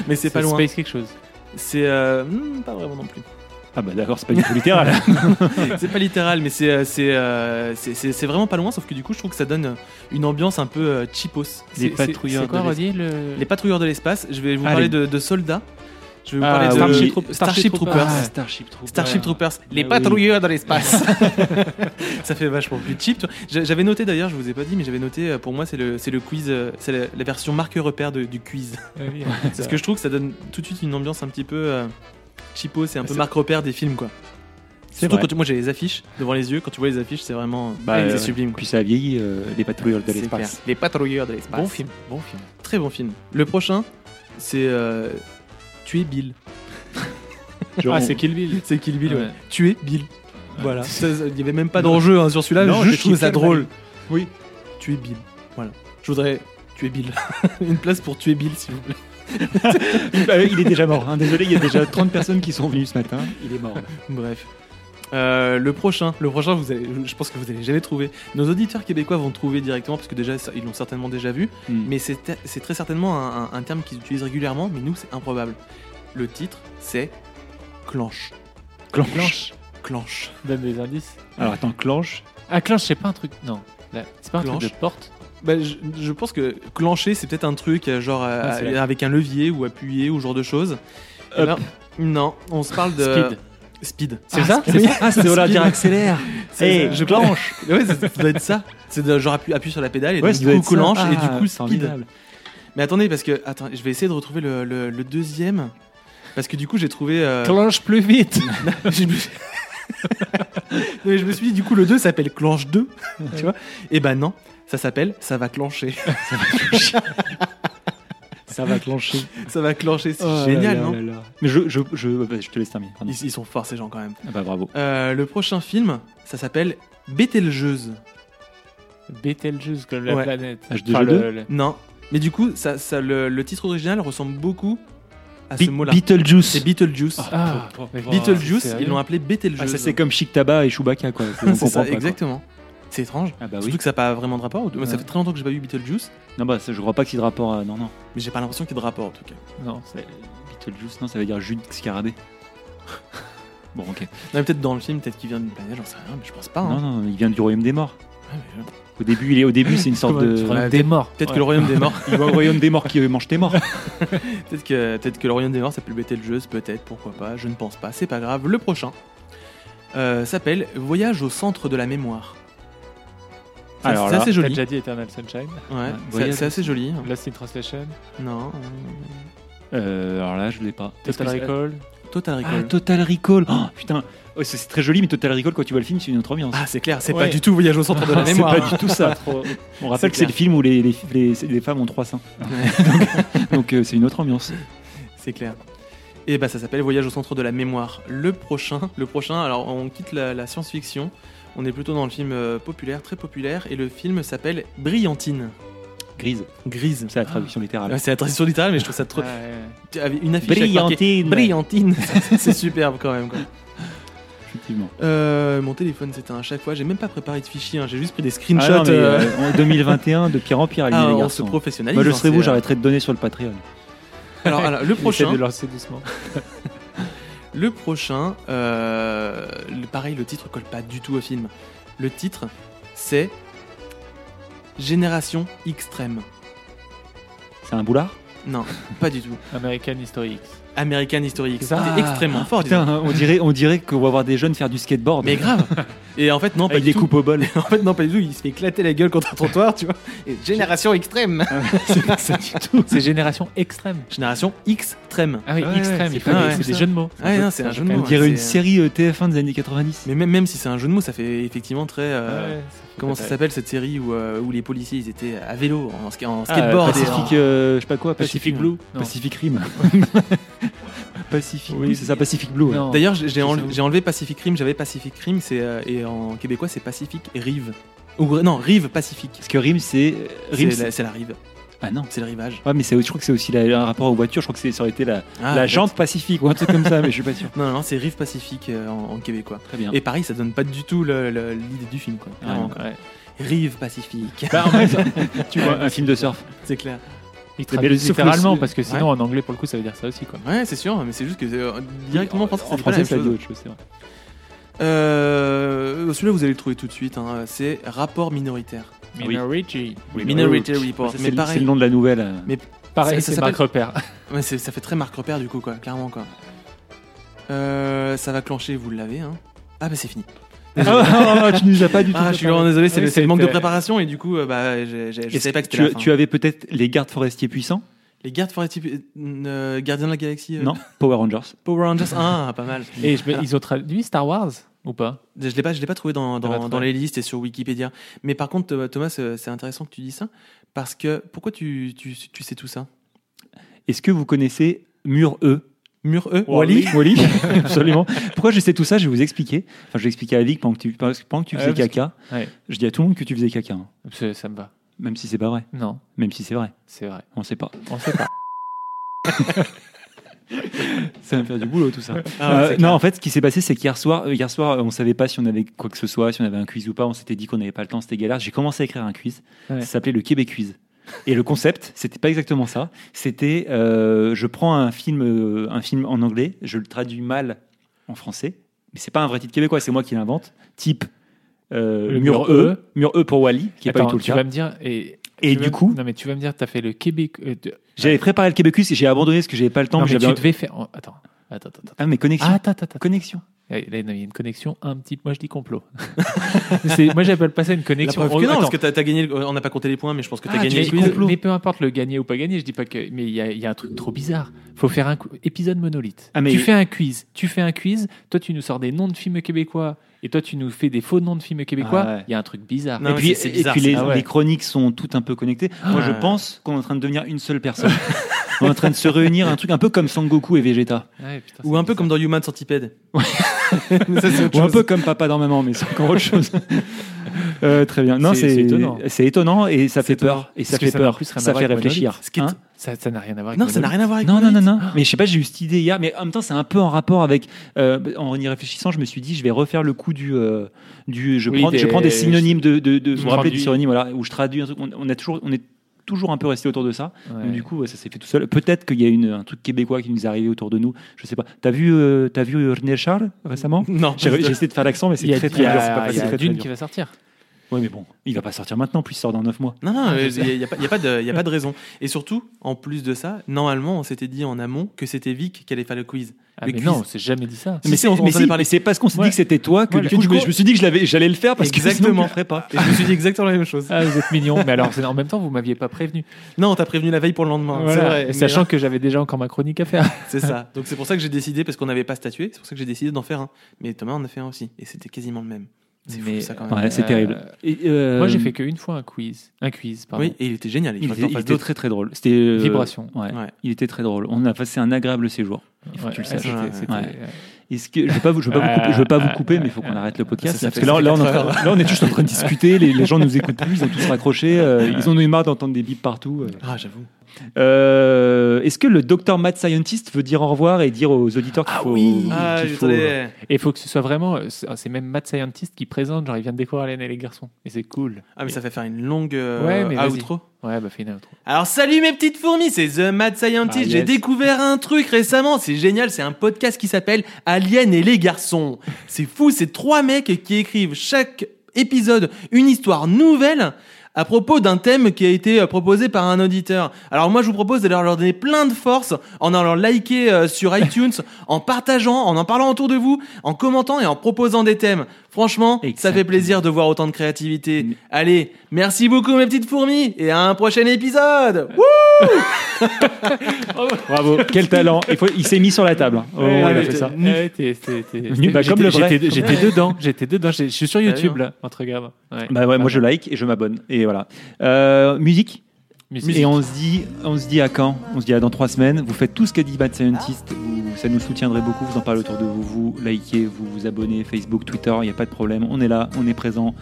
[SPEAKER 3] Mais c'est pas loin.
[SPEAKER 4] Space quelque chose.
[SPEAKER 3] C'est euh, hmm, pas vraiment non plus.
[SPEAKER 2] Ah bah d'accord, c'est pas du tout littéral.
[SPEAKER 3] c'est pas littéral, mais c'est euh, c'est euh, c'est- c'est- c'est vraiment pas loin. Sauf que du coup, je trouve que ça donne une ambiance un peu euh, cheapos.
[SPEAKER 2] Les
[SPEAKER 4] C'est- c'est-
[SPEAKER 2] patrouilleurs
[SPEAKER 4] C'est quoi,
[SPEAKER 2] de
[SPEAKER 4] redis le.
[SPEAKER 3] Les patrouilleurs de l'espace. Je vais vous
[SPEAKER 2] Ah,
[SPEAKER 3] parler
[SPEAKER 2] les-
[SPEAKER 3] de, de soldats. Je vais vous
[SPEAKER 4] Ah,
[SPEAKER 3] parler de
[SPEAKER 4] Starship Troop-
[SPEAKER 3] Starship,
[SPEAKER 4] Starship
[SPEAKER 3] Troopers.
[SPEAKER 4] Troopers.
[SPEAKER 2] Ah, Starship Troopers.
[SPEAKER 3] Starship Troopers, les
[SPEAKER 2] Ah oui.
[SPEAKER 3] patrouilleurs de l'espace. ça fait vachement plus cheap. tu vois. J'a- J'avais noté d'ailleurs, je vous ai pas dit, mais j'avais noté. euh, Pour moi, c'est le, c'est le quiz, euh, c'est la, la version marque repère de- du quiz.
[SPEAKER 4] Ah oui,
[SPEAKER 3] Parce que je trouve que ça donne tout de suite une ambiance un petit peu euh, cheapo, c'est un peu marque repère des films quoi.
[SPEAKER 2] C'est
[SPEAKER 3] Surtout
[SPEAKER 2] vrai.
[SPEAKER 3] quand tu- moi j'ai les affiches devant les yeux, quand tu vois les affiches, c'est vraiment
[SPEAKER 2] Bah,
[SPEAKER 3] c'est
[SPEAKER 2] euh,
[SPEAKER 3] sublime. quoi.
[SPEAKER 2] Puis ça a vieilli, euh, les patrouilleurs de l'espace.
[SPEAKER 3] Les patrouilleurs de l'espace.
[SPEAKER 4] Bon film, bon film.
[SPEAKER 3] Très bon film. Le prochain, c'est euh, Tuer Bill.
[SPEAKER 2] Genre,
[SPEAKER 4] Ah, c'est Kill Bill.
[SPEAKER 3] C'est Kill Bill, ouais.
[SPEAKER 4] Ouais.
[SPEAKER 3] Tuer Bill. Voilà. Il n'y avait même pas d'enjeu hein, sur celui-là,
[SPEAKER 2] Non,
[SPEAKER 3] je trouve ça drôle.
[SPEAKER 2] mal.
[SPEAKER 3] Oui. Tuer Bill. Voilà. Je voudrais tuer Bill. Une place pour tuer Bill, s'il vous plaît.
[SPEAKER 2] Euh, il est déjà mort. hein. Désolé, il y a déjà 30 personnes qui sont venues ce matin. Il est mort.
[SPEAKER 3] Bref. Euh, le prochain, le prochain, vous allez, je pense que vous allez jamais trouver. Nos auditeurs québécois vont trouver directement parce que déjà ils l'ont certainement déjà vu.
[SPEAKER 2] Hmm.
[SPEAKER 3] Mais c'est très certainement un, un- un terme qu'ils utilisent régulièrement, mais nous c'est improbable. Le titre c'est clanche.
[SPEAKER 2] Clanche.
[SPEAKER 3] Clanche.
[SPEAKER 4] Donne des indices.
[SPEAKER 2] Alors attends, clanche.
[SPEAKER 4] Ah, clanche, c'est pas un truc. Non. C'est pas un
[SPEAKER 3] Clanche.
[SPEAKER 4] truc de porte.
[SPEAKER 3] Bah, je, je pense que clencher c'est peut-être un truc euh, genre euh,
[SPEAKER 4] Ah,
[SPEAKER 3] avec un levier ou appuyé ou ce genre de choses.
[SPEAKER 2] Up.
[SPEAKER 3] là, non, on se parle de
[SPEAKER 4] Speed.
[SPEAKER 3] Speed.
[SPEAKER 4] C'est
[SPEAKER 3] Ah,
[SPEAKER 4] ça
[SPEAKER 3] oui.
[SPEAKER 2] Ah, c'est
[SPEAKER 3] Speed.
[SPEAKER 2] dire accélère.
[SPEAKER 3] C'est
[SPEAKER 2] Eh,
[SPEAKER 3] ça, je
[SPEAKER 2] clenche.
[SPEAKER 3] Ouais, ça, ça doit être ça. C'est genre appuie, appuie sur la pédale et
[SPEAKER 2] Ouais,
[SPEAKER 3] donc,
[SPEAKER 2] ça
[SPEAKER 3] du coup
[SPEAKER 2] ça.
[SPEAKER 3] clenche et
[SPEAKER 2] Ah,
[SPEAKER 3] du coup speed.
[SPEAKER 2] formidable.
[SPEAKER 3] Mais attendez, parce que attends, je vais essayer de retrouver le, le- le deuxième. Parce que du coup, j'ai trouvé. euh,
[SPEAKER 4] Clenche plus vite.
[SPEAKER 3] je, me... Non, mais je me suis dit, du coup, le 2 s'appelle Clenche 2. tu vois Et ben non, ça s'appelle Ça va clencher.
[SPEAKER 2] Ça va clencher.
[SPEAKER 3] ça va clencher, c'est
[SPEAKER 2] Oh
[SPEAKER 3] génial,
[SPEAKER 2] là
[SPEAKER 3] non
[SPEAKER 2] là là. Mais je, je, je, bah, je te laisse terminer.
[SPEAKER 3] ils, ils sont forts, ces gens, quand même.
[SPEAKER 2] Ah bah bravo.
[SPEAKER 3] Euh, le prochain film, ça s'appelle Bételgeuse.
[SPEAKER 4] Betelgeuse comme la
[SPEAKER 3] Ouais.
[SPEAKER 4] planète.
[SPEAKER 2] H2G2?
[SPEAKER 4] Enfin, le- le-
[SPEAKER 3] Non. Mais du coup, ça, ça, le, le titre original ressemble beaucoup à
[SPEAKER 2] Be-
[SPEAKER 3] ce mot-là.
[SPEAKER 2] Beetlejuice.
[SPEAKER 3] C'est Beetlejuice.
[SPEAKER 4] Ah,
[SPEAKER 3] Beetlejuice,
[SPEAKER 4] c'est
[SPEAKER 3] ils l'ont appelé Bételgeuse.
[SPEAKER 2] Ah, ça c'est comme Chic Tabac et Chewbacca quoi. On
[SPEAKER 3] C'est
[SPEAKER 2] comprend
[SPEAKER 3] ça,
[SPEAKER 2] pas, quoi.
[SPEAKER 3] exactement. C'est étrange.
[SPEAKER 2] Ah bah oui.
[SPEAKER 3] Surtout que ça n'a pas vraiment de rapport. Moi, Ça fait très longtemps que j'ai pas vu Beetlejuice,
[SPEAKER 2] Non bah ça, je crois pas qu'il y ait de rapport à... Non non.
[SPEAKER 3] mais j'ai pas l'impression qu'il y ait de rapport en tout cas.
[SPEAKER 4] Non, c'est.
[SPEAKER 2] Beetlejuice non ça veut dire jus de scarabée. Bon ok.
[SPEAKER 3] Non, mais peut-être dans le film, peut-être qu'il vient d'une planète, j'en sais rien, mais je pense pas. hein.
[SPEAKER 2] Non non il vient du royaume des morts.
[SPEAKER 3] Ouais, mais, euh,
[SPEAKER 2] Au début il est au début c'est une sorte de.
[SPEAKER 3] Ouais,
[SPEAKER 4] des morts.
[SPEAKER 3] Peut-être que le royaume des morts,
[SPEAKER 2] Il va au royaume des morts qui mange tes morts.
[SPEAKER 3] peut-être que, peut-être que le royaume des morts s'appelle Betelgeuse, peut-être, pourquoi pas, je ne pense pas, c'est pas grave. Le prochain euh, s'appelle Voyage au centre de la mémoire. C'est-
[SPEAKER 2] Alors
[SPEAKER 3] c'est assez
[SPEAKER 4] T'as
[SPEAKER 3] joli.
[SPEAKER 4] déjà dit Eternal Sunshine.
[SPEAKER 3] Ouais, c'est- c'est assez joli.
[SPEAKER 4] Lost in Translation.
[SPEAKER 3] Non.
[SPEAKER 2] Euh, alors là je l'ai pas.
[SPEAKER 4] Total
[SPEAKER 2] c'est-
[SPEAKER 4] Recall.
[SPEAKER 3] Total
[SPEAKER 2] Ah
[SPEAKER 3] Recall.
[SPEAKER 2] Total Recall. Oh, putain. C'est c'est très joli mais Total Recall quand tu vois le film c'est une autre ambiance.
[SPEAKER 3] Ah, c'est clair, c'est
[SPEAKER 4] Ouais.
[SPEAKER 3] pas du tout Voyage au centre de la
[SPEAKER 2] c'est
[SPEAKER 3] mémoire.
[SPEAKER 2] pas du tout ça. On rappelle que c'est le film où les, les, les- les femmes ont trois seins. donc donc, euh, c'est une autre ambiance.
[SPEAKER 3] C'est clair. Et bah ça s'appelle Voyage au centre de la mémoire. Le prochain, le prochain. Alors on quitte la, la science-fiction. On est plutôt dans le film euh, populaire, très populaire, et le film s'appelle Brillantine.
[SPEAKER 2] Grise.
[SPEAKER 3] Grise.
[SPEAKER 2] C'est la traduction littérale.
[SPEAKER 3] Ouais, c'est la traduction littérale, mais je trouve ça trop.
[SPEAKER 4] Ouais.
[SPEAKER 3] Tu avais Une affiche
[SPEAKER 2] Brillantine.
[SPEAKER 3] Brillantine. c'est superbe quand même. Quoi.
[SPEAKER 2] Effectivement.
[SPEAKER 3] Euh, mon téléphone, c'était à chaque fois. J'ai même pas préparé de fichier. hein, J'ai juste pris des screenshots.
[SPEAKER 2] Ah non, mais,
[SPEAKER 3] euh,
[SPEAKER 2] euh, en 2021, de pire en pire,
[SPEAKER 3] ah,
[SPEAKER 2] les
[SPEAKER 3] on se
[SPEAKER 2] garçons.
[SPEAKER 3] professionnalise.
[SPEAKER 2] Moi, je serais vous,
[SPEAKER 3] c'est,
[SPEAKER 2] j'arrêterais de donner sur le Patreon.
[SPEAKER 3] Alors, alors, le prochain.
[SPEAKER 4] de lancer doucement.
[SPEAKER 3] Le prochain, euh, le- pareil, le titre colle pas du tout au film. Le titre, c'est Génération Extrême.
[SPEAKER 2] C'est un boulard?
[SPEAKER 3] Non, pas du tout.
[SPEAKER 4] American History X.
[SPEAKER 3] American History X.
[SPEAKER 2] Ah,
[SPEAKER 3] C'était extrêmement fort.
[SPEAKER 2] Putain, on dirait, on dirait qu'on va voir des jeunes faire du skateboard.
[SPEAKER 3] Mais grave. Et en fait, non, pas
[SPEAKER 2] avec
[SPEAKER 3] du
[SPEAKER 2] des
[SPEAKER 3] tout.
[SPEAKER 2] coupes au bol.
[SPEAKER 3] En fait, non, pas du tout. Il se fait éclater la gueule contre un trottoir, tu vois. Et Génération Extrême. c'est pas ça du tout.
[SPEAKER 4] C'est Génération Extrême.
[SPEAKER 3] Génération Extrême.
[SPEAKER 4] Ah oui,
[SPEAKER 2] Ouais,
[SPEAKER 4] Extrême.
[SPEAKER 2] c'est
[SPEAKER 3] mal,
[SPEAKER 4] c'est des jeux de mots.
[SPEAKER 3] Ouais, non, c'est un jeu de
[SPEAKER 2] On
[SPEAKER 3] mots.
[SPEAKER 2] dirait
[SPEAKER 3] ouais,
[SPEAKER 2] une série euh, TF1 des années 90.
[SPEAKER 3] Mais même, même si c'est un jeu de mots, ça fait effectivement très. euh,
[SPEAKER 4] Ouais,
[SPEAKER 3] Comment ça s'appelle cette série où, euh, où les policiers ils étaient à vélo, en, ska- en
[SPEAKER 2] Ah,
[SPEAKER 3] skateboard et en-
[SPEAKER 2] Pacific, euh, je sais pas quoi,
[SPEAKER 4] Pacific Blue Non.
[SPEAKER 2] Pacific Rim. Pacific
[SPEAKER 4] Oui.
[SPEAKER 2] Blue, c'est ça, Pacific Blue. ouais.
[SPEAKER 3] D'ailleurs, j'ai j'ai
[SPEAKER 2] C'est
[SPEAKER 3] enle-
[SPEAKER 2] ça.
[SPEAKER 3] j'ai enlevé Pacific Rim, j'avais Pacific Rim, c'est euh, et en québécois c'est Pacific et Rive. Ou non, Rive Pacifique.
[SPEAKER 2] Parce que Rim, c'est. Rim,
[SPEAKER 3] C'est la, c'est la rive,
[SPEAKER 2] Ah non.
[SPEAKER 3] c'est le rivage.
[SPEAKER 2] Ouais, mais c'est- je crois que c'est aussi la- un rapport aux voitures. Je crois que c'est- ça aurait été la,
[SPEAKER 3] Ah,
[SPEAKER 2] la jante pacifique ou un truc comme ça, mais je suis pas sûr.
[SPEAKER 3] Non, non, non, c'est Rive Pacifique euh, en, en québécois.
[SPEAKER 2] Très bien.
[SPEAKER 3] Et pareil, ça donne pas du tout le- le- l'idée du film, quoi.
[SPEAKER 2] Ouais,
[SPEAKER 3] quoi.
[SPEAKER 4] Ouais.
[SPEAKER 3] Rive Pacifique.
[SPEAKER 2] Bah, en fait, tu vois, un film de surf.
[SPEAKER 3] c'est clair.
[SPEAKER 4] Il
[SPEAKER 2] Mais
[SPEAKER 4] traduit littéralement parce que sinon en anglais pour le coup ça veut dire ça aussi quoi.
[SPEAKER 3] Ouais, c'est sûr, mais c'est juste que euh, directement en français,
[SPEAKER 2] en
[SPEAKER 3] c'est pas la
[SPEAKER 2] français, ça dit autre chose. c'est vrai.
[SPEAKER 3] Euh, Celui-là, vous allez le trouver tout de suite. hein, C'est rapport minoritaire.
[SPEAKER 2] Oui.
[SPEAKER 4] Minority.
[SPEAKER 3] Minority Report.
[SPEAKER 2] C'est le-
[SPEAKER 3] pareil.
[SPEAKER 2] c'est le nom de la nouvelle. euh.
[SPEAKER 3] Mais
[SPEAKER 4] Pareil, c'est Marc Repère.
[SPEAKER 3] Ça fait très marque repère du coup, quoi, clairement quoi. Euh, ça va clencher, vous l'avez, hein. Ah bah c'est fini.
[SPEAKER 2] Ah, tu nous as pas du tout.
[SPEAKER 3] Ah, je suis vraiment désolé, c'est le- manque de préparation et du coup, euh, bah, je
[SPEAKER 2] Est-ce
[SPEAKER 3] savais pas que la
[SPEAKER 2] tu,
[SPEAKER 3] fin.
[SPEAKER 2] tu avais peut-être les gardes forestiers puissants
[SPEAKER 3] Les gardes forestiers, euh, gardiens de la galaxie. euh,
[SPEAKER 2] Non Power Rangers.
[SPEAKER 3] Power Rangers, ah, pas mal.
[SPEAKER 4] Et je me- ils ont traduit Star Wars? Ou pas
[SPEAKER 3] Je l'ai pas, je l'ai pas trouvé dans,
[SPEAKER 4] pas
[SPEAKER 3] les listes et sur Wikipédia. Mais par contre, euh, Thomas, c'est c'est intéressant que tu dis ça parce que pourquoi tu, tu, tu sais tout ça?
[SPEAKER 2] Est-ce que vous connaissez Mur E?
[SPEAKER 3] Mur E,
[SPEAKER 2] Wally Wally Absolument. Pourquoi je sais tout ça? Je vais vous expliquer. Enfin, je vais expliquer à Vic pendant que tu, pendant que tu
[SPEAKER 4] Ouais,
[SPEAKER 2] faisais
[SPEAKER 4] que-
[SPEAKER 2] caca.
[SPEAKER 4] Ouais.
[SPEAKER 2] Je dis à tout le monde que tu faisais caca. hein.
[SPEAKER 4] Ça, ça me va.
[SPEAKER 2] Même si c'est pas vrai.
[SPEAKER 4] Non,
[SPEAKER 2] Même si c'est vrai.
[SPEAKER 4] c'est vrai.
[SPEAKER 2] On sait pas.
[SPEAKER 4] On sait pas.
[SPEAKER 2] Ça va me faire du boulot tout ça.
[SPEAKER 3] Ah
[SPEAKER 2] Euh, non, en fait, ce qui s'est passé, c'est qu'hier soir, euh, hier soir, euh, on savait pas si on avait quoi que ce soit, si on avait un quiz ou pas. On s'était dit qu'on n'avait pas le temps, c'était galère. J'ai commencé à écrire un quiz.
[SPEAKER 4] Ouais.
[SPEAKER 2] Ça s'appelait le Québec Quiz. Et le concept, c'était pas exactement ça. C'était, euh, je prends un film, un film en anglais, je le traduis mal en français, mais c'est pas un vrai titre québécois, c'est moi qui l'invente. Type
[SPEAKER 4] Le
[SPEAKER 2] mur
[SPEAKER 4] mur
[SPEAKER 2] E,
[SPEAKER 4] E.
[SPEAKER 2] mur E pour Wally, qui est pas
[SPEAKER 4] Attends,
[SPEAKER 2] du tout le
[SPEAKER 4] tu
[SPEAKER 2] cas.
[SPEAKER 4] vas me dire et
[SPEAKER 2] Et
[SPEAKER 4] tu
[SPEAKER 2] du coup,
[SPEAKER 4] non mais tu vas me dire t'as fait le Québec.
[SPEAKER 2] J'avais préparé le Québec Quiz et j'ai abandonné parce que j'avais pas le temps.
[SPEAKER 4] non
[SPEAKER 2] que
[SPEAKER 4] mais
[SPEAKER 2] j'avais-
[SPEAKER 4] tu devais faire. oh, Attends, attends, attends. attends.
[SPEAKER 2] Ah, mais connexion.
[SPEAKER 4] Ah, attends, attends, attends.
[SPEAKER 2] Connexion.
[SPEAKER 4] Là, non, il y a une connexion un petit. Moi, je dis complot. C'est- moi, j'appelle pas ça une
[SPEAKER 3] La
[SPEAKER 4] connexion.
[SPEAKER 3] preuve que non,
[SPEAKER 4] Attends.
[SPEAKER 3] parce que t'as t'as gagné. le- On n'a pas compté les points, mais je pense que t'as
[SPEAKER 4] Ah,
[SPEAKER 3] gagné
[SPEAKER 4] tu
[SPEAKER 3] quiz.
[SPEAKER 4] mais peu importe le gagner ou pas gagner, je dis pas que. Mais il y a, il y a un truc trop bizarre. Faut faire un épisode monolithe.
[SPEAKER 2] Ah, mais-
[SPEAKER 4] Tu fais un quiz. Tu fais un quiz. Toi, tu nous sors des noms de films québécois. Et toi, tu nous fais des faux noms de films québécois.
[SPEAKER 2] Ah ouais.
[SPEAKER 4] Il y a un truc bizarre.
[SPEAKER 3] Non,
[SPEAKER 2] et puis,
[SPEAKER 3] c'est- c'est
[SPEAKER 2] et
[SPEAKER 3] bizarre,
[SPEAKER 2] puis les,
[SPEAKER 4] ça. Ah ouais.
[SPEAKER 2] les chroniques sont toutes un peu connectées. Moi, je pense qu'on est en train de devenir une seule personne. on est en train de se réunir, un truc un peu comme Sangoku et Vegeta.
[SPEAKER 4] Ouais, putain,
[SPEAKER 3] Ou un peu comme dans Human Centipede. Ça,
[SPEAKER 2] Ou un peu comme Papa dans Maman, mais c'est encore autre chose. Euh, très bien. Non,
[SPEAKER 4] C'est- étonnant.
[SPEAKER 2] C'est étonnant et ça fait peur. Et ça fait
[SPEAKER 4] ça n'a
[SPEAKER 2] peur.
[SPEAKER 4] plus rien à
[SPEAKER 2] Ça
[SPEAKER 4] voir
[SPEAKER 2] fait
[SPEAKER 4] avec
[SPEAKER 2] réfléchir. Hein
[SPEAKER 4] Ça ça n'a rien à voir avec
[SPEAKER 3] Non, ça n'a rien à voir avec
[SPEAKER 2] non, non, non, non. Mais je sais pas, j'ai eu cette idée hier, mais en même temps, c'est un peu en rapport avec. euh, en y réfléchissant, je me suis dit, je vais refaire le coup du. euh, du je,
[SPEAKER 4] Oui,
[SPEAKER 2] prends, je
[SPEAKER 4] des-
[SPEAKER 2] prends des synonymes de. de, de vous rappelez du
[SPEAKER 4] traduis.
[SPEAKER 2] synonyme, voilà, où je traduis un truc. On, on a toujours, on est toujours un peu resté autour de ça.
[SPEAKER 4] Ouais.
[SPEAKER 2] Donc, du coup, ouais, ça s'est fait tout seul. Peut-être qu'il y a une, un truc québécois qui nous est arrivé autour de nous. Je sais pas. T'as vu, euh, t'as vu René Charles récemment?
[SPEAKER 3] Non,
[SPEAKER 2] J'ai essayé de faire l'accent, mais c'est
[SPEAKER 4] y
[SPEAKER 2] très
[SPEAKER 4] il
[SPEAKER 2] très
[SPEAKER 4] y a-
[SPEAKER 2] dur.
[SPEAKER 4] Il y a Dune
[SPEAKER 2] dur.
[SPEAKER 4] qui va sortir.
[SPEAKER 2] Ouais, mais bon, il va pas sortir maintenant, puis il sort dans 9 mois.
[SPEAKER 3] Non, non,
[SPEAKER 4] Ah,
[SPEAKER 3] il n'y a, pas- y a pas de y a pas de raison. Et surtout, en plus de ça, normalement, on s'était dit en amont que c'était Vic qui allait faire le quiz.
[SPEAKER 4] Ah,
[SPEAKER 3] Le
[SPEAKER 4] mais
[SPEAKER 3] quiz.
[SPEAKER 4] non, c'est jamais dit ça.
[SPEAKER 3] Si, si, on-
[SPEAKER 2] mais
[SPEAKER 3] parlé.
[SPEAKER 2] c'est parce qu'on s'est
[SPEAKER 4] Ouais.
[SPEAKER 2] dit que c'était toi que
[SPEAKER 4] Ouais,
[SPEAKER 2] du coup, je,
[SPEAKER 3] coup,
[SPEAKER 2] me- je me suis dit que j'allais le faire parce que sinon,
[SPEAKER 3] Exactement.
[SPEAKER 2] je le ferais pas.
[SPEAKER 3] Et je me suis dit exactement la même chose.
[SPEAKER 4] Ah, vous êtes mignon. mais alors, c'est- en même temps, vous m'aviez pas prévenu.
[SPEAKER 3] Non, on t'a prévenu la veille pour le lendemain.
[SPEAKER 4] Voilà.
[SPEAKER 3] C'est vrai. Mais
[SPEAKER 4] Sachant
[SPEAKER 3] là,
[SPEAKER 4] que j'avais déjà encore ma chronique à faire.
[SPEAKER 3] c'est ça. Donc c'est pour ça que j'ai décidé, parce qu'on n'avait pas statué, c'est pour ça que j'ai décidé d'en faire un. Mais Thomas en a fait un aussi. Et c'était quasiment le même. C'est fou
[SPEAKER 4] Mais,
[SPEAKER 3] ça quand même.
[SPEAKER 2] Ouais, c'est
[SPEAKER 4] Euh,
[SPEAKER 2] terrible. Et, euh,
[SPEAKER 4] Moi, j'ai fait qu'une fois un quiz. Un quiz, pardon.
[SPEAKER 3] Oui, et il était génial. Il,
[SPEAKER 2] était, il très très drôle. C'était euh,
[SPEAKER 4] Vibration.
[SPEAKER 2] Ouais,
[SPEAKER 3] Ouais.
[SPEAKER 2] Il était très drôle. On a passé un agréable séjour. Il faut
[SPEAKER 4] Ouais,
[SPEAKER 2] que tu le saches. Est-ce que je vais pas vous, je vais pas vous couper, je veux pas vous couper, mais il faut qu'on arrête le podcast
[SPEAKER 3] Ça, ça
[SPEAKER 2] parce que là, là, on est train, là, on est juste en train de discuter. Les, les gens nous écoutent plus, ils ont tous raccroché. euh, ils en ont eu marre d'entendre des bips partout. euh.
[SPEAKER 3] Ah, j'avoue.
[SPEAKER 2] Euh, Est-ce que le docteur Mad Scientist veut dire au revoir et dire aux auditeurs qu'il faut,
[SPEAKER 3] Ah,
[SPEAKER 2] faut- euh,
[SPEAKER 3] voudrais-
[SPEAKER 4] Et il faut que ce soit vraiment. C'est même Matt Scientist qui présente, genre il vient de découvrir Hélène et les garçons. Et c'est cool.
[SPEAKER 3] Ah, mais ça fait faire une longue euh,
[SPEAKER 4] Ouais, mais
[SPEAKER 3] outro.
[SPEAKER 4] Ouais, bah fais une outro.
[SPEAKER 3] Alors salut mes petites fourmis, c'est The Mad Scientist.
[SPEAKER 4] Ah,
[SPEAKER 3] J'ai découvert un truc récemment, c'est génial, c'est un podcast qui s'appelle Alien et les garçons. C'est fou, c'est trois mecs qui écrivent chaque épisode une histoire nouvelle à propos d'un thème qui a été euh, proposé par un auditeur. Alors moi je vous propose d'aller leur donner plein de force en allant liker euh, sur iTunes, en partageant, en en parlant autour de vous, en commentant et en proposant des thèmes. Franchement, ça fait plaisir de voir autant de créativité. Allez, merci beaucoup mes petites fourmis et à un prochain épisode. Wouh
[SPEAKER 2] Bravo, quel talent. Il, faut- il s'est mis sur la table. Oh,
[SPEAKER 4] Ouais,
[SPEAKER 2] il a
[SPEAKER 4] ouais,
[SPEAKER 2] fait ça. bah,
[SPEAKER 4] j'étais-
[SPEAKER 2] comme le vrai.
[SPEAKER 4] J'étais j'étais dedans, j'étais dedans. Je suis sur YouTube là, en te regardant. Ouais.
[SPEAKER 2] Bah ouais, moi je like et je m'abonne. Et voilà. Euh, musique.
[SPEAKER 4] Musique.
[SPEAKER 2] Et on se dit, on se dit à quand? On se dit à dans trois semaines. Vous faites tout ce qu'a dit Bad Scientist. Vous- ça nous soutiendrait beaucoup. Vous en parlez autour de vous. Vous likez, vous vous abonnez, Facebook, Twitter. Il n'y a pas de problème. On est là, on est présent.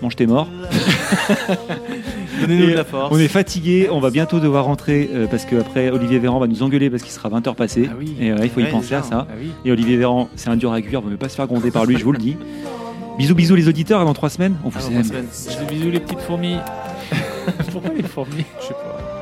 [SPEAKER 2] Mange tes morts.
[SPEAKER 3] Donnez-nous de la force.
[SPEAKER 2] On est fatigué. On va bientôt devoir rentrer euh, parce que après Olivier Véran va nous engueuler parce qu'il sera 20h passé.
[SPEAKER 4] Ah oui.
[SPEAKER 2] Et ouais, il faut y
[SPEAKER 3] Ouais,
[SPEAKER 2] penser
[SPEAKER 3] déjà.
[SPEAKER 2] à ça.
[SPEAKER 4] Ah oui.
[SPEAKER 2] Et Olivier Véran, c'est un dur à cuire. Vaut mieux pas se faire gronder par lui. Je vous le dis. Bisous, bisous les auditeurs, avant trois semaines. On vous aime.
[SPEAKER 4] Bisous, bisous les petites fourmis. Pourquoi les fourmis
[SPEAKER 3] Je sais pas.